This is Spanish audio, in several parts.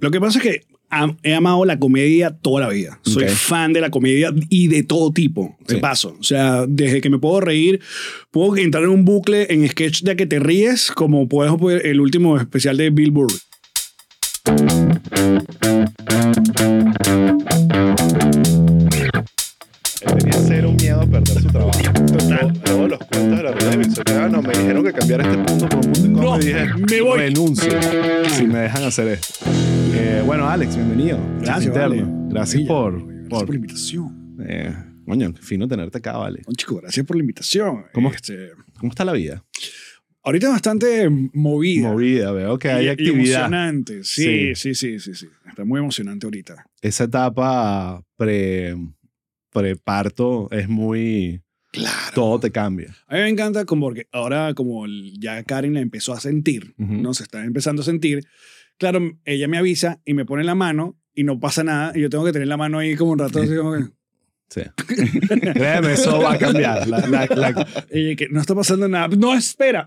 Lo que pasa es que he amado la comedia toda la vida. Soy Ok. fan de la comedia y de todo tipo, de Sí. paso. O sea, desde que me puedo reír, puedo entrar en un bucle en sketch de que te ríes, como puedes ver el último especial de Bill Burr. Tenía cero miedo a perder su trabajo. Total. Todos los cuentos de la rueda de me dijeron que cambiara este punto por un punto incómodo No, y dije, me voy. renuncio si me dejan hacer esto. Eh, bueno, Alex, bienvenido. Gracias, vale. Gracias por... Gracias por por la invitación. eh, coño, qué fino tenerte acá, vale. No, chico, gracias por la invitación. ¿Cómo- Este, ¿Cómo está la vida? ahorita bastante movida. Movida, veo que hay y actividad. emocionante. Sí, Sí. sí, sí, sí, sí. Está muy emocionante ahorita. Esa etapa pre, preparto es muy... Claro. Todo te cambia. A mí me encanta como porque ahora como ya Karen la empezó a sentir. ¿no? Se está empezando a sentir. Claro, ella me avisa y me pone la mano y no pasa nada y yo tengo que tener la mano ahí como un rato así como que, Sí. Créeme, eso va a cambiar. La- la- la- y que no está pasando nada. No, espera.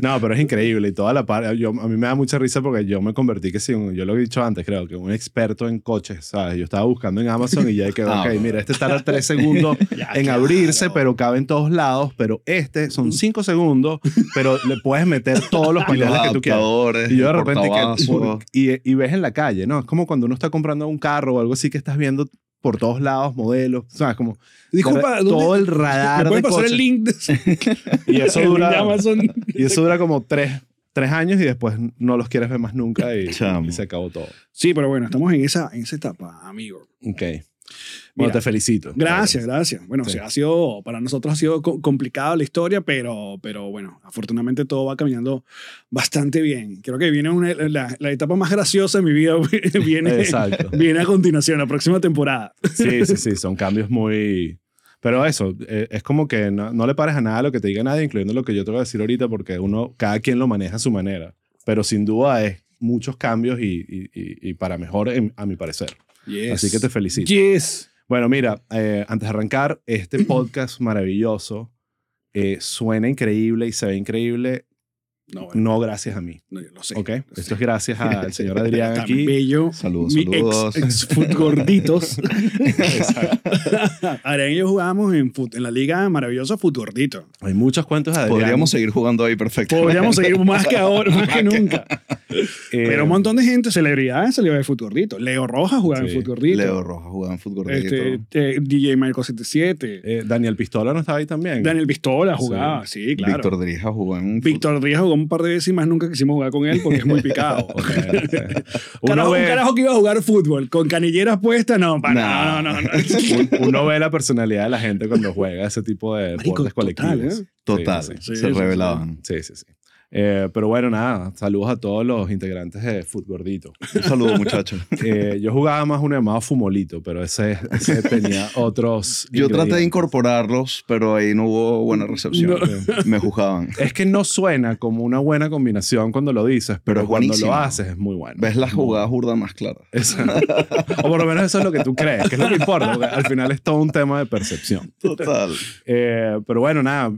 No, pero es increíble y toda la parte, yo, a mí me da mucha risa porque yo me convertí que sí, yo lo he dicho antes, creo que un experto en coches, ¿sabes? Yo estaba buscando en Amazon y ya quedó, Ah, ok, mira, este tarda tres segundos Ya, en claro. abrirse, pero cabe en todos lados, pero este son cinco segundos, pero le puedes meter todos los paneles que tú quieras. Y yo de repente, que, y ves en la calle, ¿no? Es como cuando uno está comprando un carro o algo así que estás viendo por todos lados modelos, ¿sabes? Como Disculpa, ¿dónde- todo el radar ¿Me puedes de pasar coches. el link? de- Y eso dura, Amazon? y eso dura como tres, tres años y después no los quieres ver más nunca y se acabó todo. Sí, pero bueno, estamos en esa, en esa etapa, amigo. Ok. Bueno, Mira, te felicito. Gracias, gracias. Bueno, Sí. o sea, ha sido, para nosotros ha sido co- complicada la historia, pero, pero bueno, afortunadamente todo va caminando bastante bien. Creo que viene una- la, la etapa más graciosa de mi vida, viene, viene a continuación, la próxima temporada. Sí, sí, sí, son cambios muy... Pero eso, eh, es como que no, no le pares a nada lo que te diga nadie, incluyendo lo que yo te voy a decir ahorita, porque uno, cada quien lo maneja a su manera. Pero sin duda es muchos cambios y, y- y- y para mejor, en- a mi parecer. Así que te felicito. Yes. Bueno, mira, eh, antes de arrancar, este podcast maravilloso eh, suena increíble y se ve increíble, No, bueno, no gracias a mí. no, yo lo sé. ¿Ok? lo sé. Esto es gracias al señor Adrián aquí. bello. Saludos, Mi saludos. ex, ex gorditos. Adrián y yo jugábamos en, fut- en la liga maravillosa Foot Gordito. Hay muchos cuentos de Adrián. Podríamos seguir jugando ahí perfecto. Podríamos seguir más que ahora, más que nunca. Eh, Pero un montón de gente, celebridades, salió de Foot Gordito. Leo Rojas jugaba Sí. en Foot Gordito. Leo Rojas jugaba en fútbol. Este, eh, DJ Michael 77. eh, Daniel Pistola no estaba ahí también. Daniel Pistola jugaba, sí, claro. Víctor, Víctor Drija jugó en Díaz jugó un par de veces y más nunca quisimos jugar con él porque es muy picado. Uno Carajo, Un ve, carajo que iba a jugar fútbol con canilleras puestas, no, para, Nah. no, no, no. un- uno ve la personalidad de la gente cuando juega ese tipo de Marico, deportes total, colectivos. ¿eh? Total. Sí, sí, Sí, se sí, revelaban. sí, sí, sí. Eh, pero bueno, nada, saludos a todos los integrantes de Futgordito. Un saludo, muchachos. Eh, yo jugaba más uno llamado Fumolito, pero ese, ese tenía otros. Yo traté de incorporarlos, pero ahí no hubo buena recepción. Me juzgaban. Es que no suena como una buena combinación cuando lo dices, pero, cuando lo haces es muy bueno. Ves las jugadas burdas más claras. O por lo menos eso es lo que tú crees, que es lo que importa, porque al final es todo un tema de percepción. Total. Eh, pero bueno, nada,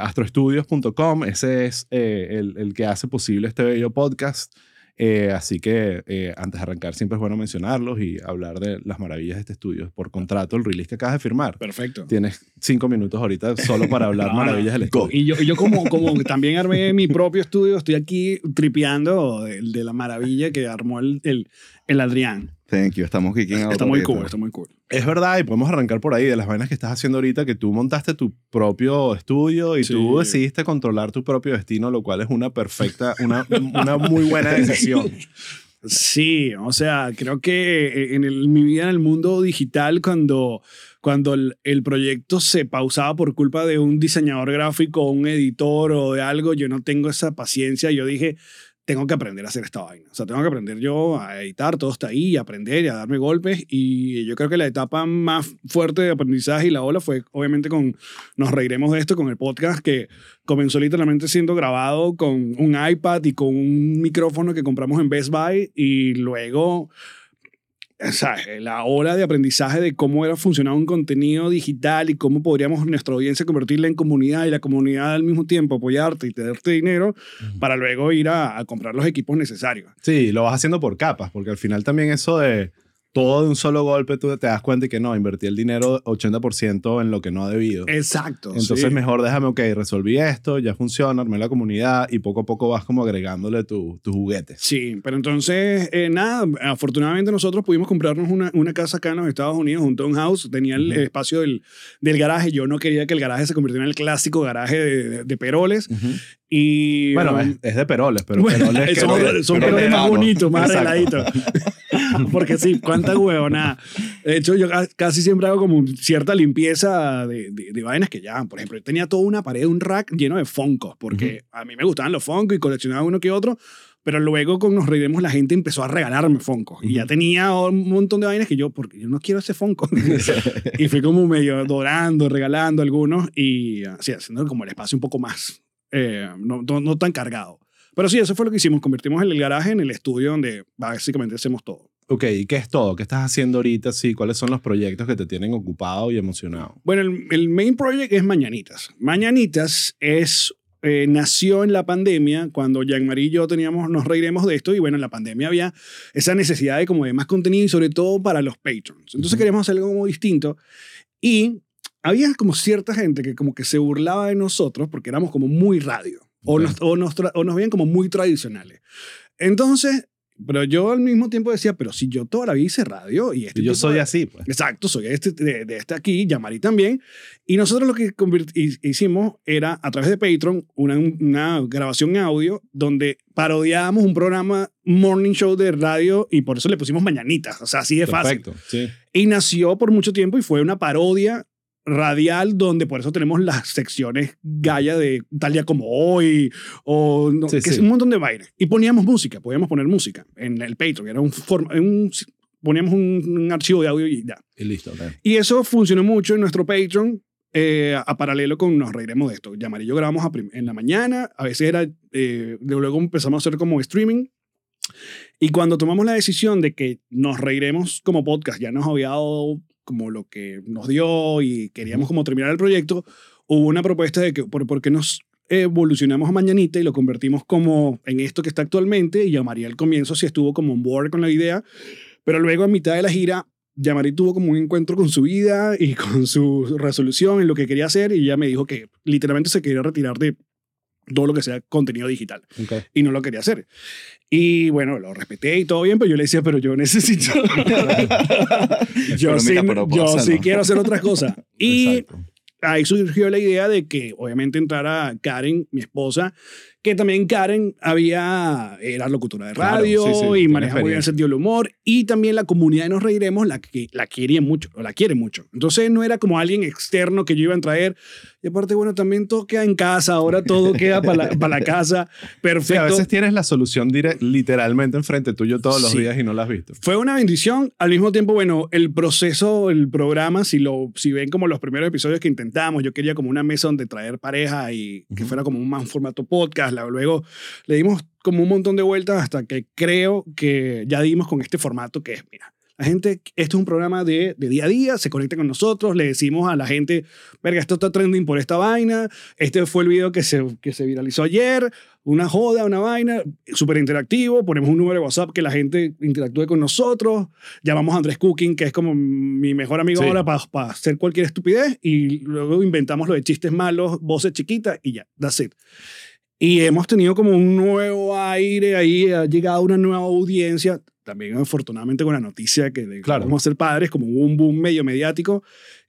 astroestudios.com, ese es el, el que hace posible este bello podcast. Eh, así que eh, antes de arrancar, siempre es bueno mencionarlos y hablar de las maravillas de este estudio. Por contrato, el release que acabas de firmar. Perfecto. Tienes cinco minutos ahorita solo para hablar No, maravillas del estudio. Y yo, y yo como, como también armé mi propio estudio, estoy aquí tripeando de, de la maravilla que armó el, el, el Adrián. Thank you. Estamos geeking out Está muy ahorita. cool, está muy cool. Es verdad, y podemos arrancar por ahí de las vainas que estás haciendo ahorita, que tú montaste tu propio estudio y Sí. tú decidiste controlar tu propio destino, lo cual es una perfecta, una, una muy buena decisión. Sí, o sea, creo que en el- mi vida en el mundo digital, cuando, cuando el, el proyecto se pausaba por culpa de un diseñador gráfico, un editor o de algo, yo no tengo esa paciencia. Yo dije, tengo que aprender a hacer esta vaina. O sea, tengo que aprender yo a editar, todo está ahí, a aprender y a darme golpes. Y yo creo que la etapa más fuerte de aprendizaje y la ola fue, obviamente, con, nos reiremos de esto, con el podcast que comenzó literalmente siendo grabado con un iPad y con un micrófono que compramos en Best Buy y luego o sea, la hora de aprendizaje de cómo era funcionar un contenido digital y cómo podríamos nuestra audiencia convertirla en comunidad y la comunidad al mismo tiempo apoyarte y tenerte dinero para luego ir a, a comprar los equipos necesarios. Sí, lo vas haciendo por capas, porque al final también eso de todo de un solo golpe, tú te das cuenta que no, invertí el dinero 80% en lo que no ha debido. Exacto. Entonces sí. mejor déjame, ok, resolví esto, ya funciona, armé la comunidad y poco a poco vas como agregándole tu- tus juguetes. Sí, pero entonces, eh, nada, afortunadamente nosotros pudimos comprarnos una, una casa acá en los Estados Unidos, un townhouse, tenía el Ujú. espacio del, del garaje, yo no quería que el garaje se convirtiera en el clásico garaje de, de- de Peroles y... Bueno, um, es, es de Peroles, pero Bueno, Peroles que son, Peroles más bonitos, más Exacto. Porque sí, cuánta huevonada. De hecho, yo ca- casi siempre hago como cierta limpieza de, de, de vainas que ya, por ejemplo, yo tenía toda una pared, un rack lleno de Funkos, porque a mí me gustaban los Funkos y coleccionaba uno que otro, pero luego con Nos Reiremos la gente empezó a regalarme Funkos. Y ya tenía un montón de vainas que yo, porque yo no quiero ese Funko. y fui como medio dorando, regalando algunos y así, haciendo como el espacio un poco más, eh, no, no, no tan cargado. Pero sí, eso fue lo que hicimos. Convertimos el garaje en el estudio donde básicamente hacemos todo. Ok, ¿y qué es todo? ¿Qué estás haciendo ahorita? Sí, ¿cuáles son los proyectos que te tienen ocupado y emocionado? Bueno, el, el main project es Mañanitas. Mañanitas es, eh, nació en la pandemia cuando Jean-Marie y yo teníamos, nos reiremos de esto y bueno, en la pandemia había esa necesidad de como de más contenido y sobre todo para los patrons. Entonces Ujú. queríamos hacer algo como distinto y había como cierta gente que como que se burlaba de nosotros porque éramos como muy radio o, Ok. nos, o, nos, o nos veían como muy tradicionales. Entonces, pero yo al mismo tiempo decía, pero si yo toda la vida hice radio y este yo soy de- así, pues. Exacto, soy este, de, de este aquí, Yamari también. Y nosotros lo que hicimos era, a través de Patreon, una, una grabación en audio donde parodiábamos un programa morning show de radio y por eso le pusimos mañanitas. O sea, así de fácil. Perfecto, sí. Y nació por mucho tiempo y fue una parodia radial donde por eso tenemos las secciones Gaia de tal día como hoy o no, Sí, que es un montón de bailes y poníamos música podíamos poner música en el Patreon era un, forma- un poníamos un, un archivo de audio y ya Y listo. ok. y eso funcionó mucho en nuestro Patreon. eh, a paralelo con Nos Reiremos de esto. Llamarillo yo grabamos a prim- en la mañana, a veces era, eh, luego empezamos a hacer como streaming. Y cuando tomamos la decisión de que Nos Reiremos como podcast, ya nos había dado como lo que nos dio y queríamos como terminar el proyecto, hubo una propuesta de que por, por qué nos evolucionamos a Mañanita y lo convertimos como en esto que está actualmente y llamaría al comienzo si estuvo como on board con la idea, pero luego a mitad de la gira Yamari tuvo como un encuentro con su vida y con su resolución en lo que quería hacer y ella me dijo que literalmente se quería retirar de todo lo que sea contenido digital y no lo quería hacer. Y bueno, lo respeté y todo bien, pero yo le decía, pero yo necesito... yo Pero sí, mira, pero yo pásalo. sí quiero hacer otras cosas. Y Exacto. ahí surgió la idea de que obviamente entrara Karen, mi esposa, que también Karen había, era locutora de Claro, radio sí, sí, y tiene maneja muy bien el sentido del humor y también la comunidad de Nos Reiremos la, que, la quería mucho, o la quiere mucho. Entonces no era como alguien externo que yo iba a traer y aparte, bueno, también todo queda en casa, ahora todo queda para la, para la casa, perfecto. Sí, a veces tienes la solución literalmente enfrente tuyo todos los Sí. días y no la has visto. Fue una bendición. Al mismo tiempo, bueno, el proceso, el programa, si, lo, si ven como los primeros episodios que intentamos, yo quería como una mesa donde traer pareja y que Ujú. fuera como un más formato podcast. Luego le dimos como un montón de vueltas hasta que creo que ya dimos con este formato que es, mira, la gente, esto es un programa de, de día a día, se conecta con nosotros, le decimos a la gente, verga, esto está trending por esta vaina, este fue el video que se, que se viralizó ayer, una joda, una vaina, súper interactivo, ponemos un número de WhatsApp que la gente interactúe con nosotros, llamamos a Andrés Cooking, que es como mi mejor amigo Sí. ahora para hacer cualquier estupidez, y luego inventamos lo de chistes malos, voces chiquitas, y ya, that's it. Y hemos tenido como un nuevo aire ahí, ha llegado una nueva audiencia, también afortunadamente con la noticia que de Claro. vamos a ser padres, como un boom medio mediático.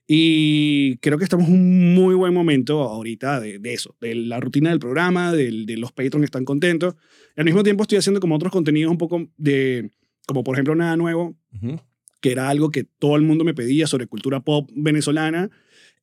Y creo que estamos en un muy buen momento ahorita de, de eso, de la rutina del programa, del- de, los patrons que están contentos. Y al mismo tiempo estoy haciendo como otros contenidos un poco de, como por ejemplo Nada Nuevo, Ujú. que era algo que todo el mundo me pedía sobre cultura pop venezolana.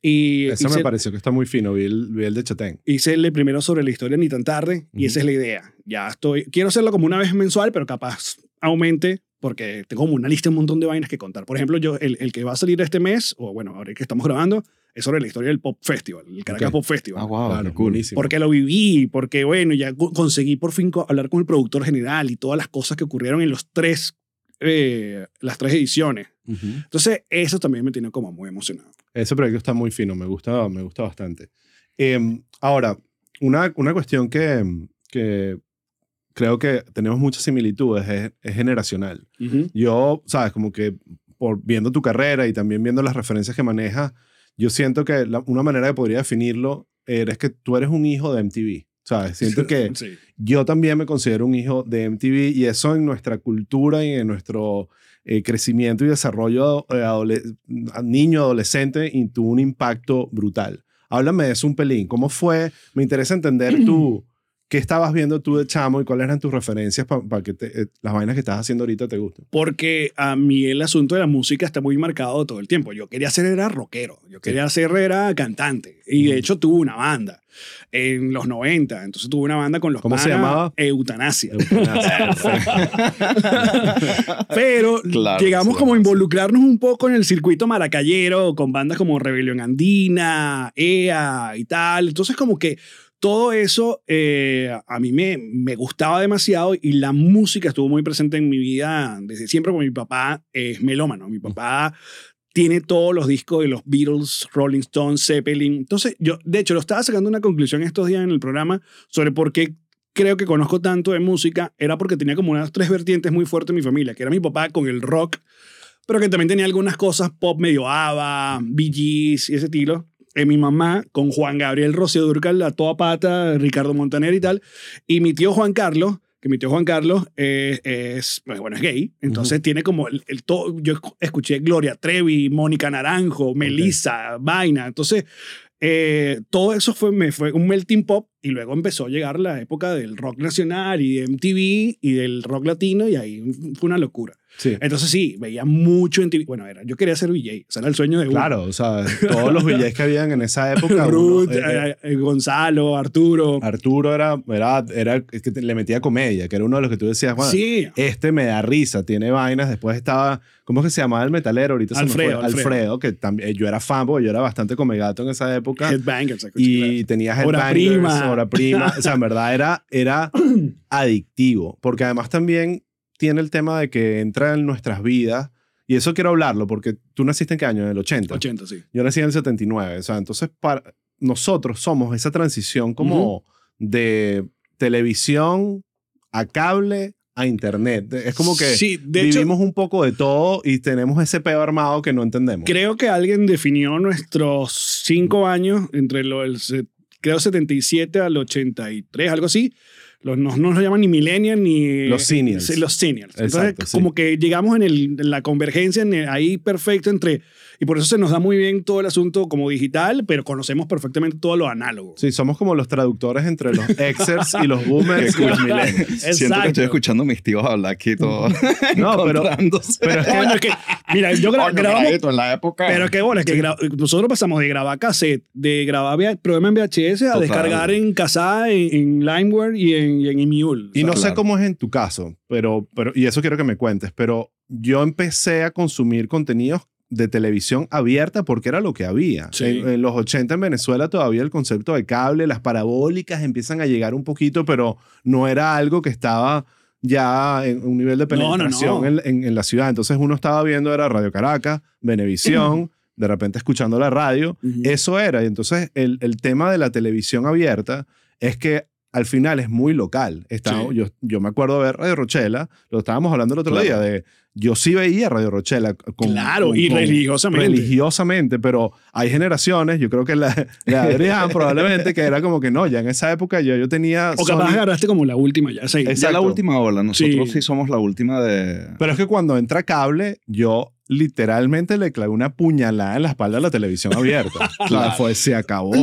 Y Ese hice- me pareció que está muy fino. Vi el, vi el de Chatén. hice el primero sobre la historia ni tan tarde y Ujú. esa es la idea. Ya estoy, quiero hacerlo como una vez mensual, pero capaz aumente porque tengo como una lista, un montón de vainas que contar. Por ejemplo, yo, el, el que va a salir este mes, o bueno, ahora que estamos grabando, es sobre la historia del Pop Festival, el Caracas Ok. Pop Festival. Ah, wow, Claro, qué cool. Porque lo viví, porque bueno, ya co- conseguí por fin hablar con el productor general y todas las cosas que ocurrieron en los tres eh, las tres ediciones. Entonces, eso también me tiene como muy emocionado. Ese proyecto está muy fino, me gusta, me gusta bastante. Em, ahora, una, una cuestión que, que creo que tenemos muchas similitudes es, es generacional. Yo, sabes, como que por viendo tu carrera y también viendo las referencias que manejas, yo siento que una manera que podría definirlo es que tú eres un hijo de MTV. ¿Sabes? Siento que yo también me considero un hijo de MTV y eso en nuestra cultura y en nuestro eh, crecimiento y desarrollo eh, niño, adolescente, y tuvo un impacto brutal. Háblame de eso un pelín. ¿Cómo fue? Me interesa entender tú ¿Qué estabas viendo tú de chamo y cuáles eran tus referencias para que eh, las vainas que estás haciendo ahorita te gusten? Porque a mí el asunto de la música está muy marcado todo el tiempo. Yo quería ser era rockero, yo quería ser era cantante. Y de hecho tuve una banda en los 90. Entonces tuve una banda con los ¿Cómo se llamaba? Eutanasia. Pero llegamos como a involucrarnos un poco en el circuito maracayero con bandas como Rebelión Andina, EA y tal. Entonces como que todo eso eh, a mí me, me gustaba demasiado y la música estuvo muy presente en mi vida desde siempre, porque mi papá es melómano. Mi papá tiene todos los discos de los Beatles, Rolling Stones, Zeppelin. Entonces, yo, de hecho, lo estaba sacando una conclusión estos días en el programa sobre por qué creo que conozco tanto de música. Era porque tenía como unas tres vertientes muy fuertes en mi familia, que era mi papá con el rock, pero que también tenía algunas cosas pop medio ABBA, Bee Gees y ese estilo mi mamá con Juan Gabriel Rocío Durcal a toda pata, Ricardo Montaner y tal, y mi tío Juan Carlos, que mi tío Juan Carlos es, pues, bueno, es gay, entonces tiene como el, todo, yo escuché Gloria Trevi, Mónica Naranjo, Melissa, Vaina, entonces eh, todo eso fue, me fue un melting pop y luego empezó a llegar la época del rock nacional y de MTV y del rock latino y ahí fue una locura. Entonces sí, veía mucho en TV. Bueno, era, yo quería ser VJ, o sea, era el sueño de uno. Claro, o sea, todos los VJs que habían en esa época. Ruth, eh, eh, eh, Gonzalo, Arturo. Arturo era, era, era que le metía comedia, que era uno de los que tú decías, bueno, sí. este me da risa, tiene vainas. Después estaba, ¿cómo es que se llamaba el metalero? Ahorita Alfredo, se. Alfredo, que también, yo era fan porque yo era bastante comegato en esa época. Headbangers. Y tenía Headbangers, hora prima. Hora prima. o sea, en verdad era, era adictivo, porque además también tiene el tema de que entra en nuestras vidas. Y eso quiero hablarlo, porque tú naciste en qué año? En el 80. 80, sí. Yo nací en el 79. O sea, entonces para nosotros somos esa transición como de televisión a cable a internet. Es como que vivimos un poco de todo y tenemos ese peo armado que no entendemos. Creo que alguien definió nuestros cinco años entre los, creo, 77 al 83, algo así, los, no, no nos llaman ni millennials ni... Los seniors. Los seniors. Entonces, como que llegamos en, el, en la convergencia en ahí perfecto entre y por eso se nos da muy bien todo el asunto como digital, pero conocemos perfectamente todo lo análogo. Sí, somos como los traductores entre los exers y los boomers y los millennials. Siento que estoy escuchando a mis tíos hablar aquí todo. no, pero, pero es que, mira, yo grabamos... en la época. Pero qué bueno, es que nosotros pasamos de grabar cassette, de grabar programa en VHS a descargar en Casa, en, Limeware y en, y en Emule. Y no sé cómo es en tu caso, pero, pero, y eso quiero que me cuentes, pero yo empecé a consumir contenidos de televisión abierta porque era lo que había. En, los 80 en Venezuela todavía el concepto de cable, las parabólicas empiezan a llegar un poquito, pero no era algo que estaba ya en un nivel de penetración En, la ciudad. Entonces uno estaba viendo era Radio Caracas, Venevisión, de repente escuchando la radio. Eso era. Y entonces el, el tema de la televisión abierta es que al final es muy local. yo, yo me acuerdo de ver Radio Rochela, lo estábamos hablando el otro día, de yo sí veía Radio Rochela. Con, claro, y religiosamente. Religiosamente, pero hay generaciones, yo creo que la, de Adrián probablemente, que era como que no, ya en esa época yo, yo tenía... O capaz agarraste como la última ya. Sí. Esa es la última ola, nosotros sí. somos la última de... Pero es que cuando entra cable, yo literalmente le clavé una puñalada en la espalda a la televisión abierta. claro. Fue, se acabó.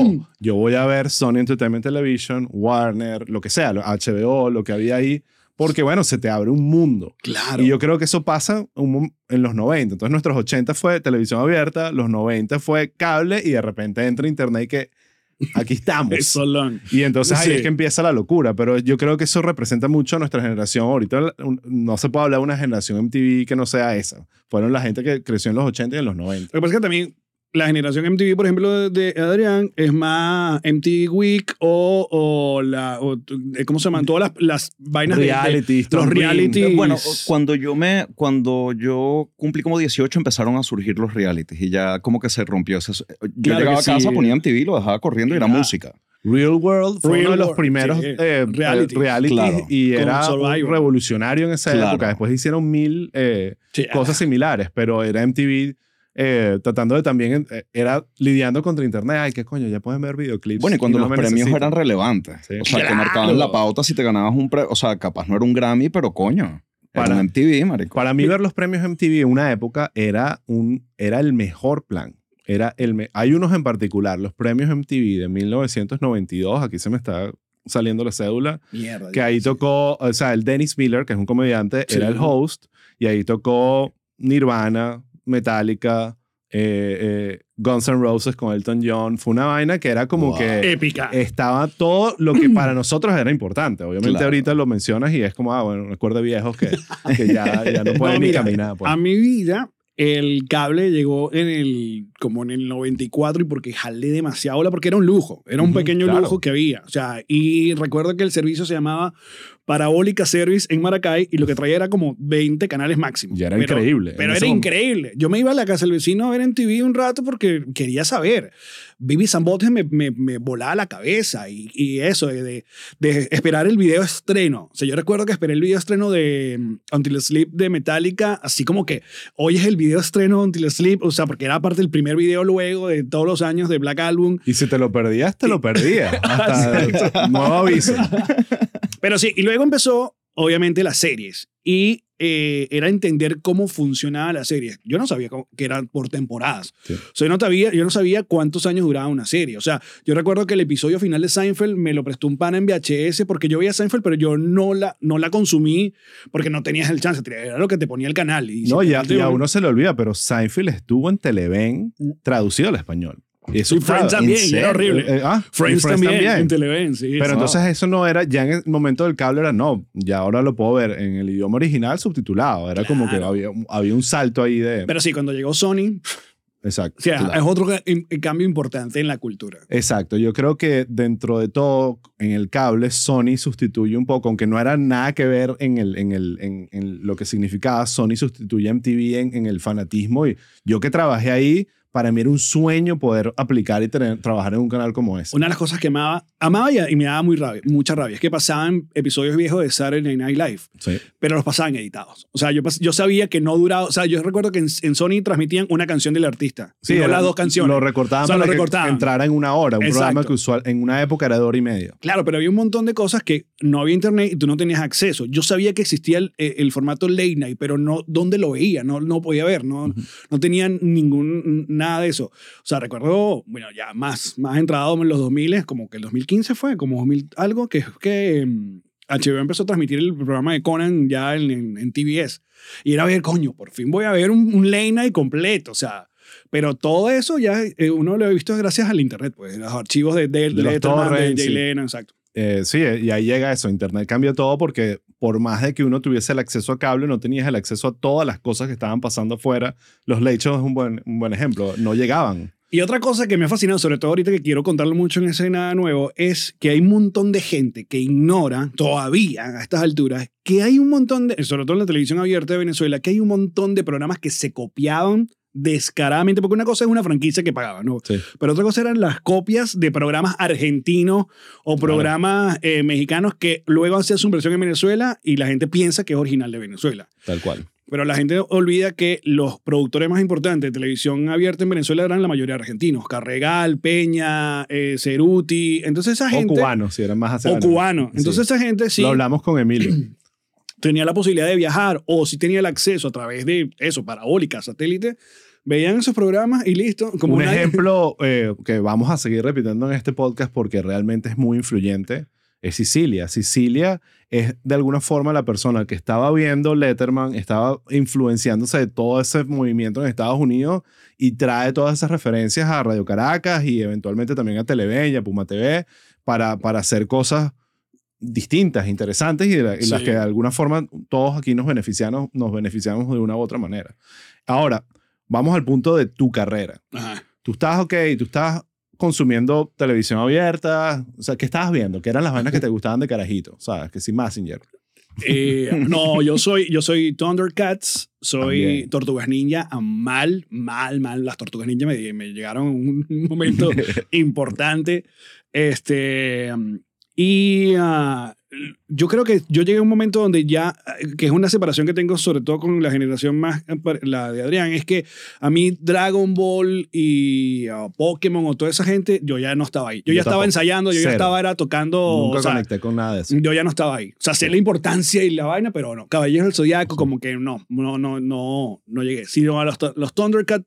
Yo voy a ver Sony Entertainment Television, Warner, lo que sea, HBO, lo que había ahí porque bueno, se te abre un mundo. Claro. Y yo creo que eso pasa en los 90. Entonces nuestros 80 fue televisión abierta, los 90 fue cable y de repente entra internet y que aquí estamos. y entonces ahí es que empieza la locura, pero yo creo que eso representa mucho a nuestra generación. Ahorita no se puede hablar de una generación MTV que no sea esa. Fueron la gente que creció en los 80 y en los 90. Lo que pasa es que también la generación MTV, por ejemplo, de de Adrián, es más MTV Week o, o la, o, eh, ¿cómo se llaman? Todas las, las vainas de- de, Reality, los Storm reality. Eh, Bueno, cuando yo me, cuando yo cumplí como 18 empezaron a surgir los realities y ya como que se rompió ese... Yo Claro llegaba que a casa, sí. ponía MTV, lo dejaba corriendo y era música. Real World fue Real uno de los World, primeros sí. eh, Reality. eh, realities Claro. y Con era un revolucionario en esa Claro. época. Después hicieron mil eh, Sí, cosas similares, pero era MTV eh, tratando de también, eh, era lidiando contra internet. Ay, qué coño, ya pueden ver videoclips. Bueno, y cuando no los premios necesitan. eran relevantes. Sí. O sea, que Claro. marcaban la pauta si te ganabas un premio. O sea, capaz no era un Grammy, pero coño. Era Para- un MTV, marico. Para mí ver los premios MTV en una época era, un, era el mejor plan. Era el me- Hay unos en particular, los premios MTV de 1992, aquí se me está saliendo la cédula, Mierda. que ahí sí. tocó, o sea, el Dennis Miller, que es un comediante, Sí. era el host, y ahí tocó Nirvana, Metallica, eh, eh, Guns N' Roses con Elton John. Fue una vaina que era como Wow. que Épica. estaba todo lo que para nosotros era importante. Obviamente Claro. ahorita lo mencionas y es como, ah, bueno, recuerdo viejos que, que ya, ya no pueden ni mira, caminar. pues. A mi vida, el cable llegó en el, como en el 94 y porque jalé demasiado bola, porque era un lujo, era un pequeño claro. lujo que había. O sea, y recuerdo que el servicio se llamaba Parabólica Service en Maracay y lo que traía era como 20 canales máximo. Ya era Pero- increíble. Pero era momento. increíble. Yo me iba a la casa del vecino a ver en TV un rato porque quería saber. Vivi Zambotes me, me, me volaba la cabeza y, y eso, de, de, de esperar el video estreno. O sea, yo recuerdo que esperé el video estreno de mm, Until Sleep de Metallica, así como que hoy es el video estreno de Until Sleep, o sea, porque era parte del primer video luego de todos los años de Black Album. Y si te lo perdías, te lo perdías. Hasta nuevo aviso. Pero sí, y luego empezó, obviamente, las series. Y eh, era entender cómo funcionaba la serie. Yo no sabía cómo- que eran por temporadas. Sí. O sea, yo no, sabía, yo no sabía cuántos años duraba una serie. O sea, yo recuerdo que el episodio final de Seinfeld me lo prestó un pana en VHS porque yo veía Seinfeld, pero yo no la, no la consumí porque no tenías el chance. Era lo que te ponía el canal. Y No, ya, y a uno se le olvida, pero Seinfeld estuvo en Televen traducido al español. Y eso Y Friends también, ¿en y era horrible. Eh, eh, ah, y Friends, también, en Televen, sí. Pero entonces eso no era, ya en el momento del cable era, no, ya ahora lo puedo ver en el idioma original subtitulado. Era como que Claro. había, había un salto ahí de... Pero sí, cuando llegó Sony, exacto. o sea, Claro. es otro cambio importante en la cultura. Exacto, yo creo que dentro de todo, en el cable, Sony sustituye un poco, aunque no era nada que ver en, el, en, el, en, en lo que significaba, Sony sustituye a MTV en, en el fanatismo. Y yo que trabajé ahí, para mí era un sueño poder aplicar y tener, trabajar en un canal como ese. Una de las cosas que amaba, amaba y, y me daba muy rabia, mucha rabia, es que pasaban episodios viejos de Saturday Night Live, Sí. pero los pasaban editados. O sea, yo, yo sabía que no duraba, o sea, yo recuerdo que en, en Sony transmitían una canción del artista, Sí, y no era- las dos canciones. Lo recortaban O sea, para lo que recortaban. entrara en una hora, un Exacto. programa que usual, en una época era de hora y media. Claro, pero había un montón de cosas que no había internet y tú no tenías acceso. Yo sabía que existía el, eh, el formato late night, pero no dónde lo veía, no, no podía ver, no, no tenía ningún, nada de eso. O sea, recuerdo, bueno, ya más, más entrado en los 2000, como que el 2015 fue, como 2000 algo, que, que mm, HBO empezó a transmitir el programa de Conan ya en, en, en TBS. Y era ver, coño, por fin voy a ver un, un late night completo, o sea... Pero todo eso ya eh, uno lo ha visto gracias al internet, pues los archivos de, de, De los Letterman, de Jay sí. Leno, exacto. Eh, sí, y ahí llega eso. Internet cambió todo porque por más de que uno tuviese el acceso a cable, no tenías el acceso a todas las cosas que estaban pasando afuera. Los late shows es un buen, un buen ejemplo. No llegaban. Y otra cosa que me ha fascinado, sobre todo ahorita que quiero contarle mucho en ese nada nuevo, es que hay un montón de gente que ignora todavía a estas alturas que hay un montón de, sobre todo en la televisión abierta de Venezuela, que hay un montón de programas que se copiaban descaradamente, porque una cosa es una franquicia que pagaba, ¿no? Sí. Pero otra cosa eran las copias de programas argentinos o programas eh, mexicanos que luego hacían su versión en Venezuela y la gente piensa que es original de Venezuela. Tal cual. Pero la gente olvida que los productores más importantes de televisión abierta en Venezuela eran la mayoría argentinos. Carregal, Peña, eh, Ceruti. Entonces esa gente... o cubanos, si eran más hacia O adelante. cubano. Sí. Entonces esa gente sí Lo hablamos con Emilio. tenía la posibilidad de viajar o si tenía el acceso a través de eso, parabólica, satélite, veían esos programas y listo. Como un una- ejemplo eh, que vamos a seguir repitiendo en este podcast porque realmente es muy influyente es Sicilia. Sicilia es de alguna forma la persona que estaba viendo Letterman, estaba influenciándose de todo ese movimiento en Estados Unidos y trae todas esas referencias a Radio Caracas y eventualmente también a Televen y a Puma TV para, para hacer cosas distintas, interesantes y, la- y las Sí. que de alguna forma todos aquí nos beneficiamos, nos beneficiamos de una u otra manera. Ahora, vamos al punto de tu carrera. Ajá. tú estás, ok, tú estás consumiendo televisión abierta, o sea, ¿qué estabas viendo? ¿Qué eran las vainas que te gustaban de carajito? ¿Sabes? Que sí, Messenger. Eh, no, yo soy, yo soy Thundercats, soy También. Tortugas Ninja, mal, mal, mal. Las Tortugas Ninja me, me llegaron en un momento importante. Este, y ah, yo creo que yo llegué a un momento donde ya, que es una separación que tengo sobre todo con la generación más, eh, la de Adrián, es que a mí Dragon Ball y ah, Pokémon o toda esa gente, yo ya no estaba ahí. Yo, Yo ya estaba ensayando, yo ya Cero. estaba era tocando... Nunca o sea, conecté con nada de eso. yo ya no estaba ahí. O sea, sé la importancia y la vaina, pero no. Caballeros del Zodiaco, como que no, no, no, no, no llegué. Sino a los, los Thundercats,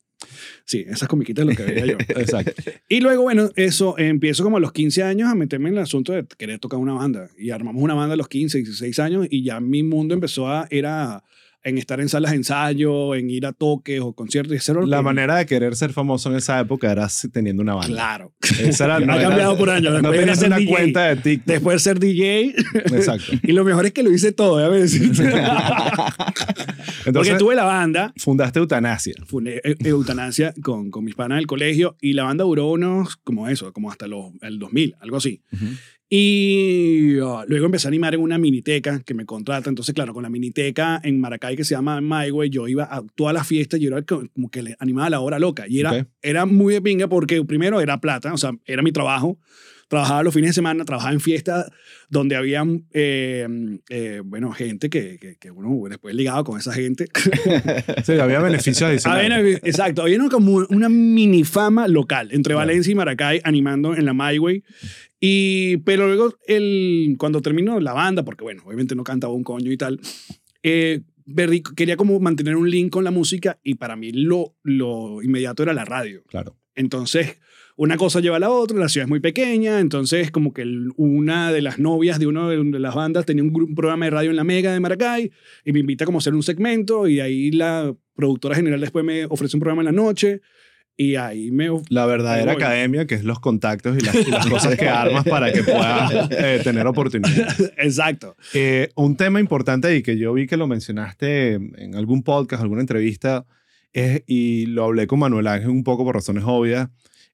sí, esas comiquitas lo que veía yo. Exacto. Y luego, bueno, eso, empiezo como a los 15 años a meterme en el asunto de querer tocar una banda. Y armamos una banda a los 15, 16 años y ya mi mundo empezó a, era en estar en salas de ensayo, en ir a toques o conciertos. Y La que- manera de querer ser famoso en esa época era teniendo una banda. Claro. Esa era, Ha era- cambiado por años. No tenías una DJ. cuenta de TikTok. Después de ser DJ. Exacto. y lo mejor es que lo hice todo, déjame decirte. Entonces, Porque tuve la banda, fundaste Eutanasia. fundé Eu- Eutanasia con, con mis panas del colegio y la banda duró unos, como eso, como hasta los, el 2000, algo así. Y uh, luego empecé a animar en una miniteca que me contrata. Entonces, claro, con la miniteca en Maracay que se llama My Way, yo iba a todas las fiestas y yo era co- como que le animaba la hora loca. Y era, era muy de pinga porque primero era plata, o sea, era mi trabajo. Trabajaba los fines de semana, trabajaba en fiestas donde había, eh, eh, bueno, gente que, que, que uno después ligaba con esa gente. Sí, había beneficios adicionales. Exacto, había como una mini fama local entre Valencia y Maracay animando en la MyWay. Y, pero luego, el, cuando terminó la banda, porque bueno, obviamente no cantaba un coño y tal, eh, quería como mantener un link con la música y para mí lo, lo inmediato era la radio. Claro. Entonces, una cosa lleva a la otra, la ciudad es muy pequeña, entonces como que el- una de las novias de una de, las bandas tenía un, programa de radio en la Mega de Maracay y me invita como a hacer un segmento y ahí la productora general después me ofrece un programa en la noche y ahí me... La verdadera voy. academia, que es los contactos y las, y las cosas que armas para que puedas eh, tener oportunidades. Exacto. Eh, un tema importante y que yo vi que lo mencionaste en algún podcast, alguna entrevista, es, y lo hablé con Manuel Ángel un poco por razones obvias,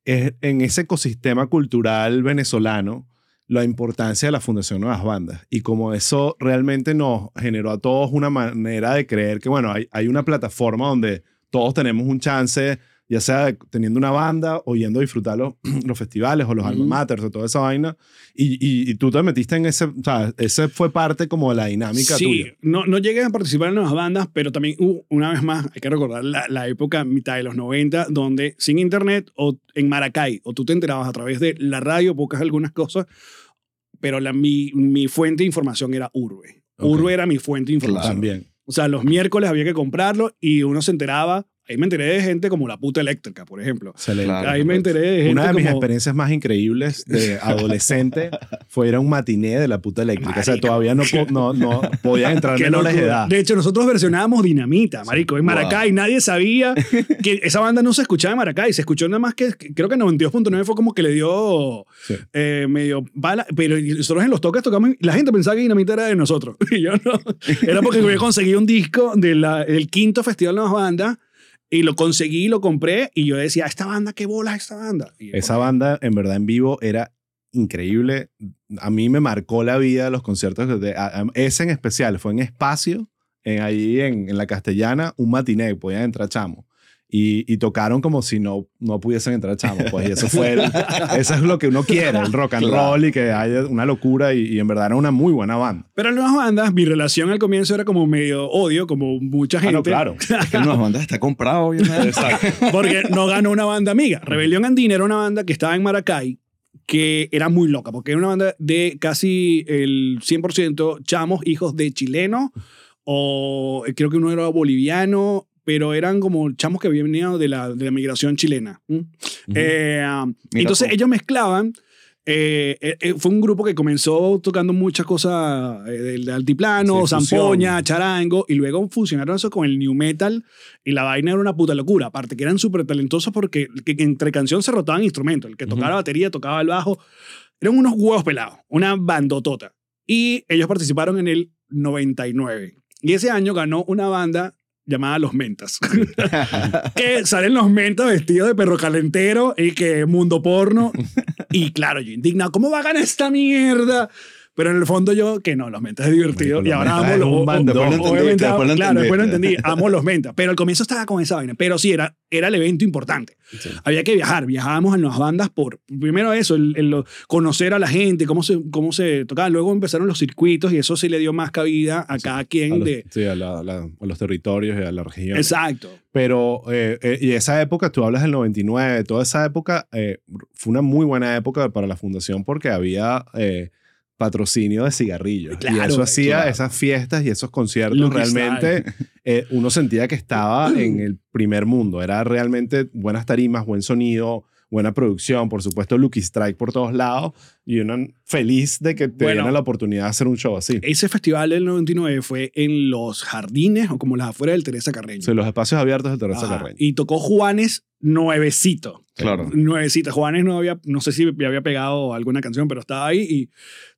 en ese ecosistema cultural venezolano la importancia de la Fundación Nuevas Bandas. Y como eso realmente nos generó a todos una manera de creer que, bueno, hay, hay una plataforma donde todos tenemos un chance, ya sea teniendo una banda o yendo a disfrutar los, los festivales o los alma Ujú. maters o toda esa vaina. Y, y, y tú te metiste en ese, o sea, ese fue parte como de la dinámica Sí, tuya. no, no llegué a participar en nuevas bandas, pero también, uh, una vez más, hay que recordar la, la época mitad de los 90, donde sin internet o en Maracay, o tú te enterabas a través de la radio, pocas algunas cosas, pero la, mi, mi fuente de información era Urbe. Ok. Urbe era mi fuente de información. También. O sea, los miércoles había que comprarlo y uno se enteraba. Ahí me enteré de gente como la puta eléctrica, por ejemplo. Claro. Ahí me enteré de gente Una de mis como... experiencias más increíbles de adolescente fue ir a un matiné de la puta eléctrica. O sea, todavía no, po- no, no podían entrar de locura. edad. De hecho, nosotros versionábamos Dinamita, marico, en Wow. Maracay. Nadie sabía que esa banda no se escuchaba en Maracay. Se escuchó nada más que, creo que 92.9 fue como que le dio Sí. eh, medio bala. Pero nosotros en los toques tocamos, y la gente pensaba que Dinamita era de nosotros. Y yo no. Era porque había conseguido un disco de la- del quinto Festival de las Bandas y lo conseguí, lo compré y yo decía, esta banda, qué bola es esta banda. Y Esa banda, en verdad, en vivo era increíble. A mí me marcó la vida los conciertos. De, a- a- ese en especial fue en espacio, en, ahí en, en la castellana, un matiné, podían entrar chamos. Y, y tocaron como si no, no pudiesen entrar chamos. Pues, y eso fue, el- eso es lo que uno quiere, el rock and Claro. roll y que haya una locura. Y, y en verdad era una muy buena banda. Pero en las bandas, mi relación al comienzo era como medio odio, como mucha Ah, gente. no, claro. Es que Nuevas Bandas está comprado. obviamente. Porque no ganó una banda amiga. Rebelión Andina era una banda que estaba en Maracay que era muy loca, porque era una banda de casi el 100% chamos, hijos de chilenos, o creo que uno era boliviano, pero eran como chamos que habían venido de la, de la migración chilena. Eh, entonces tú. ellos mezclaban. eh, eh, fue un grupo que comenzó tocando muchas cosas del de altiplano, Sí, zampoña, charango, y luego fusionaron eso con el new metal y la vaina era una puta locura. Aparte que eran súper talentosos porque que- que entre canción se rotaban instrumentos. El que tocaba la batería, tocaba el bajo. Eran unos huevos pelados, una bandotota. Y ellos participaron en el 99. Y ese año ganó una banda llamada Los Mentas. que salen los mentas vestidos de perro calentero y que mundo porno. Y claro, yo indignado, ¿cómo va a ganar esta mierda? Pero en el fondo yo, que no, los mentas es divertido. Y ahora mentas amo los lo Claro, después lo entendí. Amo los mentas. Pero al comienzo estaba con esa vaina. Pero sí, era, era el evento importante. Sí. Había que viajar. Viajábamos en las bandas por, primero eso, el, el conocer a la gente, cómo se, cómo se tocaba. Luego empezaron los circuitos y eso sí le dio más cabida a cada A quien los, de... sí, a, la- la- a los territorios y a la región. Exacto. Pero, eh, eh, y esa época, tú hablas del 99, toda esa época eh, fue una muy buena época para la fundación porque había eh, patrocinio de cigarrillos. y eso hacía claro. esas fiestas y esos conciertos Lucky realmente, eh, uno sentía que estaba en el primer mundo. Era realmente buenas tarimas, buen sonido, buena producción, por supuesto, Lucky Strike por todos lados y uno feliz de que te Bueno. la oportunidad de hacer un show así. Ese festival del 99 fue en los jardines o como las afueras del Teresa Carreño. Sí, los espacios abiertos de Teresa Ajá. Carreño. Y tocó Juanes nuevecito. Claro. Nuevecita. Juanes no había, no sé si había pegado alguna canción, pero estaba ahí y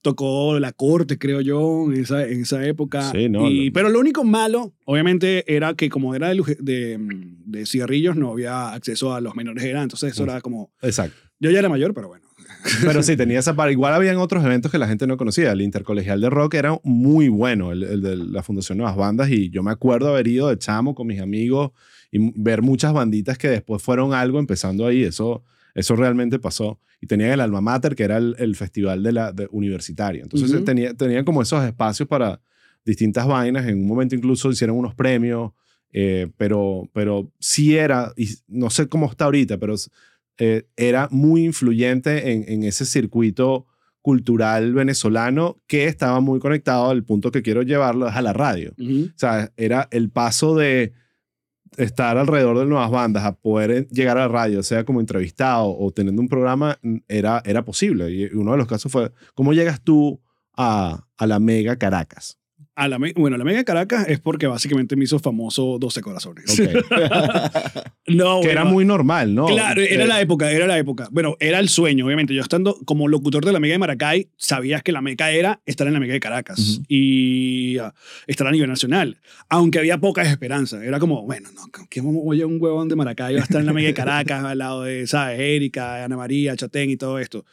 tocó La Corte, creo yo, en esa, en esa época. Sí, no, Y- lo- Pero lo único malo, obviamente, era que como era de, de, de cigarrillos, no había acceso a los menores de edad. Entonces eso Uf. era como... Exacto. Yo ya era mayor, pero bueno. Pero sí, tenía esa parte. Igual habían otros eventos que la gente no conocía. El Intercolegial de Rock era muy bueno, el, el de la Fundación Nuevas Bandas. Y yo me acuerdo haber ido de chamo con mis amigos y ver muchas banditas que después fueron algo empezando ahí. Eso, eso realmente pasó. Y tenían el Alma Mater, que era el, el festival de la, de universitario. Entonces Ujú. tenía, tenían como esos espacios para distintas vainas. En un momento incluso hicieron unos premios. eh, pero, pero sí era, y no sé cómo está ahorita, pero eh, era muy influyente en, en ese circuito cultural venezolano que estaba muy conectado al punto que quiero llevarlo es a la radio. O sea, era el paso de estar alrededor de nuevas bandas a poder eh, llegar a la radio, sea como entrevistado o teniendo un programa, era, era posible. Y uno de los casos fue, ¿cómo llegas tú a, a la Mega Caracas? A la, bueno, la Mega Caracas es porque básicamente me hizo famoso 12 corazones. Ok. no, que era bueno, muy normal, ¿no? Claro, era Eh, la época, era la época. Bueno, era el sueño, obviamente. Yo estando como locutor de la Mega de Maracay, sabías que la Mega era estar en la Mega de Caracas Ujú. y ah, estar a nivel nacional. Aunque había pocas esperanzas. Era como, bueno, no, que oye un huevón de Maracay va a estar en la Mega de Caracas al lado de, ¿sabes? Erika, Ana María, Chatén y todo esto.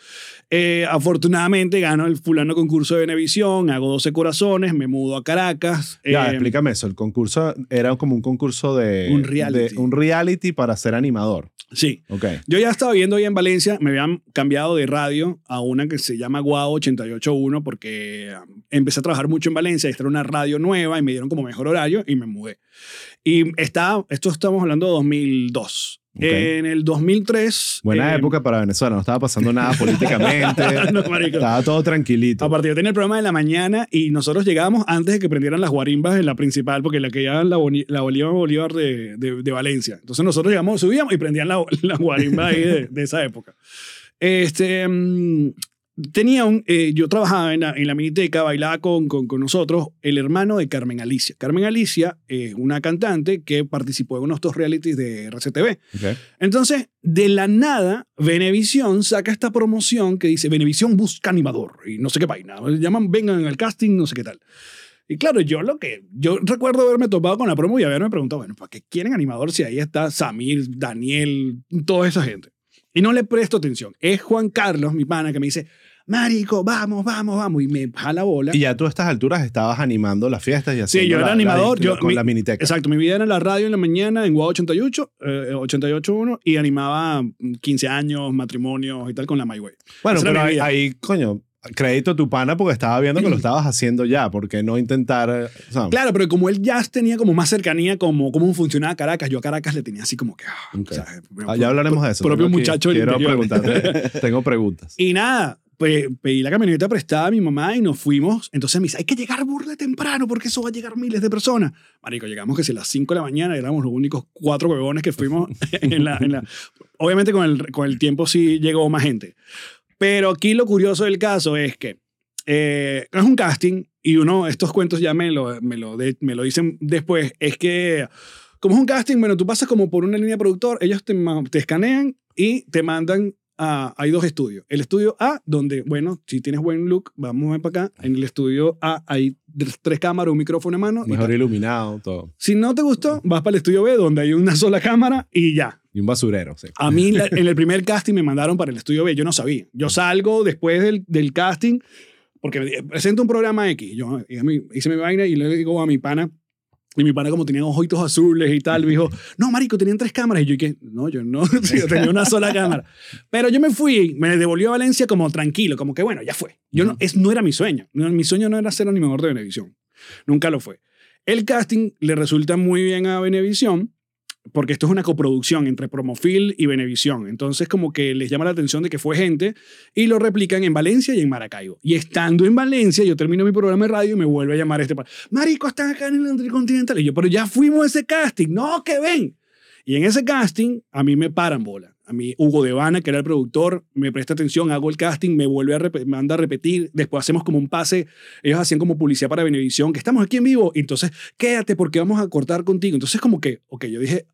Eh, afortunadamente gano el fulano concurso de Venevisión, hago 12 corazones, me mudo a Caracas. Ya, eh, explícame eso. El concurso era como un concurso de... Un reality. de- un reality para ser animador. Sí. Ok. Yo ya estaba viendo ahí en Valencia, me habían cambiado de radio a una que se llama Guau 881 porque um, empecé a trabajar mucho en Valencia, esta era una radio nueva y me dieron como mejor horario y me mudé. Y está, esto estamos hablando de 2002. Ok. En el 2003... Buena eh, época para Venezuela. No estaba pasando nada políticamente. no, estaba todo tranquilito. Aparte, yo tenía el programa de la mañana y nosotros llegábamos antes de que prendieran las guarimbas en la principal, porque la que llaman la, Bolívar Bolívar de, de, de Valencia. Entonces nosotros llegamos, subíamos y prendían la, la guarimba ahí de, de esa época. Este, mm, tenía un, eh, yo trabajaba en la, en la miniteca, bailaba con, con, con nosotros el hermano de Carmen Alicia. Carmen Alicia es una cantante que participó en unos dos realities de RCTV. Ok. Entonces, de la nada, Venevisión saca esta promoción que dice Venevisión busca animador y no sé qué vaina. Llaman, vengan al casting, no sé qué tal. Y claro, yo lo que, yo recuerdo haberme topado con la promo y haberme preguntado, bueno, ¿para qué quieren animador si ahí está Samir, Daniel, toda esa gente? Y no le presto atención. Es Juan Carlos, mi pana, que me dice, Marico, vamos, vamos, vamos. Y me jala bola. Y ya tú a estas alturas estabas animando las fiestas y haciendo yo era la- animador, la- yo- con mi- la miniteca. Exacto, mi vida era en la radio en la mañana en Guau 88, eh, 88.1 y animaba mm, 15 años, matrimonios y tal con la My Way. Bueno, Esa pero ahí, ahí, coño, crédito a tu pana porque estaba viendo que lo estabas haciendo ya. porque no intentar? eh, Claro, pero como el jazz tenía como más cercanía como cómo funcionaba Caracas, yo a Caracas le tenía así como que... ah, Ok. o sea, ah, ya hablaremos de eso. Propio muchacho Quiero preguntarte. tengo preguntas. Y nada, pedí la camioneta prestada a mi mamá y nos fuimos. Entonces me dice, hay que llegar burla temprano porque eso va a llegar miles de personas. Marico, llegamos que si a las 5 de la mañana éramos los únicos cuatro huevones que fuimos en la... en la- Obviamente con el, con el tiempo sí llegó más gente. Pero aquí lo curioso del caso es que eh, es un casting y uno, estos cuentos ya me lo, me, lo de- me lo dicen después, es que como es un casting, bueno, tú pasas como por una línea de productor, ellos te, te escanean y te mandan a, hay dos estudios. El estudio A, donde, bueno, si tienes buen look, vamos a ver para acá. En el estudio A hay tres cámaras, un micrófono en mano. y Mejor tal. iluminado, todo. Si no te gustó, vas para el estudio B, donde hay una sola cámara y ya. Y un basurero, sí. A mí la- en el primer casting me mandaron para el estudio B, yo no sabía. Yo salgo después del, del casting, porque presento un programa X. Yo y a mí- hice mi vaina y le digo a mi pana, y mi pana como tenía ojitos azules y tal, me dijo, no, marico, tenían tres cámaras. Y yo que, no, yo no, yo tenía una sola cámara. Pero yo me fui, me devolvió a Valencia como tranquilo, como que bueno, ya fue. Yo no, es, no era mi sueño. No, mi sueño no era ser animador de Venevisión. Nunca lo fue. El casting le resulta muy bien a Venevisión porque esto es una coproducción entre Promofil y Venevisión. Entonces, como que les llama la atención de que fue gente y lo replican en Valencia y en Maracaibo. Y estando en Valencia, yo termino mi programa de radio y me vuelve a llamar este. Marico, están acá en el Intercontinental. Y yo, pero ya fuimos a ese casting. No, que ven. Y en ese casting, a mí me paran bola. A mí, Hugo Devana, que era el productor, me presta atención, hago el casting, me vuelve a me manda a repetir. Después hacemos como un pase. Ellos hacían como publicidad para Venevisión, que estamos aquí en vivo. Y entonces, quédate porque vamos a cortar contigo. Entonces, como que, ok, yo dije,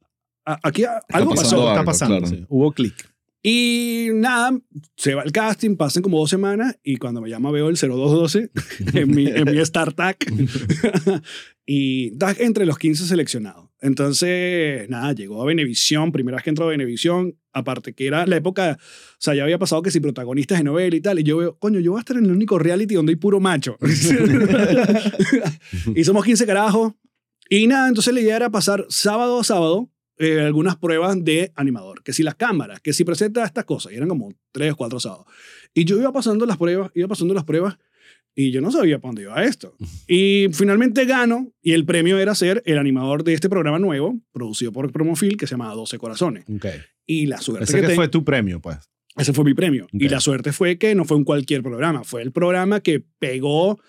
"A- aquí a- algo pasó. Algo está pasando, claro. sí. Hubo clic. Y nada, se va el casting, pasan como dos semanas y cuando me llama veo el 0212 en mi, en mi StarTag y entre los 15 seleccionados. Entonces, nada, llegó a Venevisión, primera vez que entró a Venevisión, aparte que era la época, o sea, ya había pasado que si protagonistas de novela y tal, y yo veo, coño, yo voy a estar en el único reality donde hay puro macho. y somos 15 carajos. Y nada, entonces la idea era pasar sábado a sábado eh, algunas pruebas de animador, que si las cámaras, que si presenta estas cosas, y eran como tres o cuatro sábados. Y yo iba pasando las pruebas, iba pasando las pruebas, y yo no sabía para dónde iba esto. Y finalmente gano, y el premio era ser el animador de este programa nuevo, producido por Promofil, que se llama 12 Corazones. Ok. Y la suerte Ese que que fue tu premio, pues. ese fue mi premio. Y la suerte fue que no fue un cualquier programa, fue el programa que pegó,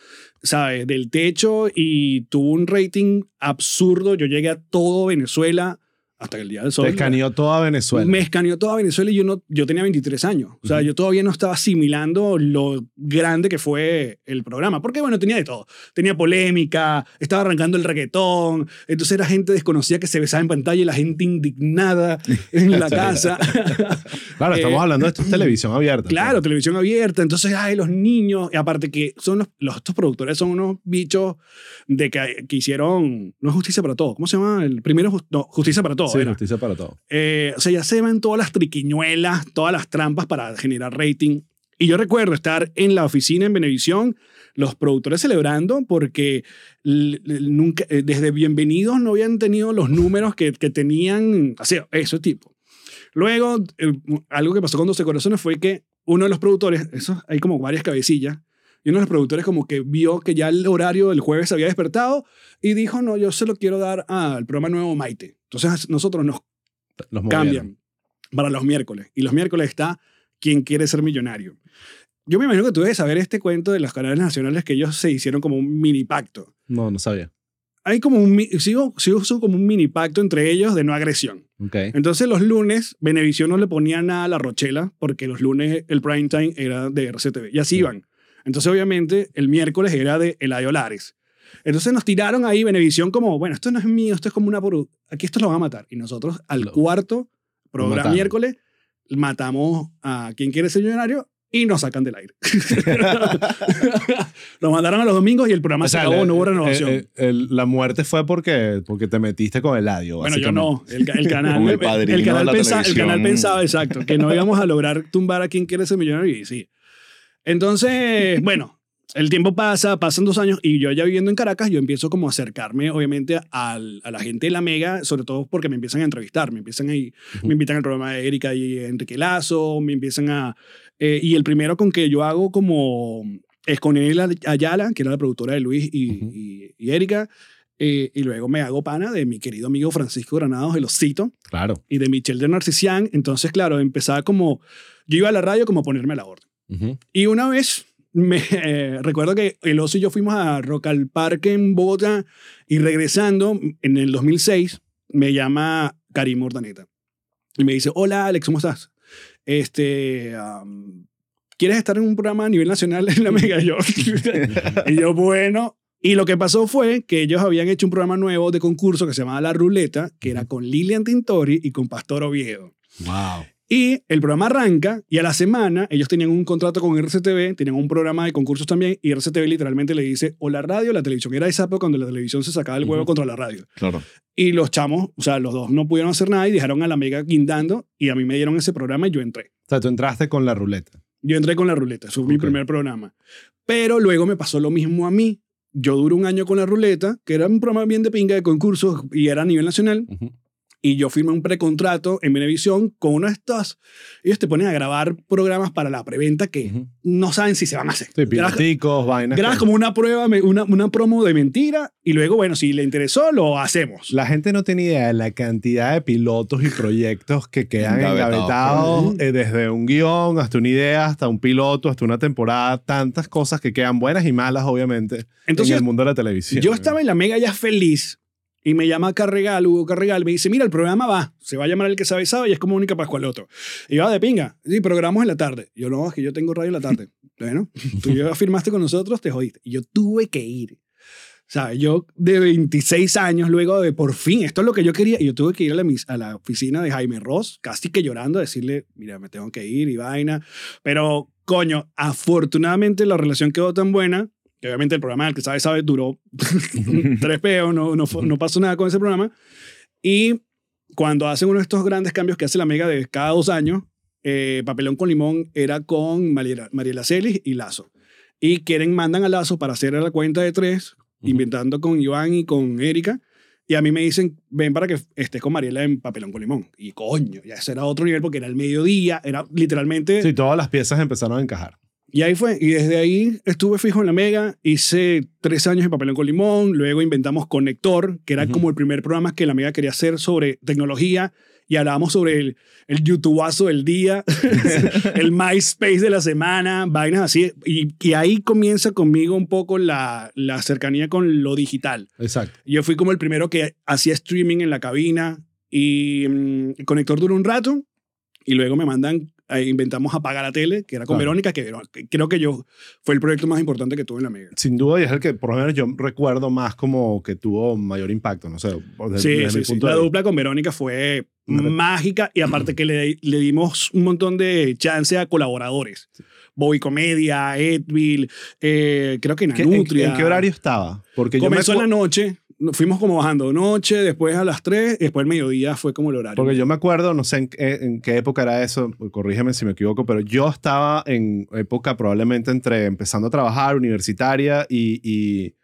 ¿sabes? Del techo y tuvo un rating absurdo. Yo llegué a todo Venezuela hasta el día del sol. Te escaneó toda Venezuela. Me escaneó toda Venezuela y yo, no, yo tenía 23 años. O sea, yo todavía no estaba asimilando lo grande que fue el programa. Porque, bueno, tenía de todo. Tenía polémica, estaba arrancando el reggaetón. Entonces era gente desconocida que se besaba en pantalla y la gente indignada en la casa. Claro, estamos Eh, hablando de esto es televisión abierta. Claro, televisión abierta. Entonces, ay, los niños. Y aparte que son los, los- estos productores son unos bichos de que, que hicieron, no es justicia para todo. ¿Cómo se llama? El primero, no, justicia para todo. Sí, era. justicia para todo. Eh, o sea, ya se ven todas las triquiñuelas, todas las trampas para generar rating. Y yo recuerdo estar en la oficina en Venevisión, los productores celebrando porque nunca, eh, desde Bienvenidos no habían tenido los números que, que tenían, así, ese tipo. Luego, eh, algo que pasó con 12 Corazones fue que uno de los productores, eso, hay como varias cabecillas, y uno de los productores como que vio que ya el horario del jueves se había despertado y dijo, no, yo se lo quiero dar al programa nuevo Maite. Entonces nosotros nos Los cambian para los miércoles. Y los miércoles está ¿Quién quiere ser millonario? Yo me imagino que tú debes saber este cuento de los canales nacionales que ellos se hicieron como un mini pacto. No, no sabía. Hay como un, sigo, sigo como un mini pacto entre ellos de no agresión. Ok. Entonces los lunes, Venevisión no le ponía nada a la Rochela porque los lunes el prime time era de RCTV y así iban. Entonces obviamente el miércoles era de Eladio Lares. Entonces nos tiraron ahí Venevisión como, bueno, esto no es mío, esto es como una... produ- Aquí esto lo van a matar. Y nosotros al Lo- cuarto programa miércoles matamos a quien quiere ser millonario y nos sacan del aire. lo mandaron a los domingos y el programa O sea, se acabó, la- no hubo renovación. eh, el- la muerte fue porque, porque te metiste con Eladio. Bueno, yo no. El, ca- el canal, el el, canal pensa- el canal pensaba, exacto, que no íbamos a lograr tumbar a quien quiere ser millonario y sí. Entonces, bueno, el tiempo pasa, pasan dos años y yo ya viviendo en Caracas, yo empiezo como a acercarme, obviamente, al- a la gente de la Mega, sobre todo porque me empiezan a entrevistar, me empiezan a Ujú. me invitan al programa de Erika y Enrique Lazo, me empiezan a... eh, y el primero con que yo hago como es con él Ayala, que era la productora de Luis y, Ujú. y- y Erika, eh, y luego me hago pana de mi querido amigo Francisco Granados, el Osito, Claro. y de Michelle de Narcisian. Entonces, claro, empezaba como... Yo iba a la radio como a ponerme a la orden. Y una vez me eh, recuerdo que el oso y yo fuimos a Rock al Parque en Bogotá y regresando en el 2006 me llama Karim Ordaneta y me dice, hola Alex, ¿cómo estás? Este, am, ¿quieres estar en un programa a nivel nacional en la Mega? Y yo, y yo, bueno. Y lo que pasó fue que ellos habían hecho un programa nuevo de concurso que se llamaba La Ruleta, que era con Lilian Tintori y con Pastor Oviedo. Wow. Y el programa arranca y a la semana ellos tenían un contrato con RCTV, tenían un programa de concursos también y RCTV literalmente le dice o la radio o la televisión. Era esa época cuando la televisión se sacaba el huevo contra la radio. Claro. Y los chamos, o sea, los dos no pudieron hacer nada y dejaron a la mega guindando y a mí me dieron ese programa y yo entré. O sea, tú entraste con la ruleta. Yo entré con la ruleta, eso fue mi primer programa. Pero luego me pasó lo mismo a mí. Yo duré un año con la ruleta, que era un programa bien de pinga de concursos y era a nivel nacional. Ujú. Y yo firmé un precontrato en Venevisión con uno de estos. Ellos te ponen a grabar programas para la preventa que Ujú. no saben si se van a hacer. Sí, piloticos, vainas. grabas como una prueba, una, una promo de mentira y luego, bueno, si le interesó, lo hacemos. La gente no tiene idea de la cantidad de pilotos y proyectos que quedan Engavetados. eh, desde un guion hasta una idea, hasta un piloto, hasta una temporada, tantas cosas que quedan buenas y malas, obviamente, Entonces, en el mundo de la televisión. Yo estaba en la mega ya feliz y me llama Carregal, Hugo Carregal, me dice, mira, el programa va, se va a llamar El que sabe sabe y es como única Pascualoto. Y yo, "Ah, de pinga, sí, programamos en la tarde. Yo, no, es que yo tengo radio en la tarde. bueno, tú ya firmaste con nosotros, te jodiste. Y yo tuve que ir. ¿Sabes? Yo de 26 años, luego de por fin, esto es lo que yo quería, y yo tuve que ir a la, a la oficina de Jaime Ross, casi que llorando, a decirle, mira, me tengo que ir y vaina. Pero, coño, afortunadamente la relación quedó tan buena, que obviamente el programa, el que sabe, sabe, duró tres peos, no, no, no pasó nada con ese programa. Y cuando hacen uno de estos grandes cambios que hace la Mega de cada dos años, eh, Papelón con Limón era con Mariela, Mariela Celis y Lazo. Y quieren, mandan a Lazo para hacer la cuenta de tres, inventando con Iván y con Erika. Y a mí me dicen, ven para que estés con Mariela en Papelón con Limón. Y coño, ya ese era otro nivel porque era el mediodía, era literalmente... Sí, todas las piezas empezaron a encajar. Y ahí fue. Y desde ahí estuve fijo en la Mega. Hice tres años en Papelón con Limón. Luego inventamos Conector, que era Ujú. como el primer programa que la Mega quería hacer sobre tecnología. Y hablábamos sobre el, el YouTubeazo del día, el MySpace de la semana, vainas así. Y, y ahí comienza conmigo un poco la, la cercanía con lo digital. Exacto. Yo fui como el primero que hacía streaming en la cabina y mm, el conector duró un rato y luego me mandan, inventamos Apaga la Tele, que era con Claro. Verónica, que creo que yo fue el proyecto más importante que tuve en la Mega. Sin duda, y es el que por lo menos yo recuerdo más como que tuvo mayor impacto, no sé. desde- Sí, desde sí, mi sí. punto La de dupla con Verónica fue Una- mágica y aparte que le, le dimos un montón de chance a colaboradores. Bobby Comedia, Edville, eh, creo que ¿Qué- en, Nanutria. en qué horario estaba? Porque yo me Comenzó en la noche, fuimos como bajando noche, después a las 3, después el mediodía fue como el horario. Porque yo me acuerdo, no sé en, qué- en qué época era eso, corrígeme si me equivoco, pero yo estaba en época probablemente entre empezando a trabajar, universitaria, y, y,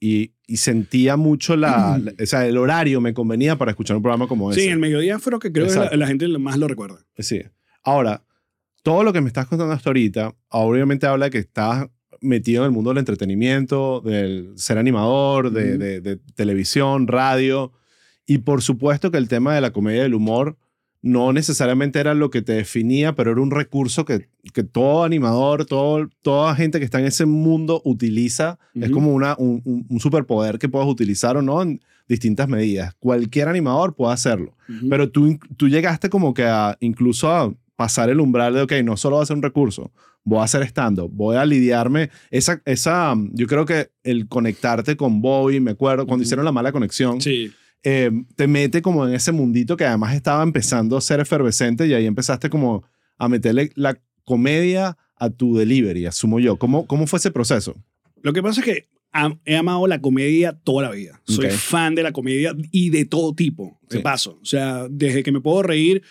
y, y sentía mucho la, la- O sea, el horario me convenía para escuchar un programa como ese. Sí, el mediodía fue lo que creo que la, Exacto. la gente más lo recuerda. Sí. Ahora, todo lo que me estás contando hasta ahorita, obviamente habla de que estás metido en el mundo del entretenimiento, del ser animador, de, Ujú. de- de televisión, radio. Y por supuesto que el tema de la comedia y el humor no necesariamente era lo que te definía, pero era un recurso que, que todo animador, todo, toda gente que está en ese mundo utiliza. Es como una, un, un- superpoder que puedes utilizar o no en distintas medidas. Cualquier animador puede hacerlo. Pero tú, tú llegaste como que a incluso a pasar el umbral de, ok, no solo va a ser un recurso, voy a hacer estando, voy a lidiarme. Esa, esa, yo creo que el conectarte con Bobby, me acuerdo, cuando hicieron la mala conexión, Sí. eh, te mete como en ese mundito que además estaba empezando a ser efervescente y ahí empezaste como a meterle la comedia a tu delivery, asumo yo. ¿Cómo, cómo fue ese proceso? Lo que pasa es que he amado la comedia toda la vida. Soy Ok. fan de la comedia y de todo tipo, de Sí. paso. O sea, desde que me puedo reír,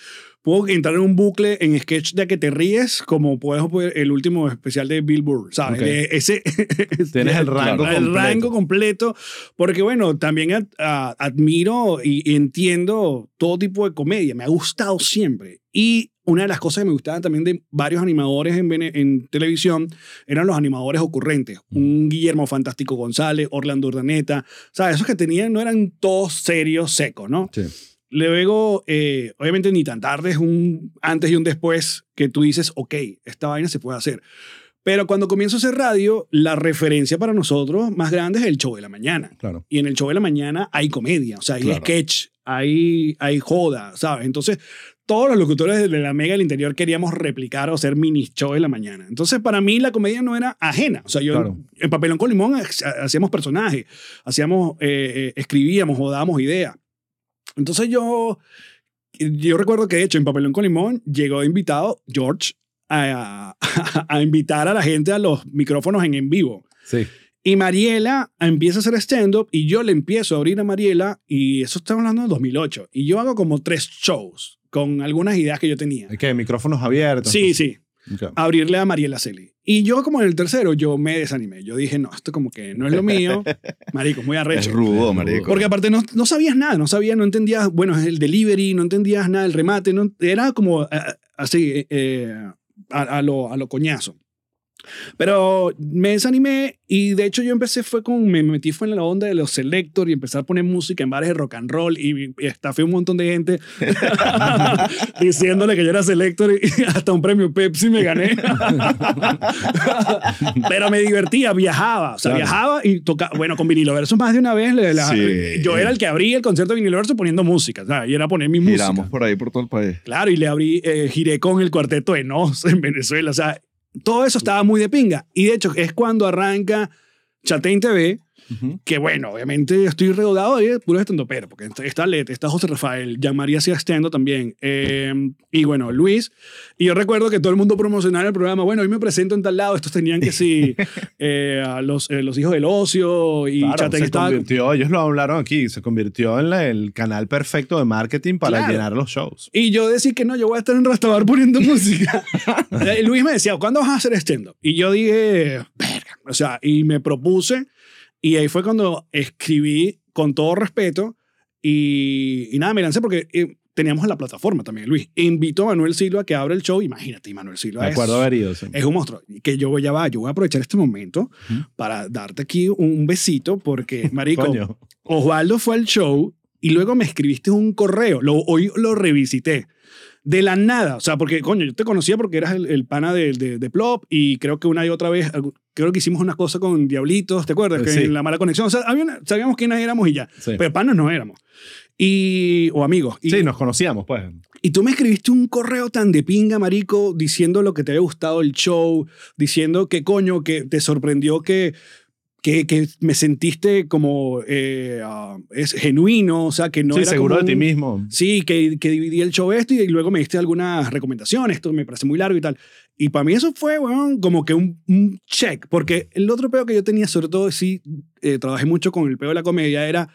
puedo entrar en un bucle en sketch de que te ríes, como puedes el último especial de Bill Burr, ¿sabes? Ok. De ese, Tienes el rango el completo. rango completo, porque bueno, también a- admiro y y entiendo todo tipo de comedia, me ha gustado siempre. Y una de las cosas que me gustaban también de varios animadores en, en televisión eran los animadores ocurrentes. Un Guillermo Fantástico González, Orlando Urdaneta, ¿sabes? Esos que tenían no eran todos serios, secos, ¿no? Sí. Luego, eh, obviamente, ni tan tarde es un antes y un después que tú dices, ok, esta vaina se puede hacer. Pero cuando comienzo a hacer radio, la referencia para nosotros más grande es el show de la mañana. Claro. Y en el show de la mañana hay comedia, o sea, hay Claro. sketch, hay, hay joda, ¿sabes? Entonces, todos los locutores de la Mega del Interior queríamos replicar o hacer mini show de la mañana. Entonces, para mí la comedia no era ajena. O sea, yo Claro. en Papelón con Limón ha- hacíamos personajes, hacíamos, eh, eh, escribíamos o dábamos ideas. Entonces yo yo recuerdo que, de hecho, en Papelón con Limón llegó invitado George a, a invitar a la gente a los micrófonos en en vivo. Sí. Y Mariela empieza a hacer stand-up y yo le empiezo a abrir a Mariela y eso estamos hablando de 2008. Y yo hago como tres shows con algunas ideas que yo tenía. ¿Qué? ¿Micrófonos abiertos? Sí, sí. Abrirle a Mariela Celi. Y yo como en el tercero, yo me desanimé. Yo dije, no, esto como que no es lo mío. Marico, muy Es arrecho. rudo, marico. Porque aparte no, no sabías nada, no sabías, no entendías, bueno, el delivery, no entendías nada, el remate, no, era como eh, así, eh, a, a lo, a lo coñazo. Pero me desanimé y de hecho yo empecé fue con, me metí fue en la onda de los selector y empecé a poner música en bares de rock and roll y, y estafé un montón de gente diciéndole que yo era selector y hasta un premio Pepsi me gané. Pero me divertía, viajaba, o sea, Claro. viajaba y tocaba, bueno, con vinilo verso más de una vez, la- Sí. yo era el que abría el concierto de vinilo verso poniendo música, o sea, y era poner mi música. Giramos por ahí, por todo el país. Claro, y le abrí, eh, giré con el cuarteto de Nos en Venezuela. O sea, todo eso estaba muy de pinga. Y de hecho, es cuando arranca Chatein TV, Ujú. que bueno, obviamente estoy regodado de puro estando pero, porque está- Lete, está José Rafael, Jean María hacía estando también, eh, y bueno, Luis. Y yo recuerdo que todo el mundo promocionaba el programa. Bueno, hoy me presento en tal lado. Estos tenían que sí, eh, a los, eh, los hijos del ocio y Claro, Chatein se convirtió, ellos lo hablaron aquí, se convirtió en la- el canal perfecto de marketing para Claro. llenar los shows. Y yo decía que no, yo voy a estar en Rastabar poniendo música. Luis me decía, ¿cuándo vas a hacer stand-up? Y yo dije, verga. O sea, y me propuse. Y ahí fue cuando escribí con todo respeto. Y, y nada, me lancé porque eh, teníamos la plataforma también, Luis. Invito a Manuel Silva a que abra el show. Imagínate, Manuel Silva es, acuerdo sí. es un monstruo. Que yo voy a, va, yo voy a aprovechar este momento para darte aquí un besito porque, marico. Osvaldo fue al show y luego me escribiste un correo. Lo, hoy lo revisité. De la nada. O sea, porque, coño, yo te conocía porque eras el, el pana de, de, de Plop y creo que una y otra vez, creo que hicimos una cosa con Diablitos, ¿te acuerdas? Que Sí. en la mala conexión. O sea, había una- sabíamos quiénes éramos y ya. Sí. Pero panas no éramos. Y, o amigos. Y, Sí, nos conocíamos, pues. y tú me escribiste un correo tan de pinga, marico, diciendo lo que te había gustado el show, diciendo que coño, que te sorprendió que, que, que me sentiste como eh, ah, es genuino, o sea, que no sí, era seguro como de ti mismo. Sí, que, que dividí el show esto y luego me diste algunas recomendaciones, esto me parece muy largo y tal. Y para mí eso fue, weón, como que un, un check, porque el otro peo que yo tenía, sobre todo, sí, eh, trabajé mucho con el peo de la comedia, era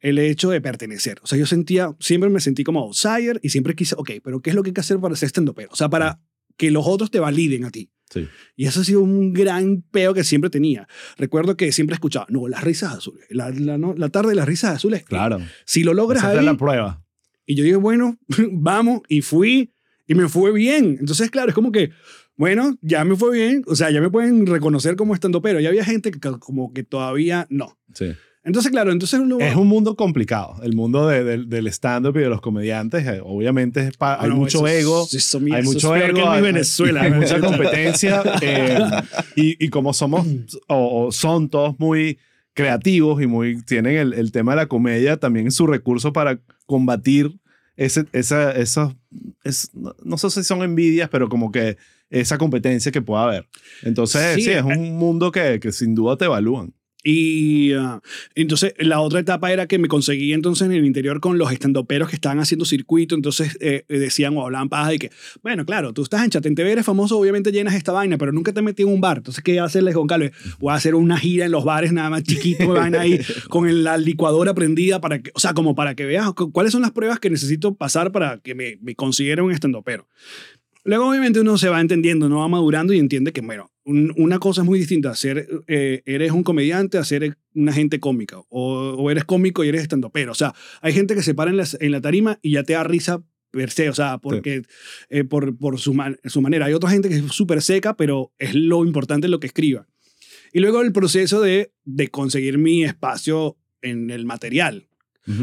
el hecho de pertenecer. O sea, yo sentía, siempre me sentí como outsider y siempre quise, ok, pero ¿qué es lo que hay que hacer para ser stand O sea, para que los otros te validen a ti. Sí. Y eso ha sido un gran peo que siempre tenía. Recuerdo que siempre escuchaba, no, las risas azules, la, la, no, la tarde de las risas azules. Claro. Si lo logras Esa ahí, la prueba. y yo dije, bueno, vamos, y fui, y me fue bien. Entonces, claro, es como que, bueno, ya me fue bien, o sea, ya me pueden reconocer como estando, pero ya había gente que como que todavía no. Sí. Entonces, claro, entonces uno... Es un mundo complicado. El mundo de- del- del stand-up y de los comediantes, eh, obviamente, es pa- hay Bueno, mucho es- ego. eso, mira, hay mucho es ego. hay- Venezuela. Hay mucha competencia. eh, y, y como somos o, o son todos muy creativos y muy tienen el, el tema de la comedia también en su recurso para combatir ese, esa, esos, es, no, no sé si son envidias, pero como que esa competencia que pueda haber. Entonces, Sí, sí, es eh, un mundo que, que sin duda te evalúan. Y ah, entonces la otra etapa era que me conseguí entonces en el interior con los estandoperos que estaban haciendo circuito, entonces eh, decían o hablaban paja de que, bueno, claro, tú estás en Chatén TV, eres famoso, obviamente llenas esta vaina, pero nunca te metí en un bar, entonces ¿qué hacerles con Calve? Voy a hacer una gira en los bares nada más chiquito, vaina ahí, con el- la licuadora prendida para que, o sea, como para que veas cu- cuáles son las pruebas que necesito pasar para que me, me consideren un estandopero. Luego, obviamente, uno se va entendiendo, no va madurando y entiende que, bueno, un- una cosa es muy distinta. Ser, eh, eres un comediante a ser una gente cómica. O, o eres cómico y eres estandopero. O sea, hay gente que se para en la, en la tarima y ya te da risa per se. O sea, porque, eh, por, por su, man- su manera. Hay otra gente que es súper seca, pero es lo importante lo que escriba. Y luego el proceso de, de conseguir mi espacio en el material.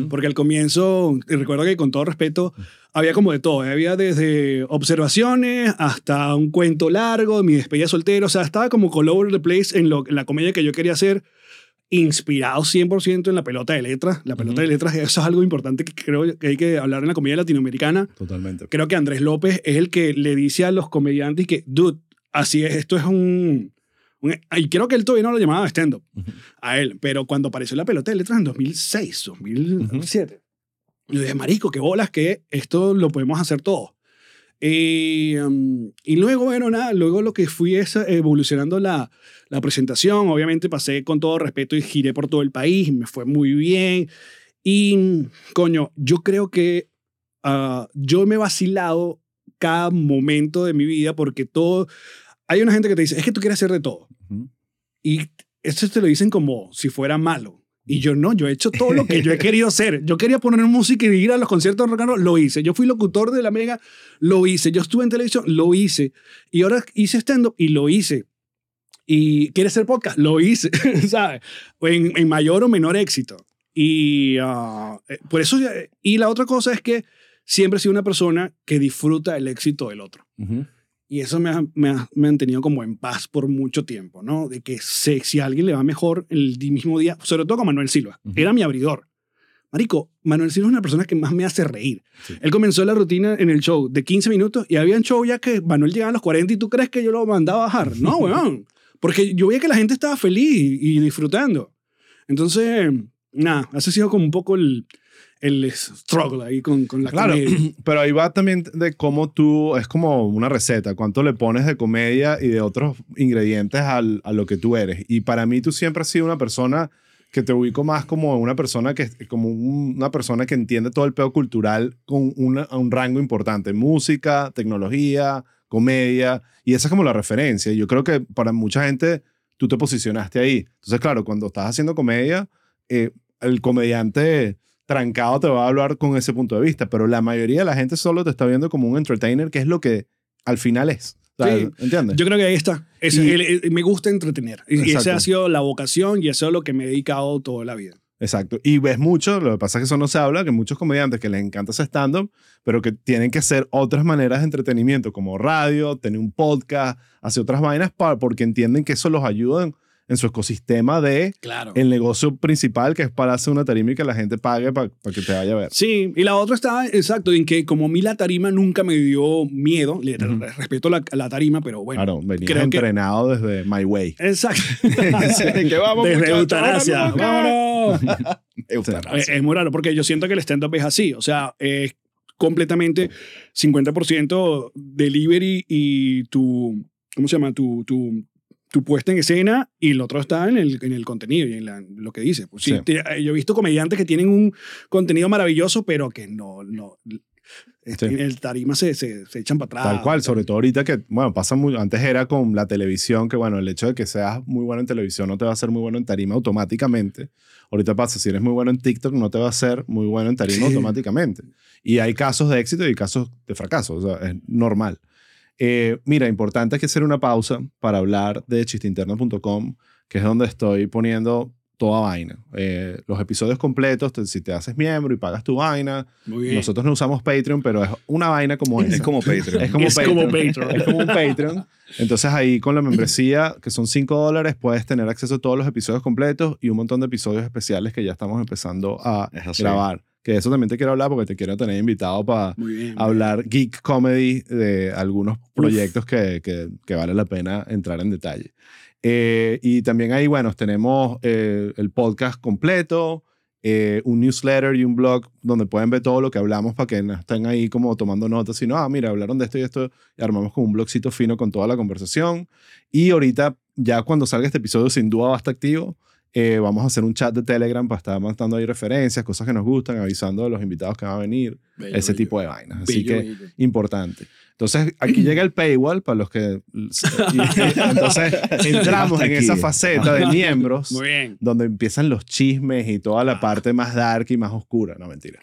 Porque al comienzo, recuerdo que con todo respeto, había como de todo. Había desde observaciones hasta un cuento largo, mi despedida soltero. O sea, estaba como all over the place en, lo, en la comedia que yo quería hacer, inspirado 100% en la pelota de letras. La pelota Ujú. de letras, eso es algo importante que creo que hay que hablar en la comedia latinoamericana. Totalmente. Creo que Andrés López es el que le dice a los comediantes que, dude, así es, esto es un... un- y creo que él todavía no lo llamaba stand-up Ujú. a él, pero cuando apareció la pelota de letras en 2006, 2007, yo dije, marico, qué bolas que esto lo podemos hacer todos. Y, um, y luego, bueno, nada, luego lo que fui es evolucionando la, la presentación. Obviamente pasé con todo respeto y giré por todo el país, me fue muy bien. Y, coño, yo creo que ah, yo me he vacilado cada momento de mi vida porque todo... Hay una gente que te dice, es que tú quieres hacer de todo. Y esto te lo dicen como si fuera malo. Y yo no, yo he hecho todo lo que yo he querido hacer. Yo quería poner música y ir a los conciertos de rock and roll, lo hice. Yo fui locutor de la Mega, lo hice. Yo estuve en televisión, lo hice. Y ahora hice stand-up y lo hice. Y quieres hacer podcast, lo hice, ¿sabes? En, en mayor o menor éxito. Y eh, por eso, eh, y la otra cosa es que siempre he sido una persona que disfruta el éxito del otro. Ujú. Y eso me ha, me, ha, me han tenido como en paz por mucho tiempo, ¿no? De que sé, si a alguien le va mejor el mismo día, sobre todo con Manuel Silva, era mi abridor. Marico, Manuel Silva es una persona que más me hace reír. Sí. Él comenzó la rutina en el show de 15 minutos y había un show ya que Manuel llegaba a los 40 y tú crees que yo lo mandaba a bajar. No, weón. Porque yo veía que la gente estaba feliz y disfrutando. Entonces, nada, ese ha sido como un poco el, el struggle ahí con, con la Claro, comedia. pero ahí va también de cómo tú, es como una receta, cuánto le pones de comedia y de otros ingredientes al- a lo que tú eres. Y para mí tú siempre has sido una persona que te ubico más como una persona que como un- una persona que entiende todo el pedo cultural con una- un rango importante, música, tecnología, comedia, y esa es como la referencia. Yo creo que para mucha gente tú te posicionaste ahí. Entonces, claro, cuando estás haciendo comedia, eh, el comediante trancado te va a hablar con ese punto de vista, pero la mayoría de la gente solo te está viendo como un entertainer, que es lo que al final es. O sea, Sí. ¿Entiendes? Yo creo que ahí está. Ese- Y- el- el- me gusta entretener. Y, y esa ha sido la vocación y eso es lo que me he dedicado toda la vida. Exacto. Y ves mucho, lo que pasa es que eso no se habla, que muchos comediantes que les encanta ese stand-up, pero que tienen que hacer otras maneras de entretenimiento, como radio, tener un podcast, hacer otras vainas, pa- porque entienden que eso los ayuda en, su ecosistema de Claro. el negocio principal, que es para hacer una tarima y que la gente pague para que te vaya a ver. Sí, y la otra está, exacto, en que como a mí la tarima nunca me dio miedo, respeto la, la tarima, pero bueno. claro, venías creo que- entrenado desde My Way. Exacto. que vamos, Desde eutanasia. ¡Vámonos! Eutanasia. Es, es muy raro porque yo siento que el stand-up es así. O sea, es completamente 50% delivery y tu, ¿cómo se llama? Tu, tu, tu puesta en escena y el otro está en el, en el contenido y en la- lo que dice. Pues sí, yo he visto comediantes que tienen un contenido maravilloso, pero que no, no este, Sí. el tarima se, se, se echan para atrás. Tal cual, sobre todo ahorita que, bueno, pasa muy, antes era con la televisión, que bueno, el hecho de que seas muy bueno en televisión no te va a hacer muy bueno en tarima automáticamente. Ahorita pasa, si eres muy bueno en TikTok, no te va a hacer muy bueno en tarima Sí. automáticamente. Y hay casos de éxito y casos de fracaso, o sea, es normal. Eh, mira, importante que hacer una pausa para hablar de chistinterno.com, que es donde estoy poniendo toda vaina. Eh, los episodios completos, te- si te haces miembro y pagas tu vaina, Muy bien. nosotros no usamos Patreon, pero es una vaina como esa. Es como Patreon. Es como Es Patreon. como Patreon. Es como un Patreon. Entonces ahí con la membresía, que son 5 dólares, puedes tener acceso a todos los episodios completos y un montón de episodios especiales que ya estamos empezando a grabar. Que eso también te quiero hablar porque te quiero tener invitado para bien. hablar geek comedy de algunos proyectos que, que, que vale la pena entrar en detalle. Eh, y también ahí, bueno, tenemos eh, el podcast completo, eh, un newsletter y un blog donde pueden ver todo lo que hablamos para que no estén ahí como tomando notas, sino, ah, mira, hablaron de esto y esto, y armamos como un blogcito fino con toda la conversación. Y ahorita, ya cuando salga este episodio, sin duda va a estar activo. Eh, vamos a hacer un chat de Telegram para estar mandando ahí referencias, cosas que nos gustan, avisando de los invitados que van a venir, Bello, ese bello. tipo de vainas. Así Bello, que bello. importante. Entonces, aquí llega el paywall para los que... y- y- entonces, entramos en esa faceta de miembros Muy bien. donde empiezan los chismes y toda la Ah. parte más dark y más oscura. No, mentira.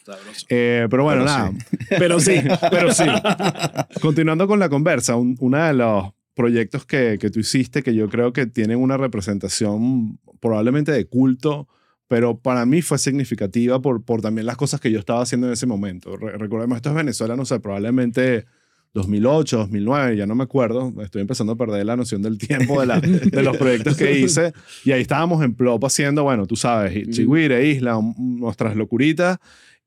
Eh, pero bueno, Pero nada. sí. Pero sí, pero sí. Continuando con la conversa, un- uno de los proyectos que, que tú hiciste que yo creo que tienen una representación probablemente de culto, pero para mí fue significativa por, por también las cosas que yo estaba haciendo en ese momento. Re- recordemos, esto es Venezuela, no sé, probablemente 2008, 2009, ya no me acuerdo. Estoy empezando a perder la noción del tiempo de, la- de los proyectos que hice. Y ahí estábamos en Plop haciendo, bueno, tú sabes, Chigüire, Isla, un- nuestras locuritas.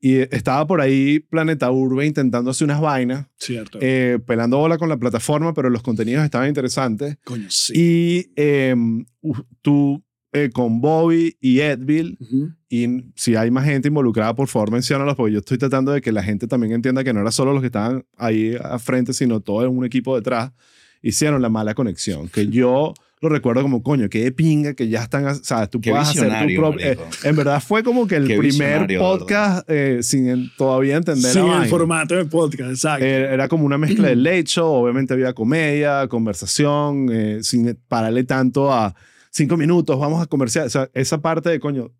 Y estaba por ahí Planeta Urbe intentando hacer unas vainas, Cierto. eh, pelando bola con la plataforma, pero los contenidos estaban interesantes. Coño, sí. Y eh, u- tú eh, con Bobby y Edville. Ujú. Y si hay más gente involucrada, por favor, menciónalos, porque yo estoy tratando de que la gente también entienda que no era solo los que estaban ahí a frente, sino todo un equipo detrás. Hicieron la mala conexión. Que yo lo recuerdo como, coño, qué de pinga que ya están, o sea, tú Qué puedas hacer tu propio... eh, en verdad fue como que el Qué primer podcast eh, sin en- todavía entender Sin la el vaina. formato de podcast, exacto. Eh, era como una mezcla de late show, obviamente había comedia, conversación, eh, sin pararle tanto a cinco minutos, vamos a comercial. O sea, esa parte de coño,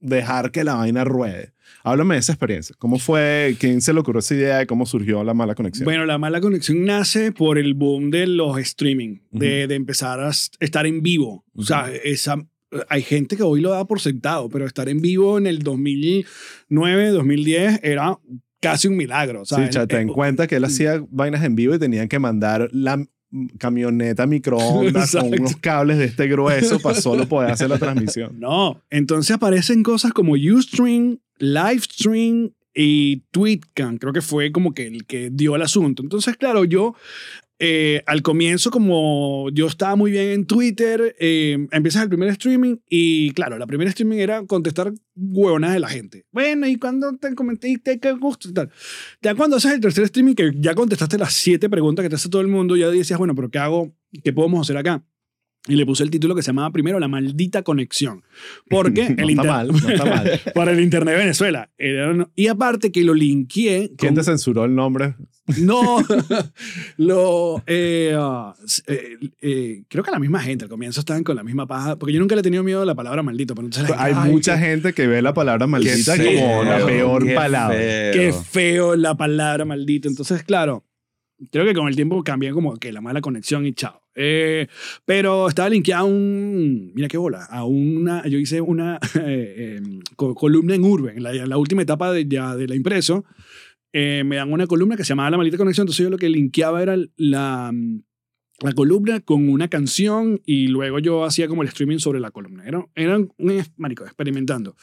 dejar que la vaina ruede. Háblame de esa experiencia. ¿Cómo fue? ¿Quién se le ocurrió esa idea de cómo surgió la mala conexión? Bueno, la mala conexión nace por el boom de los streaming, de, de empezar a estar en vivo. O sea, esa, hay gente que hoy lo da por sentado, pero estar en vivo en el 2009, 2010 era casi un milagro. Sí, cha, el- ten en el- cuenta que él hacía vainas en vivo y tenían que mandar la mm, camioneta microondas con unos cables de este grueso para solo poder hacer la transmisión. No, entonces aparecen cosas como Ustream, Livestream y Tweetcam. Creo que fue como que el que dio el asunto. Entonces, claro, yo eh, al comienzo, como yo estaba muy bien en Twitter, eh, empiezas el primer streaming y, claro, la primera streaming era contestar huevonas de la gente. Bueno, y cuando te comenté, te qué gusto y tal. Ya cuando haces el tercer streaming, que ya contestaste las siete preguntas que te hace todo el mundo, ya decías, bueno, pero ¿qué hago? ¿Qué podemos hacer acá? Y le puse el título que se llamaba primero La maldita conexión. Porque No el está inter- mal, no está mal. para el Internet de Venezuela. Era y aparte que lo linkeé. ¿Quién con- te censuró el nombre? No, lo. eh, s- eh, eh, creo que la misma gente al comienzo estaban con la misma paja. Porque yo nunca le he tenido miedo a la palabra maldito. Pero entonces Hay "Ay, mucha qué- gente que ve la palabra maldita Qué como la feo, peor qué palabra. feo. Qué feo la palabra maldito. Entonces, claro, creo que con el tiempo cambié como que la mala conexión y chao. Eh, pero estaba linkeado a un, mira qué bola, a una, yo hice una eh, eh, co- columna en Urban, en la, en la última etapa de, ya de la impreso, eh, me dan una columna que se llamaba La Maldita Conexión, entonces yo lo que linkeaba era la, la columna con una canción y luego yo hacía como el streaming sobre la columna. Era, era un, marico, experimentando.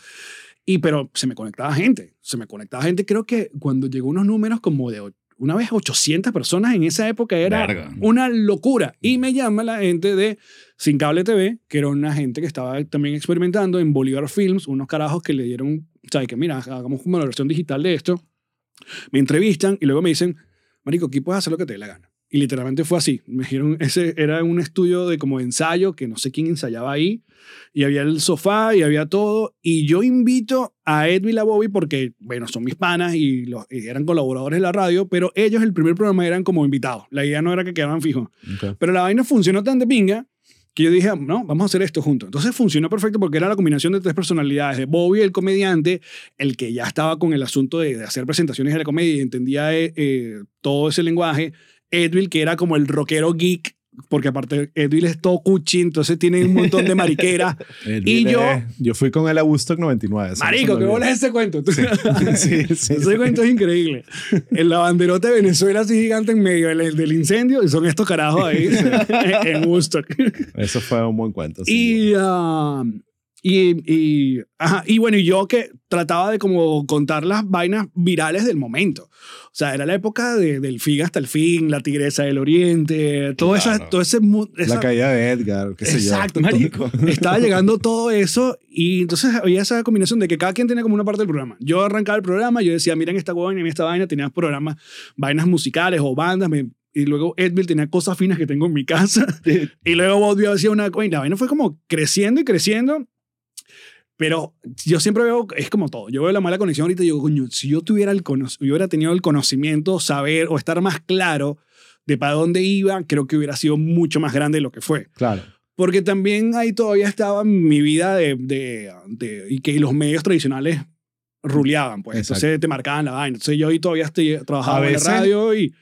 Y pero se me conectaba gente, se me conectaba gente, creo que cuando llegó unos números como de una vez 800 personas en esa época era Verga. una locura. Y me llama la gente de Sin Cable TV, que era una gente que estaba también experimentando en Bolívar Films, unos carajos que le dieron, ¿sabes? Que mira, hagamos la versión digital de esto. Me entrevistan y luego me dicen, Marico, aquí puedes hacer lo que te dé la gana. Y literalmente fue así. Me dijeron, ese era un estudio de como ensayo, que no sé quién ensayaba ahí, y había el sofá y había todo. Y yo invito a Edwin y la Bobby porque, bueno, son mis panas y, los, y eran colaboradores de la radio, pero ellos el primer programa eran como invitados. La idea no era que quedaran fijos. Pero la vaina funcionó tan de pinga que yo dije, no, vamos a hacer esto juntos. Entonces funcionó perfecto porque era la combinación de tres personalidades, de Bobby, el comediante, el que ya estaba con el asunto de, de hacer presentaciones de la comedia y entendía eh, eh, todo ese lenguaje, Edwin, que era como el rockero geek, porque aparte Edwin es todo cuchi, entonces tiene un montón de mariqueras. Y yo- Yo fui con él a Woodstock 99. eso no se Marico, me ¿qué olvida. bola es ese cuento? Sí, sí, Ese cuento es increíble. En la banderota de Venezuela así gigante en medio del, del incendio y son estos carajos ahí en Woodstock. Eso fue un buen cuento. Y, y, y, ajá, y bueno, y yo que trataba de como contar las vainas virales del momento. O sea, era la época de, del fin hasta el fin, la tigresa del oriente, todo, esa, Claro. todo ese... esa- La caída de Edgar, qué sé yo. Exacto. Marico. entonces, Estaba llegando todo eso y entonces había esa combinación de que cada quien tenía como una parte del programa. Yo arrancaba el programa, yo decía, miren esta vaina, miren esta vaina, tenía programas, vainas musicales o bandas, me- y luego Edville tenía cosas finas que tengo en mi casa. y luego Bobby hacía una vaina. La vaina fue como creciendo y creciendo. Pero yo siempre veo, es como todo. Yo veo la mala conexión ahorita y digo, coño, si yo tuviera el yo hubiera tenido el conocimiento, saber o estar más claro de para dónde iba, creo que hubiera sido mucho más grande de lo que fue. Claro. Porque también ahí todavía estaba mi vida de, de, de- y que los medios tradicionales ruleaban, pues. Exacto. Entonces te marcaban la vaina. Entonces yo ahí todavía estoy, trabajaba en la radio y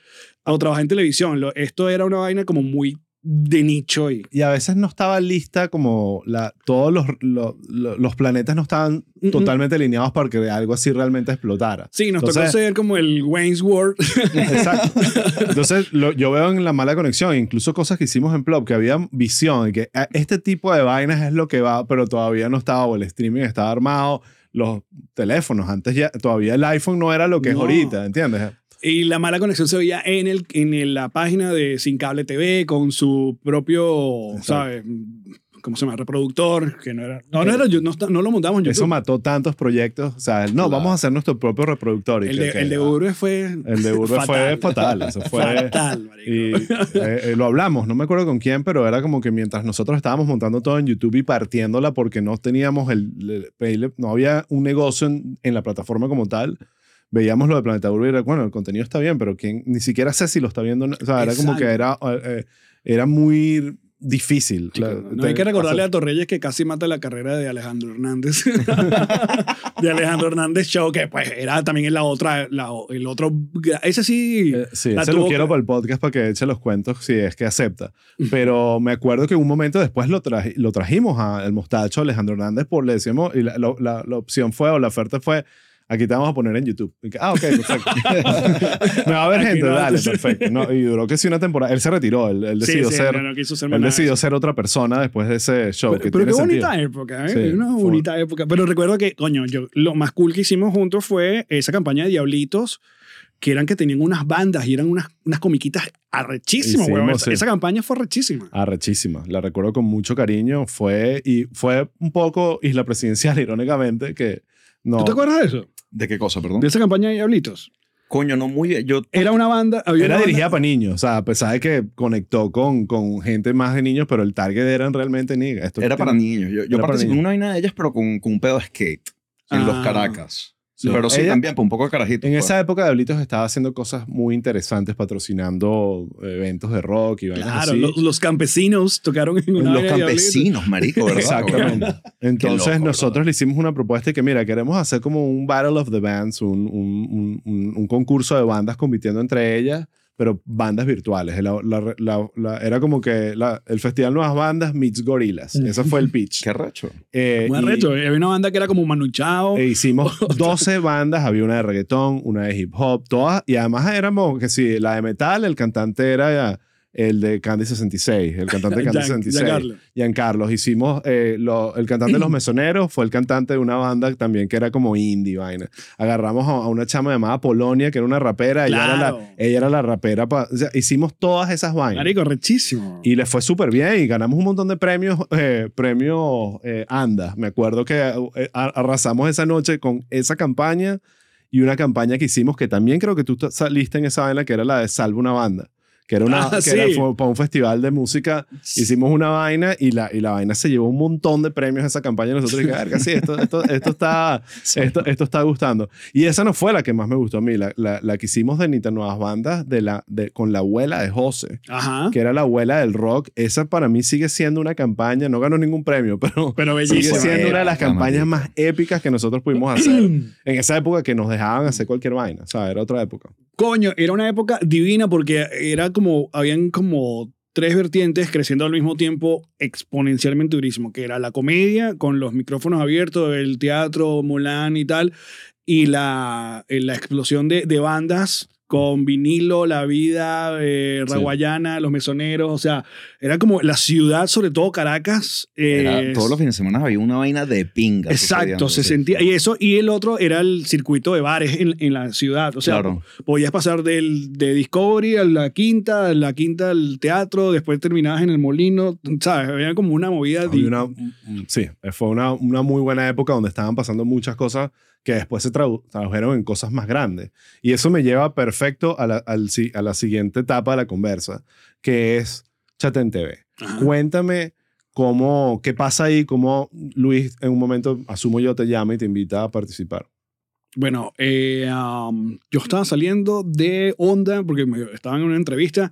o trabajaba en televisión. Lo- esto era una vaina como muy de nicho y Y a veces no estaba lista como la, todos los, lo- lo- los planetas no estaban totalmente alineados para que algo así realmente explotara. Sí, nos tocó ser como el Wayne's World. Exacto. Entonces, lo- yo veo en la mala conexión, incluso cosas que hicimos en Plop, que había visión, que eh, este tipo de vainas es lo que va, pero todavía no estaba, o el streaming estaba armado, los teléfonos, antes ya, todavía el iPhone no era lo que es ahorita, ¿entiendes? Y la mala conexión se veía en, el, en el- la página de Sin Cable TV con su propio, Exacto. ¿sabes? ¿cómo se llama? Reproductor, que no era, no, no era, yo- no, no lo montamos en YouTube. Eso mató tantos proyectos. O sea, no, Claro. vamos a hacer nuestro propio reproductor. y el, de, que- el de Urbe fue El de Urbe fue fatal. Eso fue. fatal, marico. Y eh, eh, lo hablamos, no me acuerdo con quién, pero era como que mientras nosotros estábamos montando todo en YouTube y partiéndola porque no teníamos el, el- no había un negocio en, en la plataforma como tal, veíamos lo de Planeta Urbe y era, bueno, el contenido está bien, pero quién, ni siquiera sé si lo está viendo. O sea, era como que era, eh, era muy difícil. No hay que recordarle a Torreyes que casi mata la carrera de Alejandro Hernández. de Alejandro Hernández Show, que pues era también la otra, la- el otro. Ese sí. Eh, sí, ese lo quiero para el podcast para que eche los cuentos si es que acepta. Pero me acuerdo que un momento después lo, traji- lo trajimos al mostacho Alejandro Hernández por le decíamos, y la, la- la opción fue, o la oferta fue, aquí te vamos a poner en YouTube. Y que, ah, ok, perfecto. me va a ver Aquí gente, no, dale, perfecto. No, y duró que sí una temporada. Él se retiró, él, él Sí, decidió sí, ser... no, no quiso ser Él decidió ser otra persona después de ese show. Pero, que pero qué tiene bonita sentido. época, ¿eh? Sí, una fue- bonita época. Pero recuerdo que, coño, yo, lo más cool que hicimos juntos fue esa campaña de Diablitos, que eran que tenían unas bandas y eran unas, unas comiquitas arrechísimas, weón. Esa, sí. esa campaña fue arrechísima. Arrechísima. La recuerdo con mucho cariño. Fue, y fue un poco Isla Presidencial, irónicamente, que no... ¿Tú te acuerdas de eso? ¿De qué cosa, perdón? De esa campaña de Diablitos. Coño, no muy bien. Yo, Era una banda. había Era una banda- dirigida para niños, o sea, a pesar de que conectó con, con gente más de niños, pero el target eran realmente niños. Esto era para niños. Yo, yo participé en una vaina de ellas, pero con, con un pedo de skate en los Ah. Caracas. Sí. Pero sí, Ella- también, para un poco de carajito. En pues. esa época, Diablitos estaba haciendo cosas muy interesantes, patrocinando eventos de rock y Claro, así. los, los campesinos tocaron en una Los campesinos, marico, ¿verdad? Exactamente. Entonces loco, nosotros ¿verdad? le hicimos una propuesta y que, mira, queremos hacer como un Battle of the Bands, un- un- un concurso de bandas compitiendo entre ellas, pero bandas virtuales. La- la- la- la- era como que la- el Festival Nuevas Bandas meets Gorilas. Ese fue el pitch. Qué recho. Eh, Muy y- arrecho. Había una banda que era como Manu Chao. e hicimos 12 bandas, había una de reggaetón, una de hip hop, todas, y además éramos, que sí, la de metal, el cantante era el de Candy 66, el cantante de Candy Gian- 66. Giancarlo. Giancarlos. Hicimos, eh, lo- el cantante de Los Mesoneros fue el cantante de una banda también que era como indie, vaina. Agarramos a, a una chama llamada Polonia, que era una rapera, ella, era Claro. la, ella era la rapera, pa- o sea, hicimos todas esas vainas. Marico, rechísimo. Y le fue súper bien y ganamos un montón de premios, eh, premios eh, ANDA. Me acuerdo que eh, arrasamos esa noche con esa campaña y una campaña que hicimos que también creo que tú saliste en esa vaina que era la de Salva una banda. Que era, una, Ah, que sí. era- fue para un festival de música. Hicimos una vaina y la, y la vaina se llevó un montón de premios esa campaña. Y nosotros dijimos, verga, sí, esto, esto, esto, está, esto, esto está gustando. Y esa no fue la que más me gustó a mí. La, la, la que hicimos de Nita Nuevas Bandas de la, de, con la abuela de José Ajá. que era la abuela del rock. Esa para mí sigue siendo una campaña, no ganó ningún premio, pero Pero sigue siendo una de las campañas más épicas que nosotros pudimos hacer en esa época que nos dejaban hacer cualquier vaina. O sea, era otra época. Coño, era una época divina porque era como, habían como tres vertientes creciendo al mismo tiempo exponencialmente durísimo, que era la comedia con los micrófonos abiertos, el teatro, Mulan y tal, y la, eh, la explosión de, de bandas con vinilo, La Vida, eh, Sí. Raguayana, Los Mesoneros, o sea, era como la ciudad, sobre todo Caracas. Era- eh, todos los fines de semana había una vaina de pinga. Exacto, se sí. sentía. Y eso, y el otro era el circuito de bares en, en la ciudad. O sea, Claro. podías pasar del, de Discovery a la quinta, a la quinta al teatro, después terminabas en el molino, ¿sabes? Había como una movida. Había una- mm, sí, fue una, una muy buena época donde estaban pasando muchas cosas que después se tradu- tradujeron en cosas más grandes. Y eso me lleva perfecto a la, al a la siguiente etapa de la conversa, que es Chaten TV. Ajá. Cuéntame cómo, qué pasa ahí, cómo Luis en un momento, asumo yo, te llama y te invita a participar. Bueno, eh, um, yo estaba saliendo de Onda porque me, estaba en una entrevista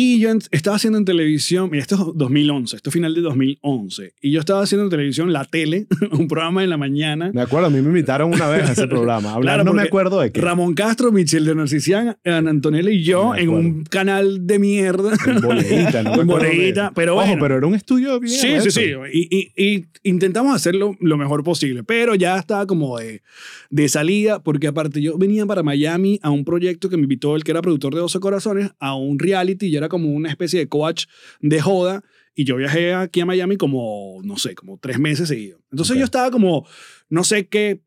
y yo estaba haciendo en televisión, mira, esto es 2011, esto es final de 2011, y yo estaba haciendo en televisión La Tele, un programa en la mañana. Me acuerdo, a mí me invitaron una vez a ese programa. Hablar, Claro, no me acuerdo de qué. Ramón Castro, Michelle de Narcisian, Antonella y yo en un canal de mierda. En boleita, ¿no? En pero Ojo, bueno. pero era un estudio bien. Sí, sí, sí. Y, y- y intentamos hacerlo lo mejor posible, pero ya estaba como de, de salida, porque aparte yo venía para Miami a un proyecto que me invitó el que era productor de 12 Corazones a un reality y era como una especie de coach de joda. Y yo viajé aquí a Miami como, no sé, como tres meses seguidos. Entonces Ok. yo estaba como, no sé qué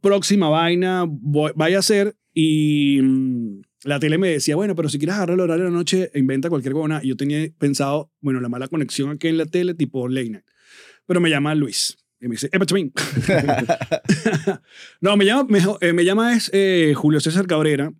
próxima vaina voy- vaya a hacer. Y mm, la tele me decía, bueno, pero si quieres agarrar el horario de la noche, inventa cualquier huevona. Y yo tenía pensado, bueno, la mala conexión aquí en la tele, tipo late night. pero me llama Luis. Y me dice, ¡Epa, Chapín! no, me llama, me, eh, me llama es eh, Julio César Cabrera,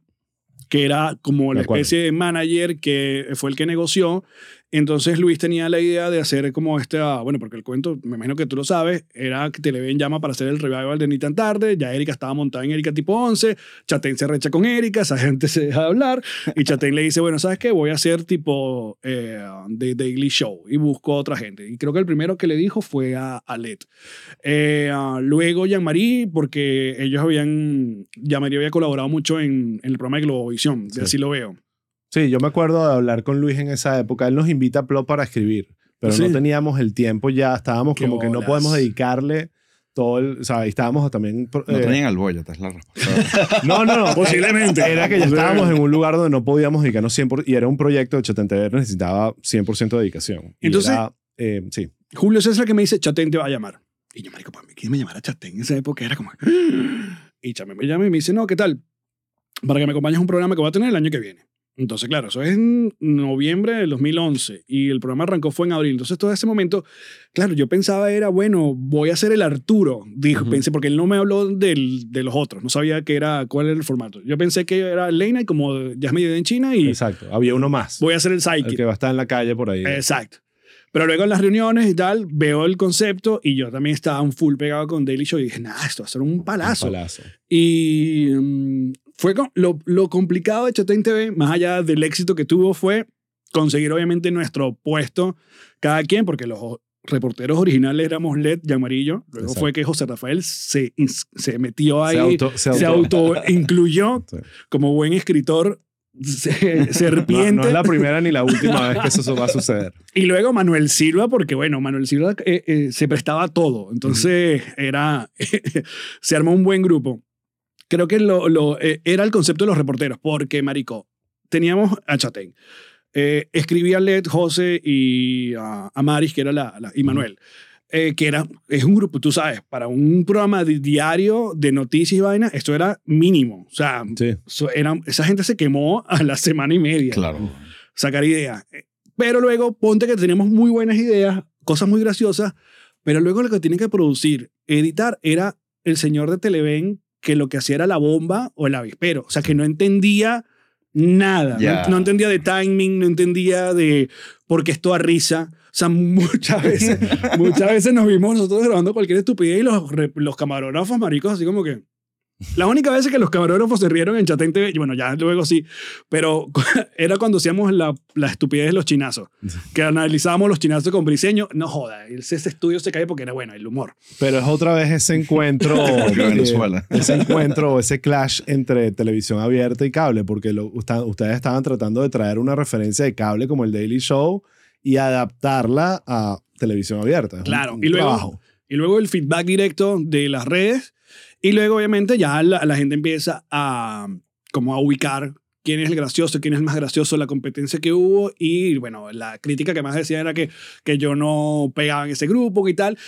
que era como la especie de manager que fue el que negoció. Entonces Luis tenía la idea de hacer como esta, bueno, porque el cuento, me imagino que tú lo sabes, era que Televen llama para hacer el revival de Ni tan tarde, ya Erika estaba montada en Erika tipo 11, Chatén se recha con Erika, esa gente se deja de hablar, y Chatén le dice, bueno, ¿sabes qué? Voy a hacer tipo eh, The Daily Show, y busco a otra gente. Y creo que el primero que le dijo fue a, a Led. Eh, ah, luego Jean-Marie, porque ellos habían, Jean-Marie había colaborado mucho en, en el programa de Globovisión, Sí. así lo veo. Sí, yo me acuerdo de hablar con Luis en esa época. Él nos invita a Plot para escribir, pero Sí. no teníamos el tiempo ya. Estábamos Qué como que no bolas. podemos dedicarle todo el... O sea, estábamos también... No eh, tenían al boyata, es la respuesta. no, no, no. Posiblemente. Era que ya estábamos en un lugar donde no podíamos dedicarnos 100%, y era un proyecto de Chatentv necesitaba 100% de dedicación. Y Entonces- era, eh, sí. Julio César que me dice, Chatén te va a llamar. Y yo, marico, ¿para mí quién me llamara Chatén en esa época? Era como... Y Chatén me llama y me dice, no, ¿qué tal? Para que me acompañes a un programa que voy a tener el año que viene. Entonces, claro, eso es en noviembre del 2011 y el programa arrancó fue en abril. Entonces, todo ese momento, claro, yo pensaba era, bueno, voy a ser el Arturo, dijo, pensé, porque él no me habló del, de los otros, no sabía qué era, cuál era el formato. Yo pensé que era Lena y como ya es medio en China y Exacto. Había uno más. voy a ser el Psychic. que va a estar en la calle por ahí. Exacto. Pero luego en las reuniones y tal, veo el concepto y yo también estaba un full pegado con Daily Show y dije, nada, esto va a ser un Un palazo. palazo. Y fue con- lo, lo complicado de Chatén TV, más allá del éxito que tuvo, fue conseguir obviamente nuestro puesto cada quien, porque los reporteros originales éramos LED y Amarillo. Luego Exacto. fue que José Rafael se, se metió ahí, Se auto, se se auto- auto-incluyó Sí. como buen escritor se- No, serpiente. no es la primera ni la última vez que eso va a suceder. Y luego Manuel Silva, porque bueno, Manuel Silva eh, eh, se prestaba a todo. Entonces era, se armó un buen grupo. Creo que lo, lo, eh, era el concepto de los reporteros, porque, Marico, teníamos a Chatén. Eh, escribía Led, José y a Amaris, que era la, la- y Manuel. eh, que era, es un grupo, tú sabes, para un programa de diario de noticias y vainas, esto era mínimo. O sea, Sí. eso era, esa gente se quemó a la semana y media claro. sacar ideas. Pero luego ponte que teníamos muy buenas ideas, cosas muy graciosas, pero luego lo que tiene que producir, editar, era el señor de Televen que lo que hacía era la bomba o el avispero. O sea, que no entendía nada. No-. No, entendía de timing, no entendía de por qué esto a risa. O sea, muchas veces, muchas veces nos vimos nosotros grabando cualquier estupidez y los, los camarógrafos maricos así como que... La única vez que los camarógrafos se rieron en Chatén TV, bueno, ya luego sí, pero era cuando hacíamos la, la estupidez de los chinazos, que analizábamos los chinazos con Briseño. No joda, ese ese estudio se cae porque era bueno, el humor. Pero es otra vez ese encuentro. Venezuela. ese encuentro o ese clash entre televisión abierta y cable, porque lo- ustedes estaban tratando de traer una referencia de cable como el Daily Show y adaptarla a televisión abierta. Un- Claro, un y luego- trabajo. Y luego el feedback directo de las redes. Y luego, obviamente, ya la, gente empieza a, como a ubicar quién es el gracioso, quién es el más gracioso, la competencia que hubo. Y bueno, la crítica que más decía era que, que yo no pegaba en ese grupo y tal.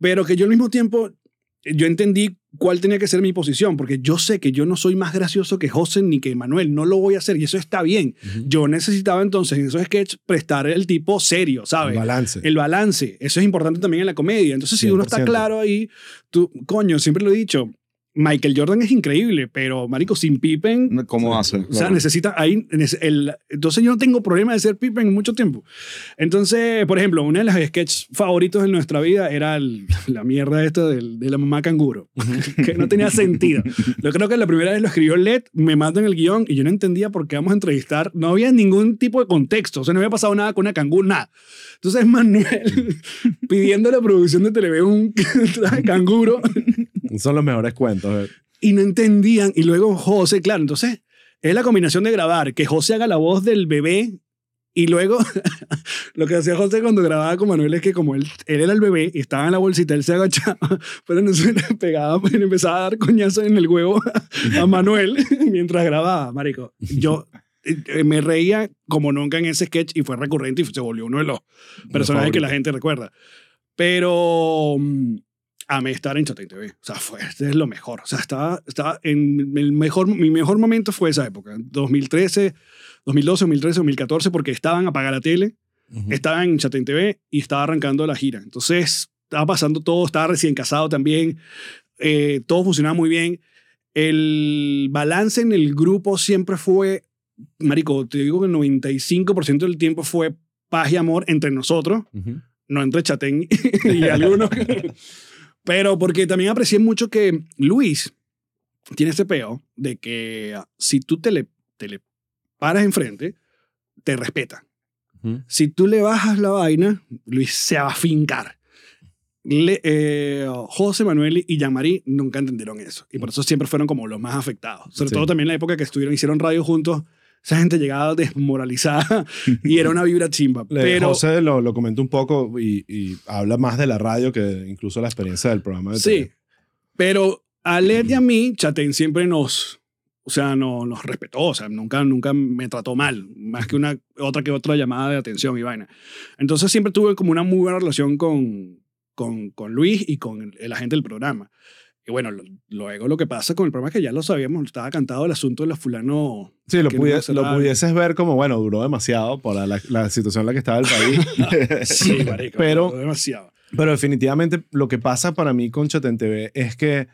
Pero que yo al mismo tiempo, yo entendí cuál tenía que ser mi posición, porque yo sé que yo no soy más gracioso que José ni que Manuel, no lo voy a hacer y eso está bien. Yo necesitaba entonces en esos sketches prestar el tipo serio, ¿sabes? El balance. el balance. Eso es importante también en la comedia. Entonces, si uno está 100%. claro ahí, tú, coño, siempre lo he dicho, Michael Jordan es increíble, pero, marico, sin Pippen, ¿Cómo hace? o sea, necesita ahí, el, entonces yo no tengo problema de ser Pippen en mucho tiempo. Entonces, por ejemplo, una de las sketches favoritos de nuestra vida era el- la mierda esta del- de la mamá canguro, que no tenía sentido. Yo creo que la primera vez lo escribió Led, me matan el guion y yo no entendía por qué vamos a entrevistar. No había ningún tipo de contexto, o sea, no había pasado nada con una canguro, nada. Entonces Manuel pidiendo a la producción de Televen un canguro Son los mejores cuentos. eh. y no entendían. Y luego José, claro, entonces es la combinación de grabar, que José haga la voz del bebé y luego lo que hacía José cuando grababa con Manuel es que como él, él era el bebé y estaba en la bolsita, él se agachaba, pero no se le pegaba, le empezaba a dar coñazo en el huevo a Manuel mientras grababa, marico. Yo eh, me reía como nunca en ese sketch y fue recurrente y se volvió uno de los personajes que la gente recuerda. Pero mm, amé estar en Chatén TV. O sea, fue, este es lo mejor. O sea, estaba, estaba en el mejor, mi mejor momento fue esa época, 2013, 2012, 2013, 2014, porque estaban a pagar la tele, Ujú. estaba en Chatén TV y estaba arrancando la gira. Entonces, estaba pasando todo, estaba recién casado también, eh, todo funcionaba muy bien. El balance en el grupo siempre fue, Marico, te digo que el 95% del tiempo fue paz y amor entre nosotros, Ujú. no entre Chatén y algunos. Pero porque también aprecié mucho que Luis tiene ese peo de que si tú te le, te le paras enfrente, te respeta. Si tú le bajas la vaina, Luis se va a fincar. Le- eh, José Manuel y Jean-Marie nunca entendieron eso. Y por eso siempre fueron como los más afectados. Sobre Sí. todo también en la época que estuvieron, hicieron radio juntos. Esa gente llegaba desmoralizada y era una vibra chimba. Pero José lo, lo comentó un poco y, y habla más de la radio que incluso la experiencia del programa de Sí, TV. pero a Led y a mí, Chatén siempre nos, o sea, no, nos respetó, o sea, nunca, nunca me trató mal, más que una otra que otra llamada de atención y vaina. Entonces siempre tuve como una muy buena relación con, con, con Luis y con el, el agente del programa. Y bueno, lo- luego lo que pasa con el programa es que ya lo sabíamos, estaba cantado el asunto de la fulano. Sí, lo, que no lo pudieses ver como, bueno, duró demasiado por la, situación en la que estaba el país. Sí, marico, Pero- demasiado. Pero definitivamente lo que pasa para mí con Chatén TV es que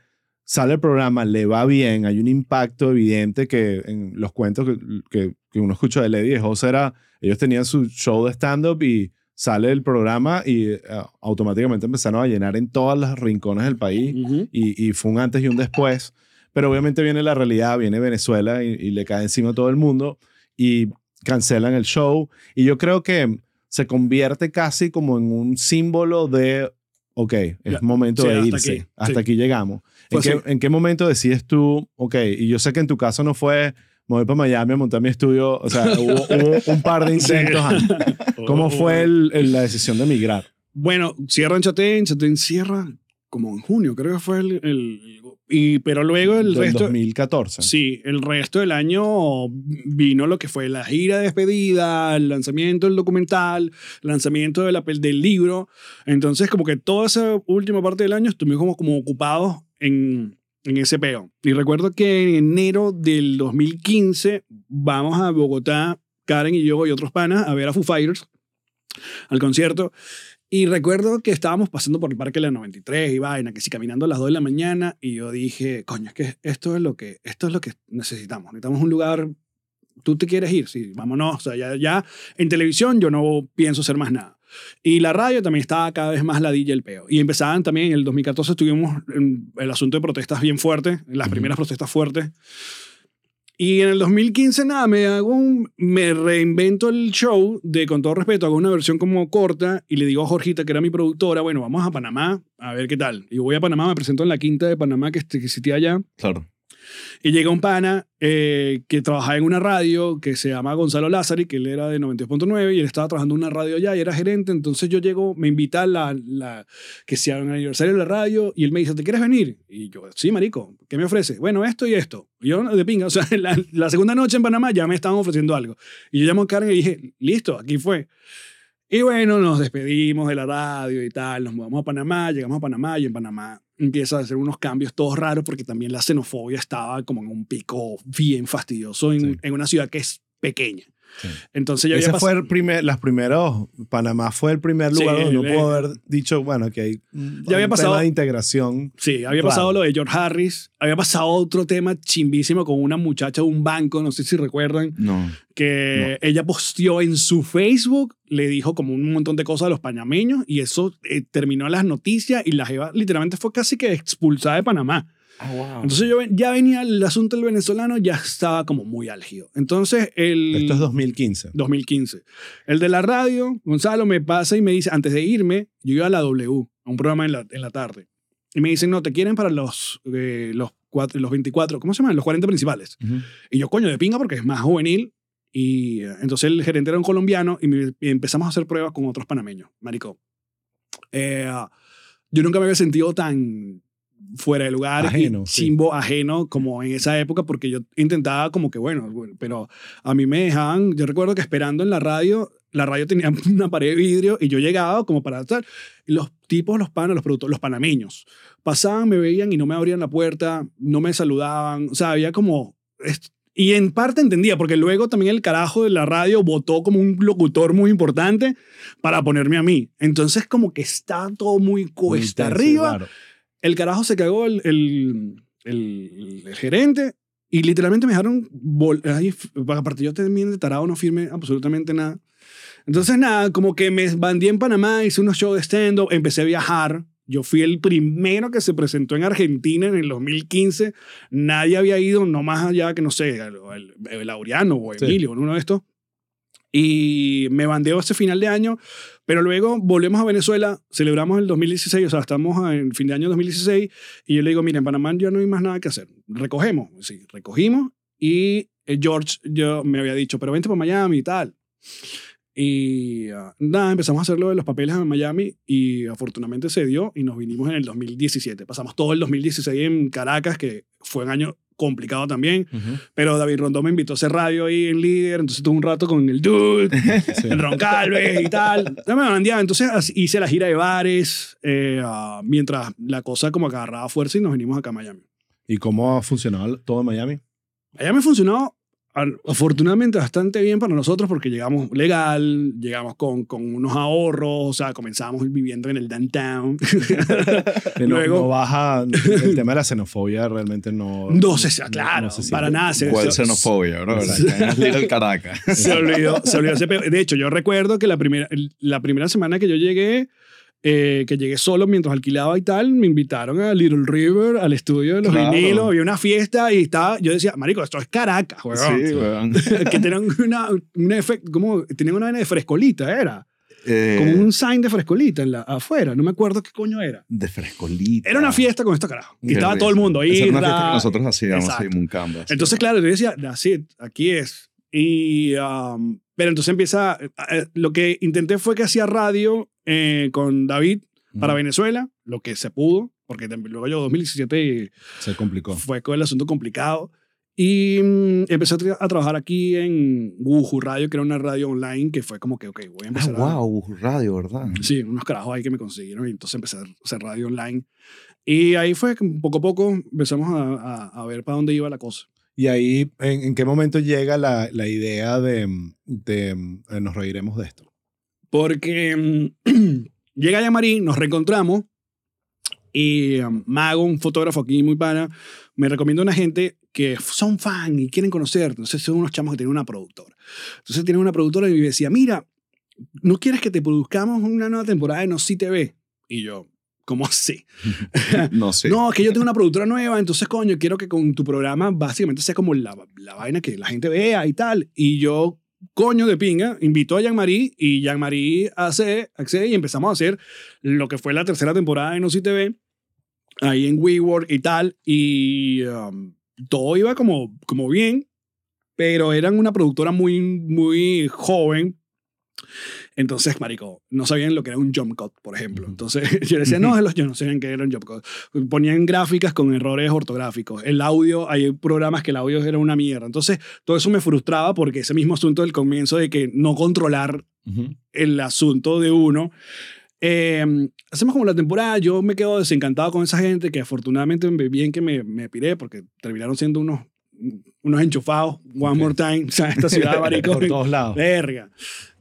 sale el programa, le va bien, hay un impacto evidente que en los cuentos que, que, que uno escucha de Lady y José era, ellos tenían su show de stand-up y sale el programa y eh, automáticamente empezaron a llenar en todas las rincones del país y, y fue un antes y un después. Pero obviamente viene la realidad, viene Venezuela y, y le cae encima a todo el mundo y cancelan el show. Y yo creo que se convierte casi como en un símbolo de, ok, es Ya, momento sí, de hasta irse. aquí, Hasta sí. aquí llegamos. ¿En Fue qué, así. ¿En qué momento decides tú, ok, y yo sé que en tu caso no fue, me voy para Miami a montar mi estudio, o sea, hubo, hubo un par de intentos antes. ¿Cómo fue el- el- la decisión de emigrar? Bueno, cierran Chatén, Chatén cierra como en junio, creo que fue el... el- y, pero luego el Del resto... 2014. Sí, el resto del año vino lo que fue la gira de despedida, el lanzamiento del documental, el lanzamiento de la, del libro. Entonces, como que toda esa última parte del año estuvimos como, como ocupados en, en ese peo. Y recuerdo que en enero del 2015 vamos a Bogotá, Karen y yo y otros panas, a ver a Foo Fighters al concierto. Y recuerdo que estábamos pasando por el Parque de la 93 y vaina, que sí, caminando a las 2 de la mañana, y yo dije, coño, es que esto es lo que, esto es lo que necesitamos. Necesitamos un lugar, tú te quieres ir, sí, vámonos. O sea, ya, ya en televisión yo no pienso hacer más nada. Y la radio también estaba cada vez más ladilla el peo. Y empezaban también, en el 2014 tuvimos en el asunto de protestas bien fuerte, las primeras protestas fuertes. Y en el 2015, nada, me hago un, me reinvento el show de, con todo respeto, hago una versión como corta y le digo a Jorgita, que era mi productora, bueno, vamos a Panamá a ver qué tal. Y voy a Panamá, me presento en la quinta de Panamá que, que existía allá. Claro. Y llega un pana eh, que trabajaba en una radio que se llama Gonzalo Lázari, que él era de 92.9 y él estaba trabajando en una radio allá y era gerente. Entonces yo llego, me invita a la, la, que sea un aniversario de la radio y él me dice, ¿te quieres venir? Y yo, sí, marico, ¿qué me ofrece? Bueno, esto y esto. Y yo de pinga, o sea, la, la segunda noche en Panamá ya me estaban ofreciendo algo. Y yo llamo a Karen y dije, listo, aquí fue. Y bueno, nos despedimos de la radio y tal, nos mudamos a Panamá, llegamos a Panamá y en Panamá empieza a hacer unos cambios todos raros porque también la xenofobia estaba como en un pico bien fastidioso en, Sí. en una ciudad que es pequeña. Sí. Entonces yo Ese había fue el primer, las primeros, Panamá fue el primer Sí, lugar donde uno pudo haber dicho, bueno, que hay un, Ya había pasado- tema de integración. Sí, había pasado lo de George Harris, había pasado otro tema chimbísimo con una muchacha de un banco, no sé si recuerdan, No. que ella posteó en su Facebook, le dijo como un montón de cosas a los panameños y eso eh, terminó las noticias y la jeva literalmente fue casi que expulsada de Panamá. Entonces yo ya venía el asunto del venezolano, ya estaba como muy álgido. Entonces el... Esto es 2015. 2015. El de la radio, Gonzalo, me pasa y me dice, antes de irme, yo iba a la W, a un programa en la, en la tarde. Y me dicen, no, te quieren para los, eh, los, cuatro, los 24, ¿cómo se llaman? Los 40 principales. Ujú. Y yo, coño, de pinga porque es más juvenil. Y eh, entonces el gerente era un colombiano y, me- y empezamos a hacer pruebas con otros panameños. Marico, eh, yo nunca me había sentido tan fuera de lugar Ajeno, y sí. chimbo ajeno como en esa época porque yo intentaba como que bueno, pero a mí me dejaban, yo recuerdo que esperando en la radio, la radio tenía una pared de vidrio y yo llegaba como para estar, los tipos, los panas, los productores, los panameños, pasaban, me veían y no me abrían la puerta, no me saludaban, o sea, había como, Y en parte entendía, porque luego también el carajo de la radio votó como un locutor muy importante para ponerme a mí. Entonces como que está todo muy cuesta Intenso, arriba. claro. El carajo se cagó el, el, el- el gerente y literalmente me dejaron... ay, aparte yo también de tarado no firmé absolutamente nada. Entonces nada, como que me bandí en Panamá, hice unos shows de stand-up, empecé a viajar. Yo fui el primero que se presentó en Argentina en el 2015. Nadie había ido, no más allá que, no sé, el, el- el Laureano o Sí. Emilio, uno de estos. Y me bandeo ese final de año, pero luego volvemos a Venezuela, celebramos el 2016, o sea, estamos en fin de año 2016, y yo le digo, mira, en Panamá ya no hay más nada que hacer. Recogemos, sí, recogimos, y eh, George yo me había dicho, pero vente para Miami y tal. Y ah, nada, empezamos a hacer lo de los papeles en Miami y afortunadamente se dio y nos vinimos en el 2017. Pasamos todo el 2016 en Caracas, que fue un año complicado también, pero David Rondón me invitó a hacer radio ahí en Líder, entonces tuve un rato con el Dude, Sí. el Ron Calves y tal. Ya me bandeaba. Entonces hice la gira de bares eh, ah, mientras la cosa como agarraba fuerza y nos vinimos acá a Miami. ¿Y cómo ha funcionado todo en Miami? Miami funcionó afortunadamente bastante bien para nosotros porque llegamos legal, llegamos con, con unos ahorros, o sea, comenzamos viviendo en el downtown. Que no, Luego- no baja, el tema de la xenofobia realmente no... No se claro, se siente. para nada. Se, ¿Cuál se- xenofobia, bro? Little Caracas. se olvidó, se olvidó ese De hecho, yo recuerdo que la primera, la primera semana que yo llegué, eh, que llegué solo mientras alquilaba y tal, me invitaron a Little River, al estudio de los Claro. vinilos, había una fiesta y estaba, yo decía, marico, esto es Caracas, weón. Sí, weón. que tenían una, un efecto, como, tenían una vaina de frescolita, era. Eh, Como un sign de frescolita en la, afuera, no me acuerdo qué coño era. De frescolita. Era una fiesta con esta carajo. Y Qué estaba todo el mundo ahí. Era una fiesta que nosotros hacíamos Exacto. en Muncamba. sí. Entonces, claro, yo decía, that's it, aquí es. Y, um, pero entonces empieza, eh, lo que intenté fue que hacía radio eh, con David para Ujú. Venezuela, lo que se pudo, porque luego yo 2017 Se complicó. fue con el asunto complicado. Y mm, empecé a, tra- a trabajar aquí en Wuhu Radio, que era una radio online, que fue como que, ok, voy a Ah, empezar a... wow, radio, ¿verdad? Sí, unos carajos ahí que me consiguieron y entonces empecé a hacer radio online. Y ahí fue que poco a poco empezamos a, a- ver para dónde iba la cosa. Y ahí, ¿en, en qué momento llega la, la idea de, de, eh, nos reiremos de esto? Porque mm, llega Yamari, nos reencontramos y um, Mago, un fotógrafo aquí muy pana, me recomienda una gente que son fan y quieren conocer. Entonces son unos chamos que tienen una productora. Entonces tienen una productora y me decía, mira, ¿no quieres que te produzcamos una nueva temporada de No Si TV? Y yo, ¿cómo así? No sé. No, es que yo tengo una productora nueva, entonces, coño, quiero que con tu programa básicamente sea como la, la vaina que la gente vea y tal. Y yo, coño de pinga, invito a Jean-Marie y Jean-Marie hace, accede y empezamos a hacer lo que fue la tercera temporada de No Si TV, ahí en WeWork y tal. Y um, todo iba como, como bien, pero eran una productora muy, muy joven. Entonces, marico, no sabían lo que era un jump cut, por ejemplo. Entonces, yo decía, no, los- yo no sabían que era un jump cut. Ponían gráficas con errores ortográficos. El audio, hay programas que el audio era una mierda. Entonces, todo eso me frustraba porque ese mismo asunto del comienzo de que no controlar el asunto de uno. Eh, hacemos como la temporada, yo me quedo desencantado con esa gente que afortunadamente me- bien que me, me piré porque terminaron siendo unos, unos enchufados, one Ok. more time, o sea, esta ciudad, marico, Por todos lados. verga.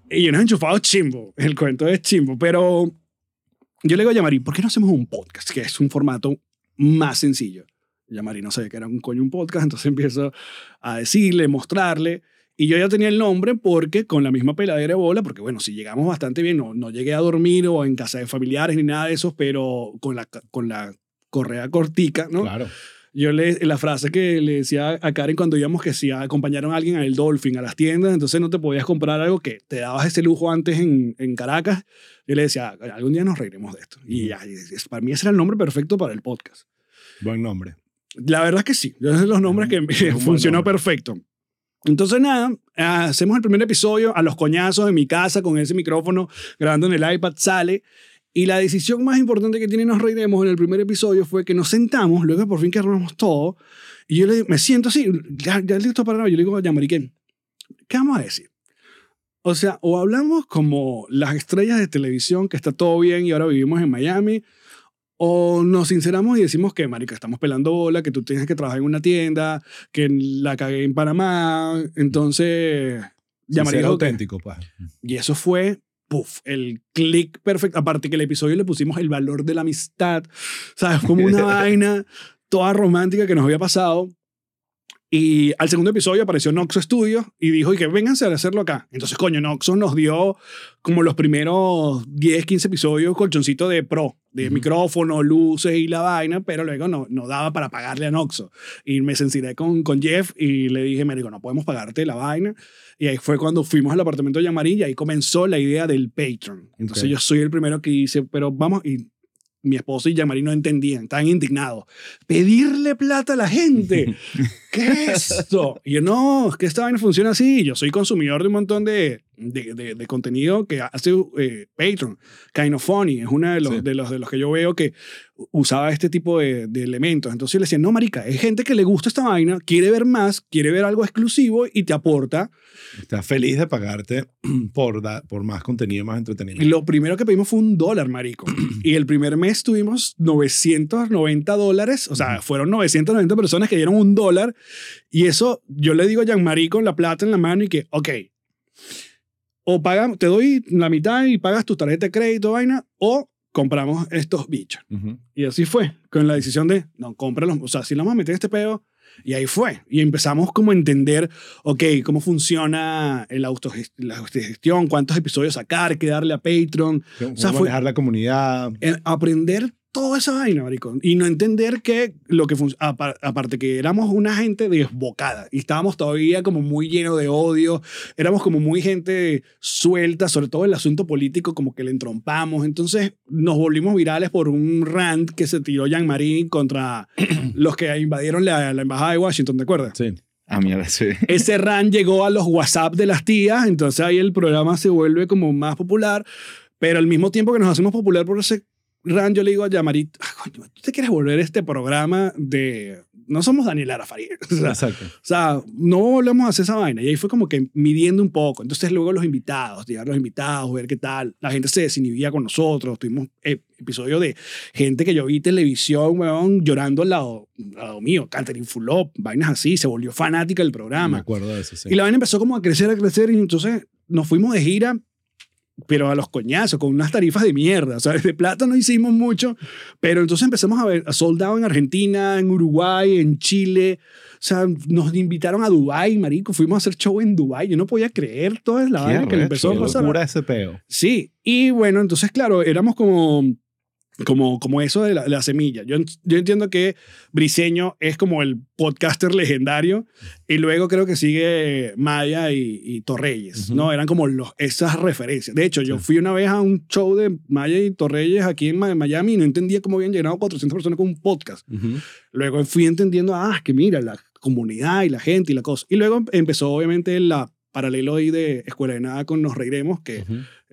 Y unos enchufados chimbo, el cuento es chimbo, pero yo le digo a Yamari, ¿por qué no hacemos un podcast? Que es un formato más sencillo. Yamari no sabía que era un coño un podcast, entonces empiezo a decirle, mostrarle. Y yo ya tenía el nombre porque con la misma peladera de bola, porque bueno, si llegamos bastante bien, no, no llegué a dormir o en casa de familiares ni nada de eso, pero con la, con la correa cortica, ¿no? Claro. Yo le, la frase que le decía a Karen cuando íbamos que si acompañaron a alguien al Dolphin, a las tiendas, entonces no te podías comprar algo que te dabas ese lujo antes en, en Caracas. Yo le decía, algún día nos reiremos de esto. Y ya, para mí ese era el nombre perfecto para el podcast. Buen nombre. La verdad es que sí. Esos son los nombres que funcionó nombre. perfecto. Entonces, nada, hacemos el primer episodio a los coñazos en mi casa con ese micrófono grabando en el iPad, sale. Y la decisión más importante que tiene Nos Reiremos en el primer episodio fue que nos sentamos, luego por fin que armamos todo, y yo le me siento así, ya, ya listo para nada. Yo le digo a Yamari, ¿qué? ¿qué vamos a decir? O sea, o hablamos como las estrellas de televisión, que está todo bien y ahora vivimos en Miami, o nos sinceramos y decimos que, marica, estamos pelando bola, que tú tienes que trabajar en una tienda, que la cagué en Panamá, entonces... Ya María ser dijo que- auténtico, pues. Y eso fue, puff, el click perfecto. Aparte que el episodio le pusimos el valor de la amistad, ¿sabes? Como una vaina toda romántica que nos había pasado. Y al segundo episodio apareció Noxo Studios y dijo, y que vénganse a hacerlo acá. Entonces, coño, Noxo nos dio como los primeros 10, 15 episodios colchoncito de pro, de Ujú. micrófono, luces y la vaina, pero luego no, no daba para pagarle a Noxo. Y me sensibilé con, con Jeff y le dije, me dijo, no podemos pagarte la vaina. Y ahí fue cuando fuimos al apartamento de Yamari y ahí comenzó la idea del Patreon. Entonces yo soy el primero que dice, pero vamos, y mi esposo y Yamari no entendían, estaban indignados. Pedirle plata a la gente. ¿Qué es esto? Y yo, no, es que esta vaina funciona así. Yo soy consumidor de un montón de, de, de- de contenido que hace eh, Patreon. Kind of Funny es uno de los, Sí. de, los, de los que yo veo que usaba este tipo de, de elementos. Entonces yo le decía, no, marica, hay gente que le gusta esta vaina, quiere ver más, quiere ver algo exclusivo y te aporta. Estás feliz de pagarte por, da- por más contenido, más entretenimiento. lo primero que pedimos fue un dólar, marico. y el primer mes tuvimos 990 dólares. O sea, fueron 990 personas que dieron un dólar. Y eso, yo le digo a Jean-Marie con la plata en la mano y que, ok, o pagamos, te doy la mitad y pagas tu tarjeta de crédito, vaina, o compramos estos bichos. Y así fue, con la decisión de, no, cómpralos, o sea, si lo vamos a meter este pedo, y ahí fue. Y empezamos como a entender, ok, cómo funciona el autogest- la autogestión, cuántos episodios sacar, qué darle a Patreon, Cómo sea, fue- manejar la comunidad. en aprender toda esa vaina, marico. Y no entender que lo que funciona, aparte que éramos una gente desbocada y estábamos todavía como muy llenos de odio, éramos como muy gente suelta, sobre todo el asunto político, como que le entrompamos. Entonces nos volvimos virales por un rant que se tiró Jean-Marie contra los que invadieron la, la embajada de Washington, ¿te acuerdas? Sí. Ah, mierda, sí. Ese rant llegó a los WhatsApp de las tías, entonces ahí el programa se vuelve como más popular, pero al mismo tiempo que nos hacemos popular por ese rant, yo le digo a Yamarit, "Ah, coño, ¿tú te quieres volver este programa de... No somos Daniel Arafari. O sea, Exacto. o sea, no volvemos a hacer esa vaina. Y ahí fue como que midiendo un poco. Entonces luego los invitados, llegar los invitados, ver qué tal. La gente se desinhibía con nosotros. Tuvimos eh, episodios de gente que yo vi televisión, weón, llorando al lado, al lado mío. Catherine Fulop, vainas así. Se volvió fanática del Me programa. acuerdo de eso, sí. Y la vaina empezó como a crecer, a crecer. Y entonces nos fuimos de gira, pero a los coñazos, con unas tarifas de mierda. O sea, de plata no hicimos mucho. Pero entonces empezamos a ver a soldado en Argentina, en Uruguay, en Chile. O sea, nos invitaron a Dubai, marico. Fuimos a hacer show en Dubai. Yo no podía creer toda la vaina que le empezó a pasar. locura ese peo. Sí, y bueno, entonces, claro, éramos como, como, como eso de la, la semilla. Yo, yo entiendo que Briseño es como el podcaster legendario y luego creo que sigue Maya y, y Torreyes. ¿no? Eran como los, esas referencias. De hecho, yo fui una vez a un show de Maya y Torreyes aquí en Miami y no entendía cómo habían llegado 400 personas con un podcast. Luego fui entendiendo, ah, que mira, la comunidad y la gente y la cosa. Y luego empezó obviamente la paralelo ahí de Escuela de Nada con Nos Reiremos, que.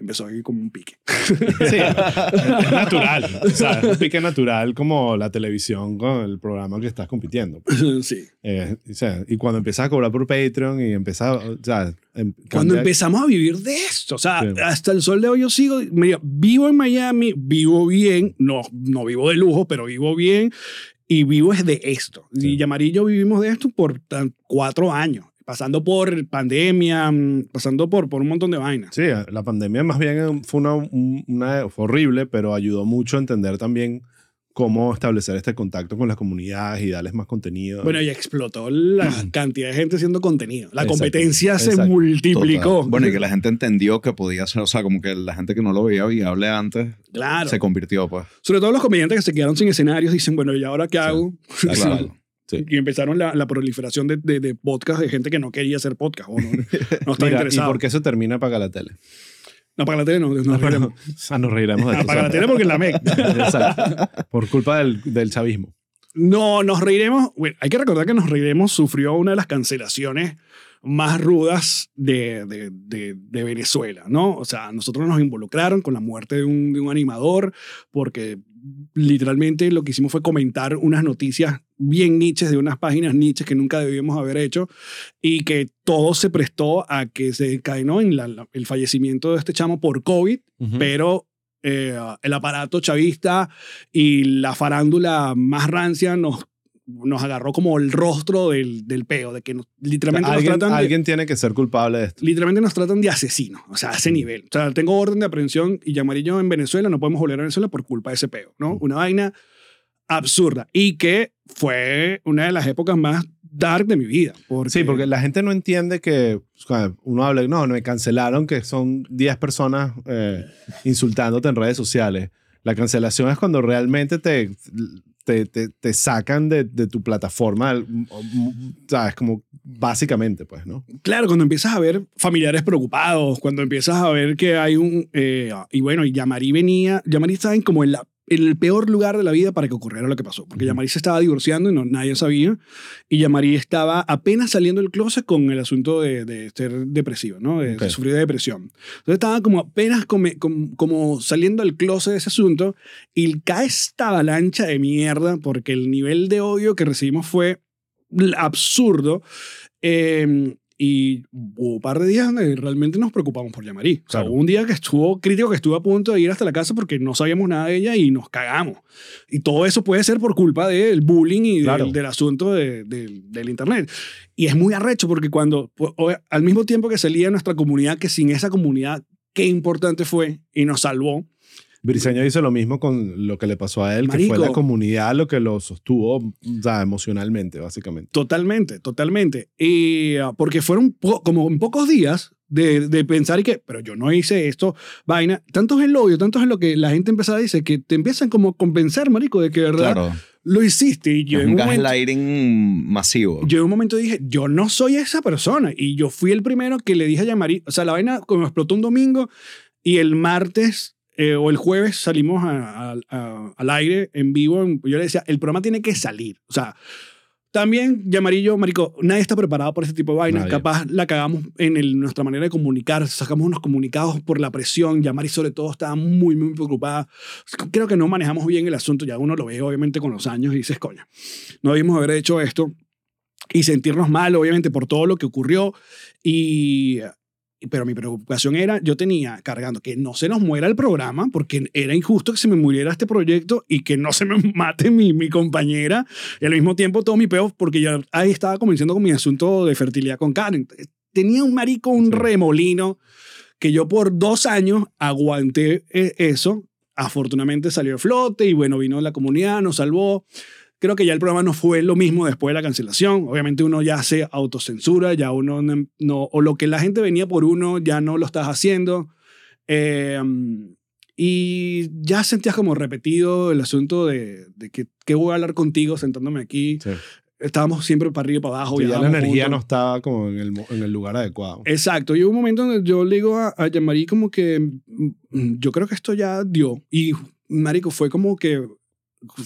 Empezó ahí como un pique. Sí, es natural. O sea, es un pique natural como la televisión con el programa que estás compitiendo. sí. Eh, o sea, y cuando empiezas a cobrar por Patreon y empiezas, o sea, em- Cuando empezamos a vivir de esto, o sea, Sí. hasta el sol de hoy yo sigo, mira, vivo en Miami, vivo bien, no, no vivo de lujo, pero vivo bien y vivo es de esto. Sí. Y Yamari y yo vivimos de esto por tan- cuatro años, pasando por pandemia, mm, pasando por, por un montón de vainas. Sí, la pandemia más bien fue una, un- una- fue horrible, pero ayudó mucho a entender también cómo establecer este contacto con las comunidades y darles más contenido. Bueno, y explotó la cantidad de gente haciendo contenido. La Exacto, competencia se exacto. multiplicó. Total. Bueno, y que la gente entendió que podía ser, o sea, como que la gente que no lo veía viable antes Claro. se convirtió, pues. Sobre todo los comediantes que se quedaron sin escenarios dicen, bueno, ¿y ahora qué hago? Tal Claro. Sí. Y empezaron la, la proliferación de, de, de podcast de gente que no quería hacer podcast o no, no está Mira, ¿y interesado. por qué se termina Paga la Tele? No, para la tele no. no, Bueno, no, o sea, nos reiremos de esto. Apaga la tele porque la MEC. Exacto. Por culpa del, del chavismo. No, nos reiremos. Bueno, hay que recordar que nos reiremos sufrió una de las cancelaciones más rudas de, de, de, de Venezuela, ¿no? O sea, nosotros nos involucraron con la muerte de un, de un animador porque literalmente lo que hicimos fue comentar unas noticias bien niches de unas páginas niches que nunca debíamos haber hecho y que todo se prestó a que se encadenó en la- la- el fallecimiento de este chamo por COVID pero eh, el aparato chavista y la farándula más rancia nos, nos agarró como el rostro del, del peo, de que nos- literalmente nos alguien, tratan de- alguien tiene que ser culpable de esto. literalmente nos tratan de asesinos, o sea, a ese nivel. O sea, tengo orden de aprehensión y llamarillo en Venezuela, no podemos volver a Venezuela por culpa de ese peo, ¿no? Una vaina absurda y que fue una de las épocas más dark de mi vida. Porque, Sí, porque la gente no entiende que uno habla, no, no me cancelaron, que son 10 personas eh, insultándote en redes sociales. La cancelación es cuando realmente te, te, te, te sacan de, de tu plataforma, ¿sabes? Como básicamente, pues, ¿no? Claro, cuando empiezas a ver familiares preocupados, cuando empiezas a ver que hay un... eh, y bueno, y Yamari venía, Yamari estaba en como en, la, en el peor lugar de la vida para que ocurriera lo que pasó, porque. Yamari se estaba divorciando y no, nadie sabía, y Yamari estaba apenas saliendo del closet con el asunto de, de ser depresivo, ¿no? De, sufrir de depresión. Entonces estaba como apenas come- como saliendo del closet de ese asunto y cae esta avalancha de mierda porque el nivel de odio que recibimos fue absurdo. Eh, y hubo un par de días donde realmente nos preocupamos por Yamari. O sea, Claro. hubo un día que estuvo crítico, que estuvo a punto de ir hasta la casa porque no sabíamos nada de ella y nos cagamos. Y todo eso puede ser por culpa del bullying y del- Claro. del, asunto de- del- del Internet. Y es muy arrecho porque cuando, pues, al mismo tiempo que salía nuestra comunidad, que sin esa comunidad, qué importante fue y nos salvó. Briseño hizo lo mismo con lo que le pasó a él, que fue la comunidad lo que lo sostuvo o sea, emocionalmente, básicamente. Totalmente, totalmente. Y ah, porque fueron po- como en pocos días de, de pensar y que, pero yo no hice esto, vaina. Tanto es el odio, tanto es lo que la gente empezaba a decir, que te empiezan como a convencer, marico, de que de verdad Claro. lo hiciste. Y yo Es en un gaslighting masivo. yo en un momento dije, yo no soy esa persona. Y yo fui el primero que le dije a Yamari, o sea, la vaina como explotó un domingo y el martes eh, o el jueves salimos a- a- a- al aire en vivo. en- yo le decía, el programa tiene que salir. O sea, también Yamari y yo, marico, nadie está preparado por ese tipo de vainas. Nadie. Capaz la cagamos en el- nuestra manera de comunicar, sacamos unos comunicados por la presión. Yamari sobre todo estaba muy, muy preocupada. Creo que no manejamos bien el asunto, ya uno lo ve obviamente con los años y dices, coño, no debimos haber hecho esto y sentirnos mal, obviamente, por todo lo que ocurrió. Y, pero mi preocupación era, yo tenía cargando que no se nos muera el programa, porque era injusto que se me muriera este proyecto y que no se me mate mi, mi compañera. Y al mismo tiempo todo mi peo, porque ya ahí estaba comenzando con mi asunto de fertilidad con Karen. Tenía un marico, un Sí. remolino, que yo por dos años aguanté eh, eso. Afortunadamente salió a flote y bueno, vino la comunidad, nos salvó. Creo que ya el programa no fue lo mismo después de la cancelación. Obviamente uno ya se autocensura, ya uno no, no- o lo que la gente venía por uno, ya no lo estás haciendo. Eh, y ya sentías como repetido el asunto de, de que, que voy a hablar contigo sentándome aquí. Sí. Estábamos siempre para arriba y para abajo. Sí, ya la energía no juntos. estaba como en el, en el lugar adecuado. Exacto. Y hubo un momento donde yo le digo a, a Jean-Marie como que mm, yo creo que esto ya dio. Y Marico fue como que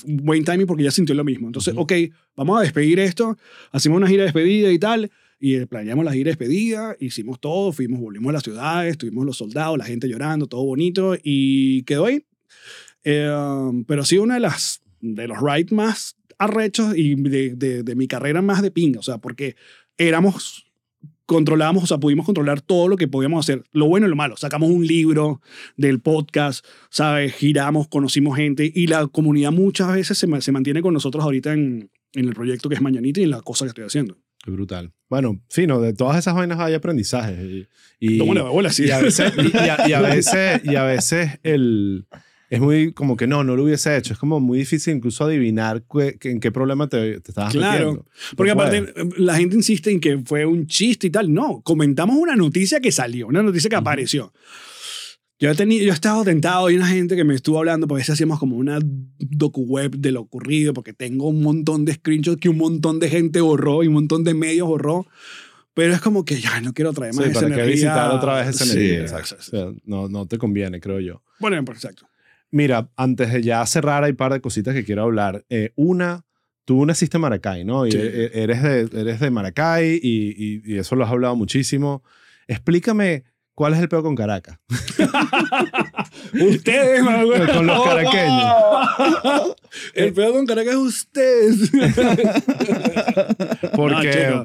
buen timing porque ya sintió lo mismo. Entonces, Ujú. ok, vamos a despedir esto. Hacemos una gira de despedida y tal. Y planeamos la gira de despedida, hicimos todo, fuimos, volvimos a las ciudades, tuvimos los soldados, la gente llorando, todo bonito y quedó ahí. Eh, pero sí una de las de los rides más arrechos y de, de, de mi carrera más de pinga, o sea, porque éramos controlábamos, o sea, pudimos controlar todo lo que podíamos hacer, lo bueno y lo malo. Sacamos un libro del podcast, ¿sabes? Giramos, conocimos gente y la comunidad muchas veces se, se mantiene con nosotros ahorita en, en el proyecto que es Mañanita y en la cosa que estoy haciendo. Qué brutal. Bueno, fino, de todas esas vainas hay aprendizaje. Y, y, la bola, sí. y a veces, y, y a, y a veces, y a veces el, es muy como que no, no lo hubiese hecho. Es como muy difícil incluso adivinar que- que- en qué problema te, te estabas Claro, metiendo. Porque No aparte la gente insiste en que fue un chiste y tal. No, comentamos una noticia que salió, una noticia que Ujú. apareció. Yo he, tenido, yo he estado tentado, hay una gente que me estuvo hablando, porque a veces hacíamos como una docu-web de lo ocurrido, porque tengo un montón de screenshots que un montón de gente borró y un montón de medios borró. Pero es como que ya no quiero traer más Sí, esa para que visitar otra vez esa Sí, energía. exacto. O sea, no, no te conviene, creo yo. Bueno, pues, exacto. Mira, antes de ya cerrar, hay un par de cositas que quiero hablar. Eh, una, tú naciste en Maracay, ¿no? Y Sí. e- eres, de, eres de Maracay y, y- y eso lo has hablado muchísimo. Explícame cuál es el peor con Caracas. Ustedes, con los caraqueños. El peor con Caracas es usted. Porque.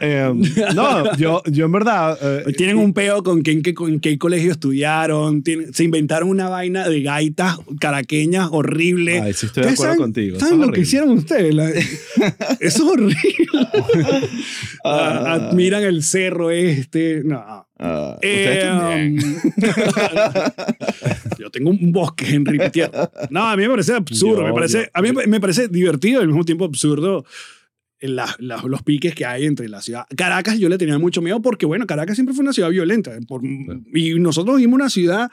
eh, no, yo, yo en verdad. eh, Tienen un peo con qué, en con qué colegio estudiaron. tienen- se inventaron una vaina de gaitas caraqueñas horrible. Ay, sí estoy de ¿Ustedes acuerdo saben- contigo, ¿Saben es lo que hicieron ustedes? La- eso es horrible. Ah, Admiran el cerro este. No. Ah, Eh, um, yo tengo un bosque, Henry Petier. No, a mí me parece absurdo. Yo- me parece, a mí me parece divertido y al mismo tiempo absurdo la- la- los piques que hay entre la ciudad. Caracas yo le tenía mucho miedo porque, bueno, Caracas siempre fue una ciudad violenta. por- y nosotros vimos una ciudad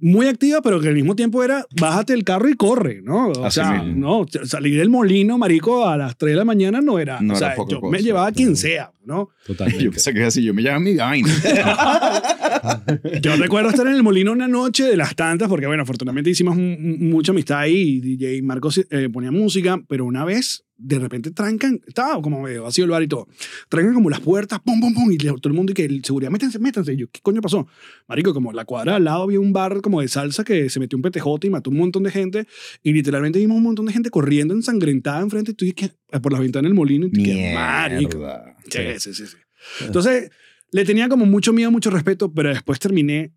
muy activa, pero que al mismo tiempo era bájate el carro y corre, ¿no? O Así sea, mismo. no, salir del molino, marico, a las 3 de la mañana no era. No o era sea, yo me llevaba a quien sea, ¿no? Totalmente. Yo pensé que así, yo me llamo mi vaina. Yo recuerdo estar en el molino una noche de las tantas, porque bueno, afortunadamente hicimos mucha amistad ahí y DJ Marcos eh, ponía música, pero una vez de repente trancan, estaba como medio vacío el bar y todo, trancan como las puertas, pum, pum, pum, y todo el mundo y que el seguridad, métanse, métanse. Y yo, ¿qué coño pasó? Marico, como la cuadra al lado había un bar como de salsa que se metió un petejote y mató un montón de gente, y literalmente vimos un montón de gente corriendo ensangrentada enfrente, y tú dices, "¿Qué?", por las ventanas del molino, y tú dices, marico. Sí, sí, sí, sí. Entonces, le tenía como mucho miedo, mucho respeto, pero después terminé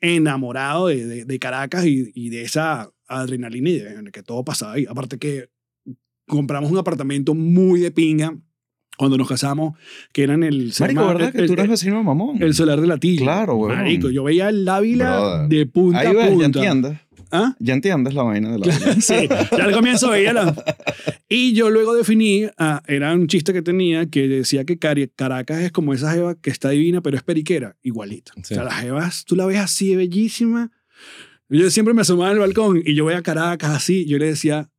enamorado de, de- de Caracas y, y de esa adrenalina y de que todo pasaba ahí. Aparte que compramos un apartamento muy de pinga cuando nos casamos, que era en el... Marico, llama- ¿verdad que el, tú eres el- vecino de mamón? el solar de la Tilla. Claro, weón. Marico, yo veía el Ávila Brother. de punta Ahí a ves, ya punta. entiendes. ¿Ah? Ya entiendes la vaina de la Sí, ya al comienzo veía la... Y yo luego definí, ah, era un chiste que tenía que decía que Caracas es como esa jeva que está divina, pero es periquera, igualita. Sí. O sea, las jevas, tú la ves así, bellísima. Yo siempre me asomaba al balcón y yo veía Caracas así, yo le decía,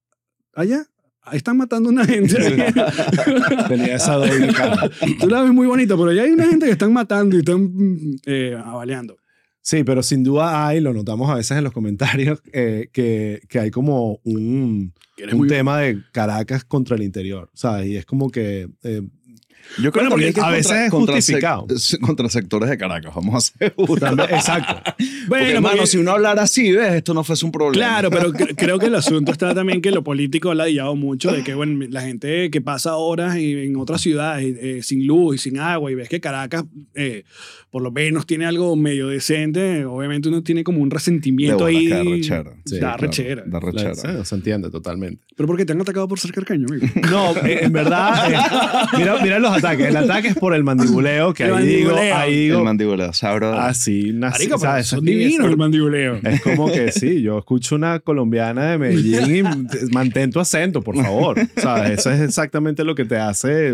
allá, ahí están matando una gente. Tenía esa doble cara. tú la ves muy bonita, pero allá hay una gente que están matando y están eh. Sí, pero sin duda hay, lo notamos a veces en los comentarios, eh, que, que hay como un, un muy- tema de Caracas contra el interior, ¿sabes? Y es como que... eh, Yo creo Bueno, porque que a veces es contra justificado. sec- contra sectores de Caracas, vamos a ser exacto. Porque, Bueno, hermano, porque- si uno hablara así, ¿ves? Esto no fuese un problema. Claro, pero cre- creo que el asunto está también que lo político ha ladillado mucho de que, bueno, la gente que pasa horas y- en otras ciudades eh, sin luz y sin agua y ves que Caracas eh, por lo menos tiene algo medio decente, obviamente uno tiene como un resentimiento ahí. da rechera. Sí, da claro, rechera. Da rechera. Sí, se entiende totalmente. Pero porque te han atacado por ser carcaño, amigo. No, eh, en verdad, eh, mira, mira los ataques. El ataque es por el mandibuleo, que El ahí digo, mandibuleo. ahí El digo, mandíbula, sabro. así nací, Marico, ¿sabes? son Eso es- divinos el mandibuleo. Es como que sí, yo escucho una colombiana de Medellín y mantén tu acento, por favor. ¿Sabes? Eso es exactamente lo que te hace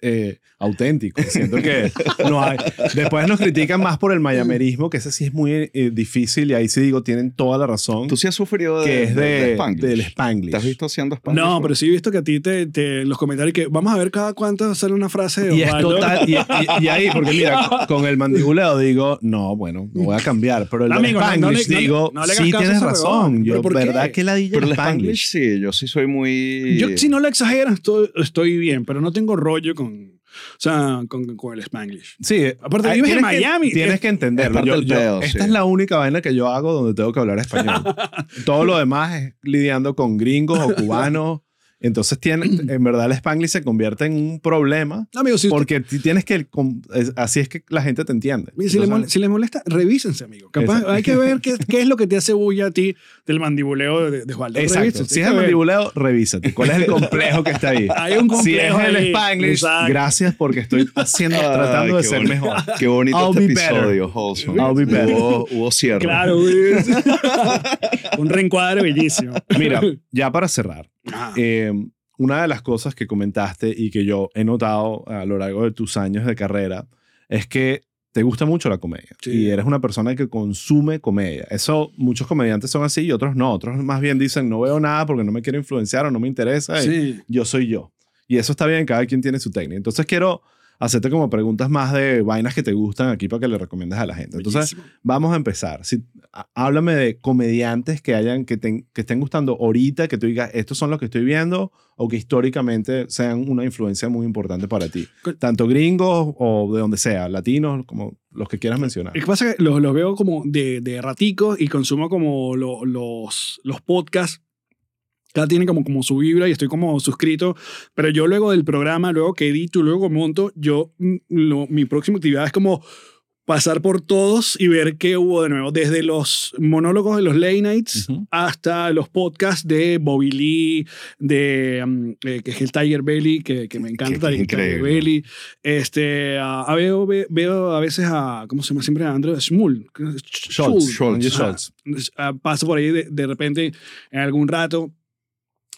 eh, auténtico. Siento que no hay. Después nos critican más por el mayamerismo, que ese sí es muy eh, difícil y ahí sí digo, tienen toda la razón, Tú sí has sufrido de, que es de, Spanglish. del Spanglish. ¿Te has visto haciendo Spanglish? No, pero sí he visto que a ti te, te- los comentarios que vamos a ver cada cuánto sale una frase de Y es total, y, y- y ahí, porque mira, con el mandibuleo digo, no, bueno, no voy a cambiar, pero el amigo, no Spanglish le- no le- digo, no sí tienes razón, yo. ¿verdad que la Pero el Spanglish, sí, yo sí soy muy... Yo, si no lo exageras, estoy, estoy bien, pero no tengo rollo con, o sea, con, con el Spanglish. Sí, Aparte, vives en tienes que- Miami. tienes Es- que entenderlo. Yo- yo- pedo, esta sí. es la única vaina que yo hago donde tengo que hablar español. Todo lo demás es lidiando con gringos o cubanos. Entonces, tiene, en verdad, el Spanglish se convierte en un problema No, amigo, si, usted- porque ti- tienes que. Así es que la gente te entiende. mira, si, le Entonces, mol- si les molesta, revísense, amigo. Capaz, Exacto. hay que ver qué, qué es lo que te hace bulla a ti del mandibuleo de, de Osvaldo. Exacto. Revísense, Si es el ver. mandibuleo, revísate. ¿Cuál es el complejo que está ahí? Hay un Si es complejo el ahí. Spanglish, Exacto. gracias porque estoy haciendo, Ay, tratando de ser bonito. mejor. Qué bonito I'll este episodio, Wholesome. I'll be better. Hubo, hubo cierre. Claro, güey. un reencuadre bellísimo. Mira, ya para cerrar. Eh, una de las cosas que comentaste y que yo he notado a lo largo de tus años de carrera es que te gusta mucho la comedia Sí. y eres una persona que consume comedia. Eso muchos comediantes son así y otros no. Otros más bien dicen no veo nada porque no me quiero influenciar o no me interesa. sí. Yo soy yo. Y eso está bien, cada quien tiene su técnica. Entonces quiero hacerte como preguntas más de vainas que te gustan aquí para que le recomiendes a la gente. Entonces, Bellísimo. Vamos a empezar. Si, há- háblame de comediantes que hayan que, te- que estén gustando ahorita, que tú digas, estos son los que estoy viendo, o que históricamente sean una influencia muy importante para ti. Tanto gringos o de donde sea, latinos, como los que quieras mencionar. Lo que pasa es que los, los veo como de, de ratico y consumo como lo- los, los podcasts cada tiene como, como su vibra y estoy como suscrito, pero yo luego del programa, luego que edito, luego monto, yo, mm, lo- mi próxima actividad es como pasar por todos y ver qué hubo de nuevo, desde los monólogos de los late nights Ujú. hasta los podcasts de Bobby Lee, de, mm, eh, que es el Tiger Belly, que, que me encanta, el Tiger. Belly. Este, a veo, ve- veo a veces a, ¿cómo se llama siempre? A Andrew Schmull. Schultz, Schultz. Schultz. Ah, paso por ahí de, de repente en algún rato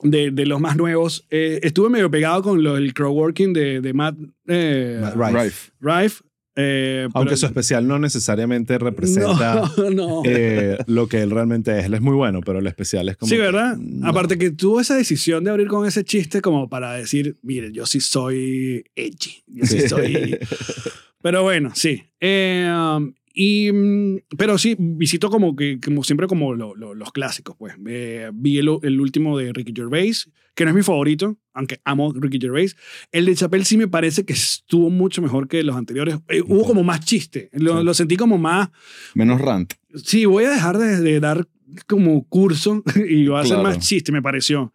de, de los más nuevos. Eh, estuve medio pegado con lo, el crowdworking de, de Matt, eh, Matt Rife. Rife. Eh, Aunque pero- su especial no necesariamente representa No, no. eh, lo que él realmente es. Él es muy bueno, pero el especial es como. sí, que, ¿verdad? no. Aparte que tuvo esa decisión de abrir con ese chiste como para decir, mire, yo sí soy edgy. Yo sí Sí. soy... Pero bueno, sí. Eh, um, y, mm, pero sí, visito como que, como siempre, como lo- lo- los clásicos, pues. Eh, vi el, el último de Ricky Gervais, que no es mi favorito, aunque amo Ricky Gervais. El de Chappelle sí me parece que estuvo mucho mejor que los anteriores. Eh, hubo como más chiste. Lo, Sí. lo sentí como más... Menos rant. Sí, voy a dejar de, de dar como curso y va a ser Claro. más chiste, me pareció.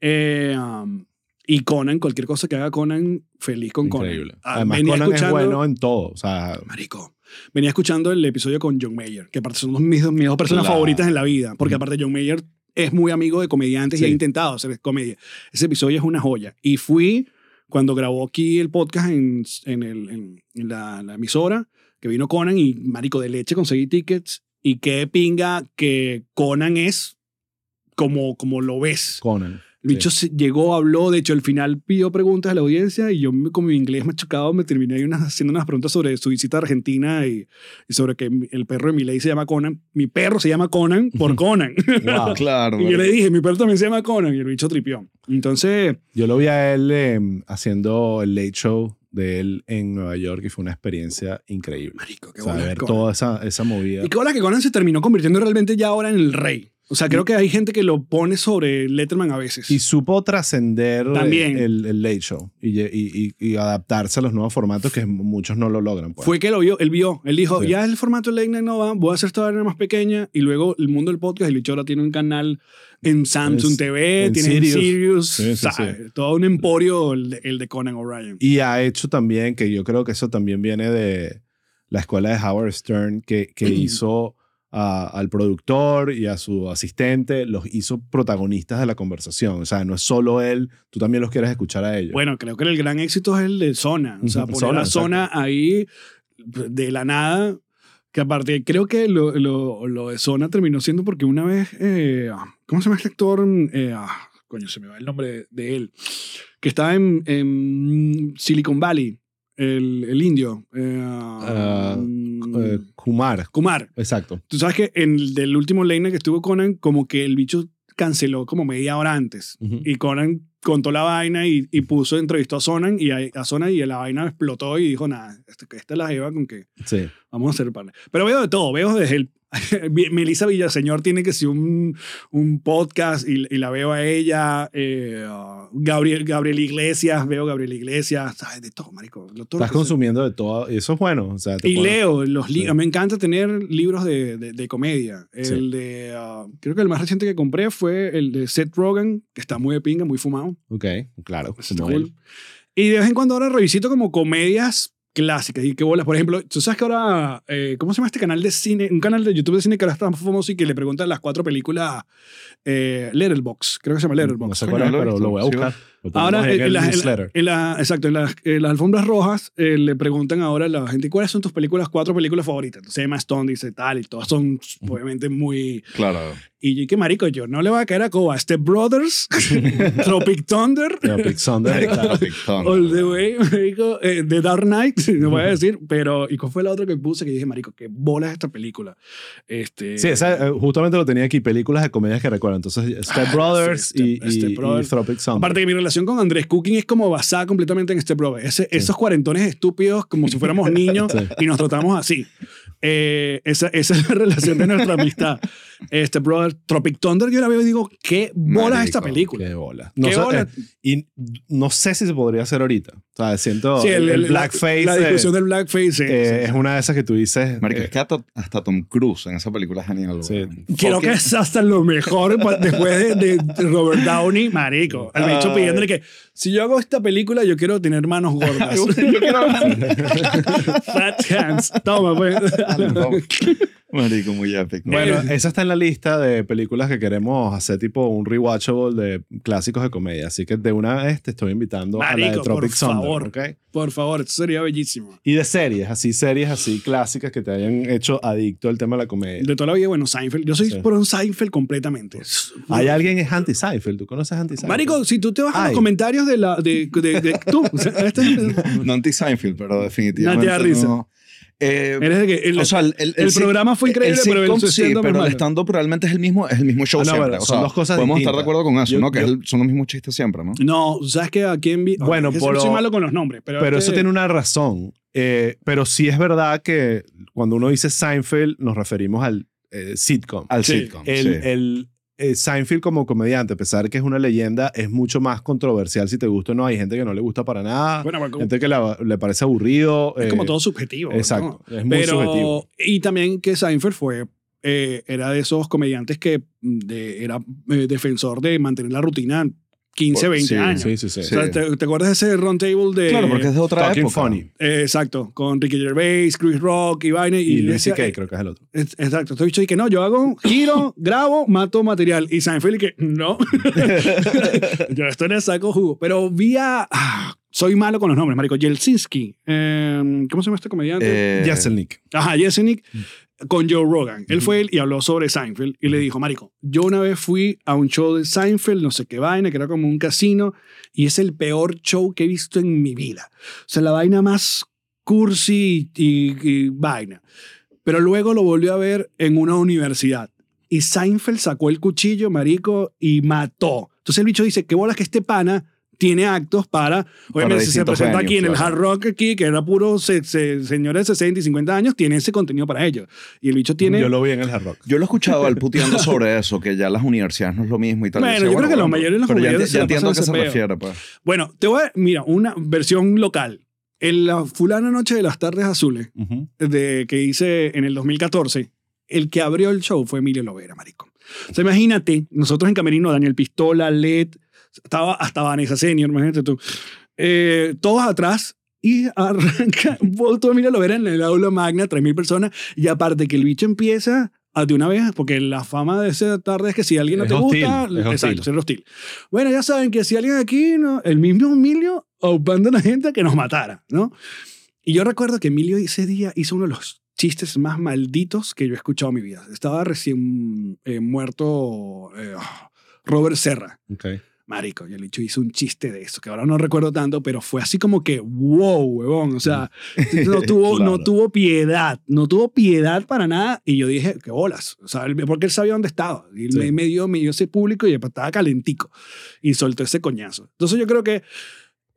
Eh, um, y Conan, cualquier cosa que haga Conan, feliz con Increíble. Conan. Ah, Además, venía Conan es bueno en todo. O sea, Marico. Venía escuchando el episodio con John Mayer, que aparte son mis, dos- mis dos personas Claro. favoritas en la vida, porque aparte John Mayer es muy amigo de comediantes y ha intentado hacer comedia. Ese episodio es una joya. Y fui cuando grabó aquí el podcast en, en, el- en- en la, la emisora, que vino Conan y Marico de leche conseguí tickets y qué pinga que Conan es como, como lo ves. Conan. El bicho se- llegó, habló, de hecho, al final pidió preguntas a la audiencia y yo, con mi inglés machucado, me terminé ahí unas- haciendo unas preguntas sobre su visita a Argentina y, y sobre que el perro de mi ley se llama Conan. Mi perro se llama Conan por Conan. Wow. Claro. y yo le dije, mi perro también se llama Conan y el bicho tripió. Entonces, Yo lo vi a él eh, haciendo el late show de él en Nueva York y fue una experiencia increíble. marico, qué O sea, ver toda esa, esa movida. Y qué bola que Conan se terminó convirtiendo realmente ya ahora en el rey. O sea, creo que hay gente que lo pone sobre Letterman a veces. Y supo trascender También. el, el late show y, y, y- adaptarse a los nuevos formatos que muchos no lo logran. Pues. Fue que lo vio, él vio, él dijo, Sí. ya el formato Late Night no va, voy a hacer esta vaina más pequeña y luego el mundo del podcast, el bicho ahora tiene un canal en Samsung En- TV, en tiene en Sirius. Sirius, Sí, sí, todo un emporio el de, el de Conan O'Brien. Y ha hecho también, que yo creo que eso también viene de la escuela de Howard Stern, que, que hizo a- al productor y a su asistente, los hizo protagonistas de la conversación. O sea, no es solo él, tú también los quieres escuchar a ellos. Bueno, creo que el gran éxito es el de Zona, o sea, poner Zona, la Zona ahí de la nada, que aparte creo que lo, lo, lo de Zona terminó siendo porque una vez, eh, ¿cómo se llama este actor? Eh, ah, coño, se me va el nombre de, de él, que estaba en, en Silicon Valley, el, el indio. eh, Ah, mm, Eh, Kumar, Kumar. exacto. Tú sabes que en el del último night que estuvo Conan, como que el bicho canceló como media hora antes. Y Conan contó la vaina y, y puso, entrevistó a Sonan y a, a Sonan y la vaina explotó y dijo, nada, esta, esta es la jeva con que Sí. vamos a hacer partner. Pero veo de todo, veo desde el... Melissa Villaseñor tiene que ser un, un podcast y, y la veo a ella, eh, uh, Gabriel, Gabriel Iglesias, veo Gabriel Iglesias, ¿sabes? De todo, marico. Lo- todo Estás sea. consumiendo de todo. Eso es bueno. O sea, te Y leo los libros. Sí. Me encanta tener libros de, de, de comedia. El Sí. de. ah, creo que el más reciente que compré fue el de Seth Rogen, que está muy de pinga, muy fumado. Ok, claro. Está cool. Y de vez en cuando ahora revisito como comedias clásicas. Y qué bolas. Por ejemplo, tú sabes que ahora. eh, ¿Cómo se llama este canal de cine? Un canal de YouTube de cine que ahora está famoso y que le preguntan las cuatro películas. Eh, Letterboxd. Creo que se llama No Letterboxd. sé Coño, cuál es, pero lo voy a buscar. Ahora, en en, la- en la- newsletter. en la- exacto, las- en las alfombras rojas eh, le preguntan ahora a la gente cuáles son tus películas, cuatro películas favoritas. Entonces Emma Stone dice tal y todas son obviamente muy... Claro. Y yo, qué marico, yo no le voy a caer a Coba. Step Brothers, Tropic Thunder, Tropic Thunder, claro. All the Way, marico, eh, The Dark Knight, no voy a decir, pero ¿y cuál fue la otra que puse que dije, marico, qué bola es esta película? Este, Sí, esa, eh, justamente lo tenía aquí, películas de comedias que recuerdo. Entonces, Step Ah, Brothers sí, Step- y, y- Step y Brothers. Tropic Thunder. Aparte que mi relación con Andrés Cooking es como basada completamente en Step Brothers. Ese- Esos cuarentones estúpidos como si fuéramos niños Sí. y nos tratamos así. Eh, esa, esa es la relación de nuestra amistad. Este, brother, Tropic Thunder, yo la veo y digo, qué bola es esta Marico, película. Qué bola. No Qué sé, bola. eh, y no sé si se podría hacer ahorita. O sea, siento Sí, el, el- el blackface. La, la eh, discusión del blackface. eh, es una de esas que tú dices. Marico, eh, es que hasta, hasta Tom Cruise en esa película es genial. Sí. Creo que es hasta lo mejor después de, de Robert Downey, marico. El bicho pidiéndole que si yo hago esta película, yo quiero tener manos gordas. Yo quiero Fat hands. Toma, pues. Marico, muy épico. Bueno, Eh. esa está en la lista de películas que queremos hacer tipo un rewatchable de clásicos de comedia. Así que de una vez te estoy invitando a la de Tropic por Thunder. favor. ¿ok? Por favor, esto sería bellísimo. Y de series, así series así clásicas que te hayan hecho adicto al tema de la comedia. De toda la vida, bueno, Seinfeld. Yo soy Sí. por un Seinfeld completamente. Hay alguien que es anti-Seinfeld. ¿Tú conoces anti-Seinfeld? Marico, si tú te vas a los Ay. comentarios de la. De, de- de- tú, o sea, este es No anti-Seinfeld, pero definitivamente No Eh, que el, o sea, el, el- el programa fue increíble, pero el sitcom sí, pero el stand-up realmente es el mismo, es el mismo show Ah, no, siempre. pero o son sea, dos cosas podemos estar distintas. de acuerdo con eso, Yo- ¿no? Que yo- es son los mismos chistes siempre, ¿no? No, sabes que aquí en. vi- Bueno, pero- soy malo con los nombres, pero. Pero es eso que- tiene una razón. Eh, pero sí es verdad que cuando uno dice Seinfeld, nos referimos al eh, sitcom. Al Sí. sitcom. el, sí. el, eh, Seinfeld como comediante, a pesar de que es una leyenda, es mucho más controversial si te gusta o no. Hay gente que no le gusta para nada, Bueno, gente que la- le parece aburrido. es eh, como todo subjetivo. ¿no? Exacto, es muy Pero, subjetivo. Y también que Seinfeld fue, eh, era de esos comediantes que mm, de- era eh, defensor de mantener la rutina 15, Por- 20 sí, años. Sí, sí, sí. O sea, ¿te, te acuerdas de ese round table de... Claro, porque es de otra Talking época. Funny. eh, exacto, con Ricky Gervais, Chris Rock y vaina. Y, Y decía, C.K. eh, creo que es el otro. es- exacto, estoy dicho y que no, yo hago giro, grabo, mato material. Y Seinfeld que no. yo estoy en el saco jugo. Pero vi a... ah, soy malo con los nombres, marico. Jelsinski. eh, ¿Cómo se llama este comediante? Eh, Jeselnik. Ajá, Jeselnik con Joe Rogan. Él fue él y habló sobre Seinfeld y le dijo, Marico, yo una vez fui a un show de Seinfeld, no sé qué vaina, que era como un casino, y es el peor show que he visto en mi vida. O sea, la vaina más cursi y, y- y vaina. Pero luego lo volvió a ver en una universidad. Y Seinfeld sacó el cuchillo, marico, y mató. Entonces el bicho dice, qué bolas que este pana tiene actos para, obviamente si se presenta aquí en venues, el. Hard Rock aquí, que era puro se- se- señores de 60 y 50 años, tiene ese contenido para ellos. Y el bicho tiene... Yo lo vi en el Hard Rock. Yo lo he escuchado al puteando sobre eso, que ya las universidades no es lo mismo y tal. Bueno, decía, yo creo que la bueno, mayoría de las pero ya, ya entiendo a qué se ese refiere, pues. Bueno, te voy a... Mira, una versión local. En la fulana noche de las tardes azules, Ujú. de, que hice en el 2014, el que abrió el show fue Emilio Lovera, marico. O sea, imagínate, nosotros en Camerino, Daniel Pistola, Led, estaba hasta Vanessa Senior, imagínate tú. Eh, todos atrás y arranca todo Emilio Lovera en el aula magna, 3.000 personas, y aparte que el bicho empieza a de una vez, porque la fama de esa tarde es que si alguien no Es te hostil, gusta, es hostil. exacto, ser hostil. Bueno, ya saben que si alguien aquí, no, el mismo Emilio, opando a la gente que nos matara, ¿no? Y yo recuerdo que Emilio ese día hizo uno de los chistes más malditos que yo he escuchado en mi vida. Estaba recién eh, muerto eh, Robert Serra. Ok. Marico, y el bicho hizo un chiste de eso, que ahora no recuerdo tanto, pero fue así como que, wow, huevón. O sea, no tuvo, no tuvo piedad, no tuvo piedad para nada. Y yo dije, qué bolas. O sea, porque él sabía dónde estaba. Y Sí. me, me dio, me dio ese público y estaba calentico. Y soltó ese coñazo. Entonces yo creo que,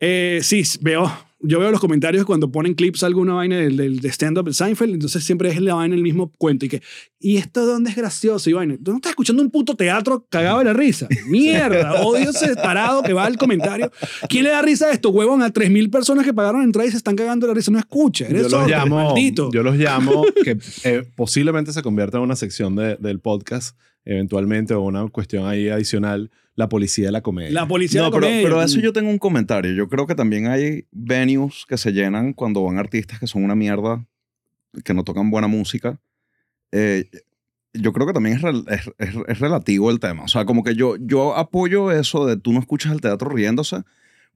eh, sí, veo, yo veo los comentarios cuando ponen clips alguna vaina del, del de stand-up de Seinfeld, entonces siempre es la vaina el mismo cuento. Y que, ¿y esto dónde es gracioso? Y vaina, tú no estás escuchando un puto teatro cagado de la risa. Mierda, odio ese tarado que va al comentario. ¿Quién le da risa a esto, huevón? A 3.000 personas que pagaron entrada y se están cagando de la risa. No escucha, eres Yo los, llamo, maldito. yo los llamo que eh, posiblemente se convierta en una sección de- del podcast, eventualmente, o una cuestión ahí adicional, la policía de la comedia. La policía de No, la pero, comedia. pero a eso yo tengo un comentario. Yo creo que también hay venues que se llenan cuando van artistas que son una mierda, que no tocan buena música. Eh, yo creo que también es, rel- es, es- es relativo el tema. O sea, como que yo, yo apoyo eso de tú no escuchas el teatro riéndose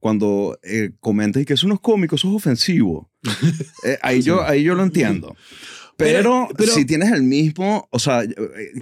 cuando eh, comentas y que eso no es cómico, eso es ofensivo. Eh, ahí, yo, ahí yo lo entiendo. Pero, Pero- si tienes el mismo, o sea, eh,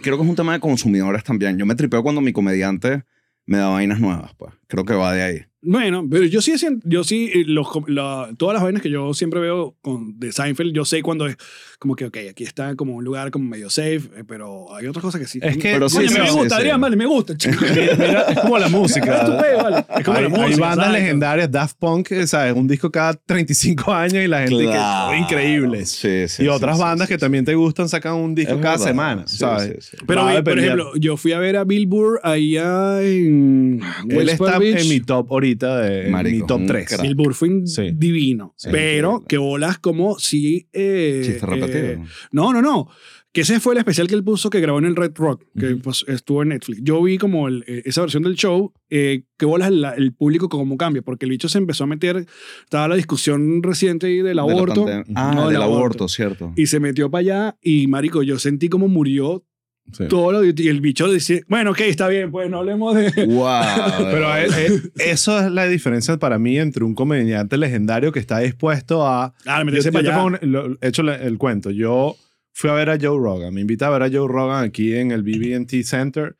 creo que es un tema de consumidores también. Yo me tripeo cuando mi comediante me da vainas nuevas, pues. Creo que va de ahí. Bueno, pero yo sí, yo sí, eh, los, la- todas las vainas que yo siempre veo con, de Seinfeld, yo sé cuando es como que, ok, aquí está como un lugar como medio safe, eh, pero hay otras cosas que sí. Es que- Pero sí, me sí, gusta. Adrián, vale, me gusta, chico. Es como la música. Es tu pedo, vale. Es como hay, la música. hay bandas legendarias, Daft Punk, eh, ¿sabes? Un disco cada 35 años y la gente que Claro. increíbles. Sí, sí, y otras bandas que también te gustan sacan un disco Es cada verdad. semana, ¿sabes? Pero, por ejemplo, yo fui a ver a Billboard allá en Él está Beach. en mi top ahorita, de, Marico, mi top un 3. crack. Billboard fue divino. Pero que bolas como si... eh, Eh, no, no, no. Que ese fue el especial que él puso que grabó en el Red Rock, que pues, estuvo en Netflix. Yo vi como el- eh, esa versión del show, eh, que bolas el, el público como cambia, porque el bicho se empezó a meter, estaba la discusión reciente ahí del aborto. Ah, No, del del aborto, aborto. cierto. y se metió para allá, y marico, yo sentí como murió Sí. todo lo y el bicho decía, bueno, ok, está bien, pues no hablemos de... Wow. Pero eh, eh, eso es la diferencia para mí entre un comediante legendario que está dispuesto a Ah, Yo, meterse yo para allá. un- lo- he hecho la- el cuento. Yo fui a ver a Joe Rogan. Me invita a ver a Joe Rogan aquí en el BB&T Center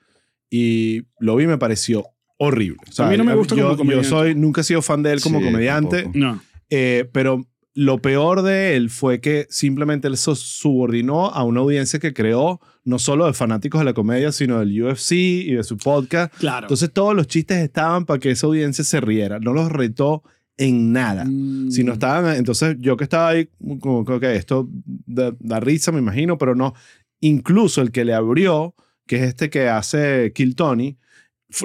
y lo vi y me pareció horrible. O sea, A mí no me gusta yo, como yo comediante. soy, nunca he sido fan de él como Sí, comediante, tampoco. No. eh, pero lo peor de él fue que simplemente él subordinó a una audiencia que creó no solo de fanáticos de la comedia, sino del UFC y de su podcast. Claro. Entonces todos los chistes estaban para que esa audiencia se riera. No los retó en nada. Mm. Si no estaban, entonces yo que estaba ahí, como que esto da, da risa, me imagino, pero no. Incluso el que le abrió, que es este que hace Kill Tony,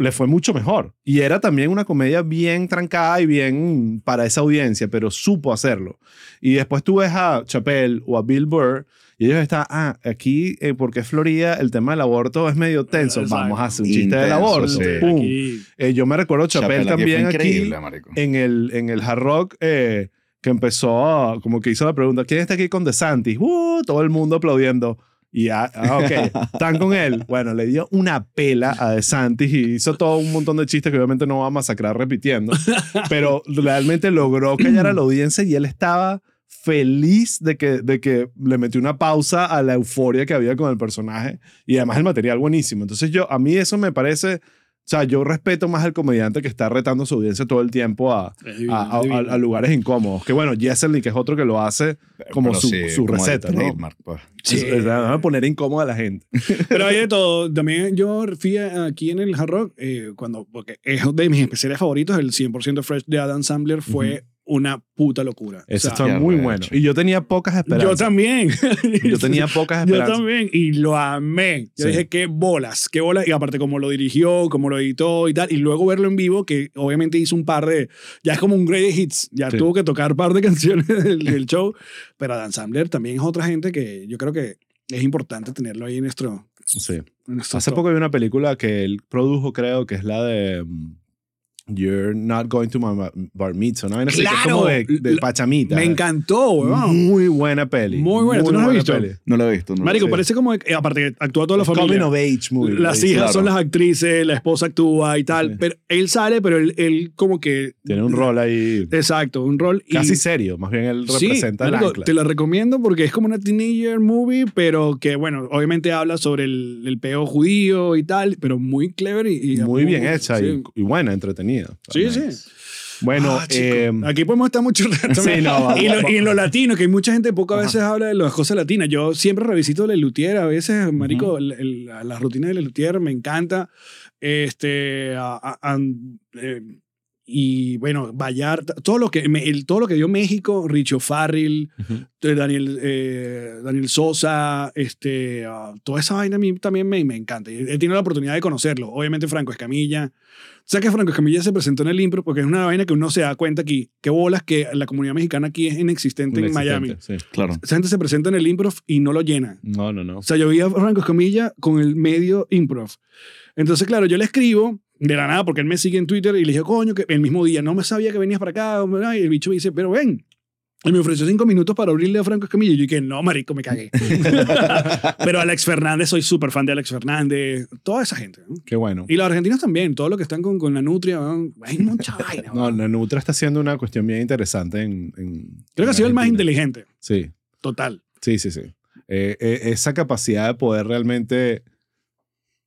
le fue mucho mejor. Y era también una comedia bien trancada y bien para esa audiencia, pero supo hacerlo. Y después tú ves a Chappelle o a Bill Burr y ellos están, ah, aquí, eh, porque es Florida, el tema del aborto es medio tenso. Exacto. Vamos a hacer un chiste del aborto. sí. Pum. Eh, yo me recuerdo Chappelle, también aquí marico. en el, en el Hard Rock eh, que empezó, como que hizo la pregunta, ¿quién está aquí con DeSantis? ¡Uh! todo el mundo aplaudiendo. Y ah, ah, ok, están con él. Bueno, le dio una pela a DeSantis y hizo todo un montón de chistes que obviamente no va a masacrar repitiendo. Pero realmente logró callar a la audiencia y él estaba feliz de que, de que le metió una pausa a la euforia que había con el personaje y además el material buenísimo. Entonces yo, a mí eso me parece, o sea, yo respeto más al comediante que está retando a su audiencia todo el tiempo a, Es divino, a, a- es a lugares incómodos. Que bueno, Jesselny, que es otro que lo hace como Pero su, sí, su como receta, ¿no? trademark, pues. Sí. Es- es- a poner incómoda a la gente. Pero hay de todo. También yo fui aquí en el Hard Rock, eh, cuando, porque es de mis especiales favoritos, el 100% Fresh de Adam Sandler fue una puta locura. Eso O sea, está muy bueno. Y yo tenía pocas yo esperanzas. también. Yo tenía pocas Yo esperanzas. también, y lo amé. Yo Sí. dije, qué bolas, qué bolas. Y aparte, como lo dirigió, como lo editó y tal. Y luego verlo en vivo, que obviamente hizo un par de. Ya es como un great hits. Ya Sí. tuvo que tocar un par de canciones del, del show. Pero Dan Sandler también es otra gente que yo creo que es importante tenerlo ahí en nuestro. Sí. en nuestro Hace top. poco vi una película que él produjo, creo, que es la de mm, You're Not Going to My Bar Mitzvah. ¿no? Que es ¡Claro! como de, de La- Pachamita. Me encantó, weón. Muy buena peli. Muy buena. ¿Tú no la has visto? peli. No lo he visto. No Marico, parece como. eh, aparte, que actúa toda la Es Coming familia. of Age movie. Las Sí, hijas claro. son las actrices, la esposa actúa y tal. Sí. Pero él sale, pero él, él como que. Tiene un rol ahí Exacto, un rol. y- casi serio. Más bien él Sí, representa el marico, ancla. te la recomiendo porque es como una teenager movie, pero que, bueno, obviamente habla sobre el, el peo judío y tal, pero muy clever y... y Muy bien hecha sí. y, y buena, entretenida. Sí, sí. Bueno, Ah, eh, aquí podemos estar mucho rato. Sí, no, vamos, y, lo- y en lo latino, que mucha gente poco a veces habla de las cosas latinas. Yo siempre revisito la Lutier, a veces, marico, el- el- la, la rutina de Lutier me encanta. Este, a- eh, y bueno, Vallarta, todo lo que, el- todo lo que dio México, Richo Farrell, eh, Daniel, eh, Daniel Sosa, este, ah, toda esa vaina a mí también me, me encanta. He tenido la oportunidad de conocerlo. Obviamente Franco Escamilla. O sea que Franco Escamilla se presentó en el Impro porque es una vaina que uno se da cuenta aquí. Qué bolas que la comunidad mexicana aquí es inexistente en Miami. sí. Claro. Esa gente se presenta en el Improv y no lo llena. No, no, no. O sea, yo vi a Franco Escamilla con el medio Improv. Entonces, claro, yo le escribo de la nada porque él me sigue en Twitter y le dije, coño, que el mismo día no me sabía que venías para acá. Y el bicho me dice, pero ven. Y me ofreció cinco minutos para abrirle a Franco Escamilla. Y yo dije, no, marico, me cagué. pero Alex Fernández, soy súper fan de Alex Fernández. Toda esa gente. ¿no? Qué bueno. Y los argentinos también. Todo lo que están con, con la nutria. ¿no? Hay mucha vaina. No, ¿no? la Nutra está haciendo una cuestión bien interesante en. en- Creo que ha sido el más inteligente. Sí, Total. sí, sí, sí. Eh, eh, esa capacidad de poder realmente.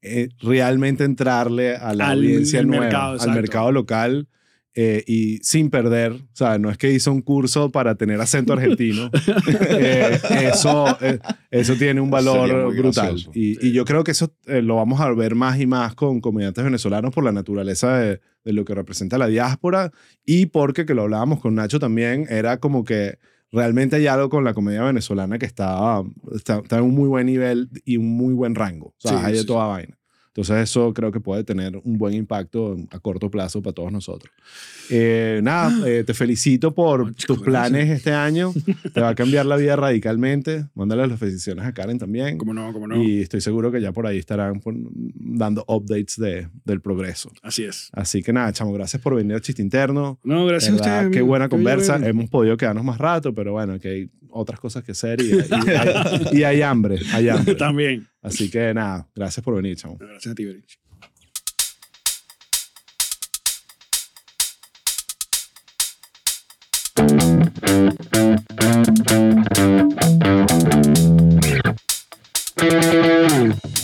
Eh, realmente entrarle a la Al- audiencia al nueva, mercado, al mercado local eh, y sin perder, o sea, no es que hizo un curso para tener acento argentino, eh, eso, eh, eso tiene un valor brutal. Y, y yo creo que eso eh, lo vamos a ver más y más con comediantes venezolanos por la naturaleza de, de lo que representa la diáspora y porque, que lo hablábamos con Nacho también, era como que realmente hay algo con la comedia venezolana que está, está, está en un muy buen nivel y un muy buen rango. O sea, Sí, hay de sí, toda vaina. Entonces eso creo que puede tener un buen impacto a corto plazo para todos nosotros. Eh, nada, eh, te felicito por tus planes este año. Te va a cambiar la vida radicalmente. Mándale las felicitaciones a Karen también. ¿Cómo no? ¿Cómo no? Y estoy seguro que ya por ahí estarán pon- dando updates de, del progreso. Así es. Así que nada, chamo, gracias por venir a Chiste Interno. No, gracias a ¿Verdad? ustedes. Qué buena conversa. Hemos podido quedarnos más rato, pero bueno, que hay otras cosas que hacer y, y hay, y hay hambre. Hay hambre. También. Así que nada, gracias por venir, chamo. Gracias a ti, Berich. Thank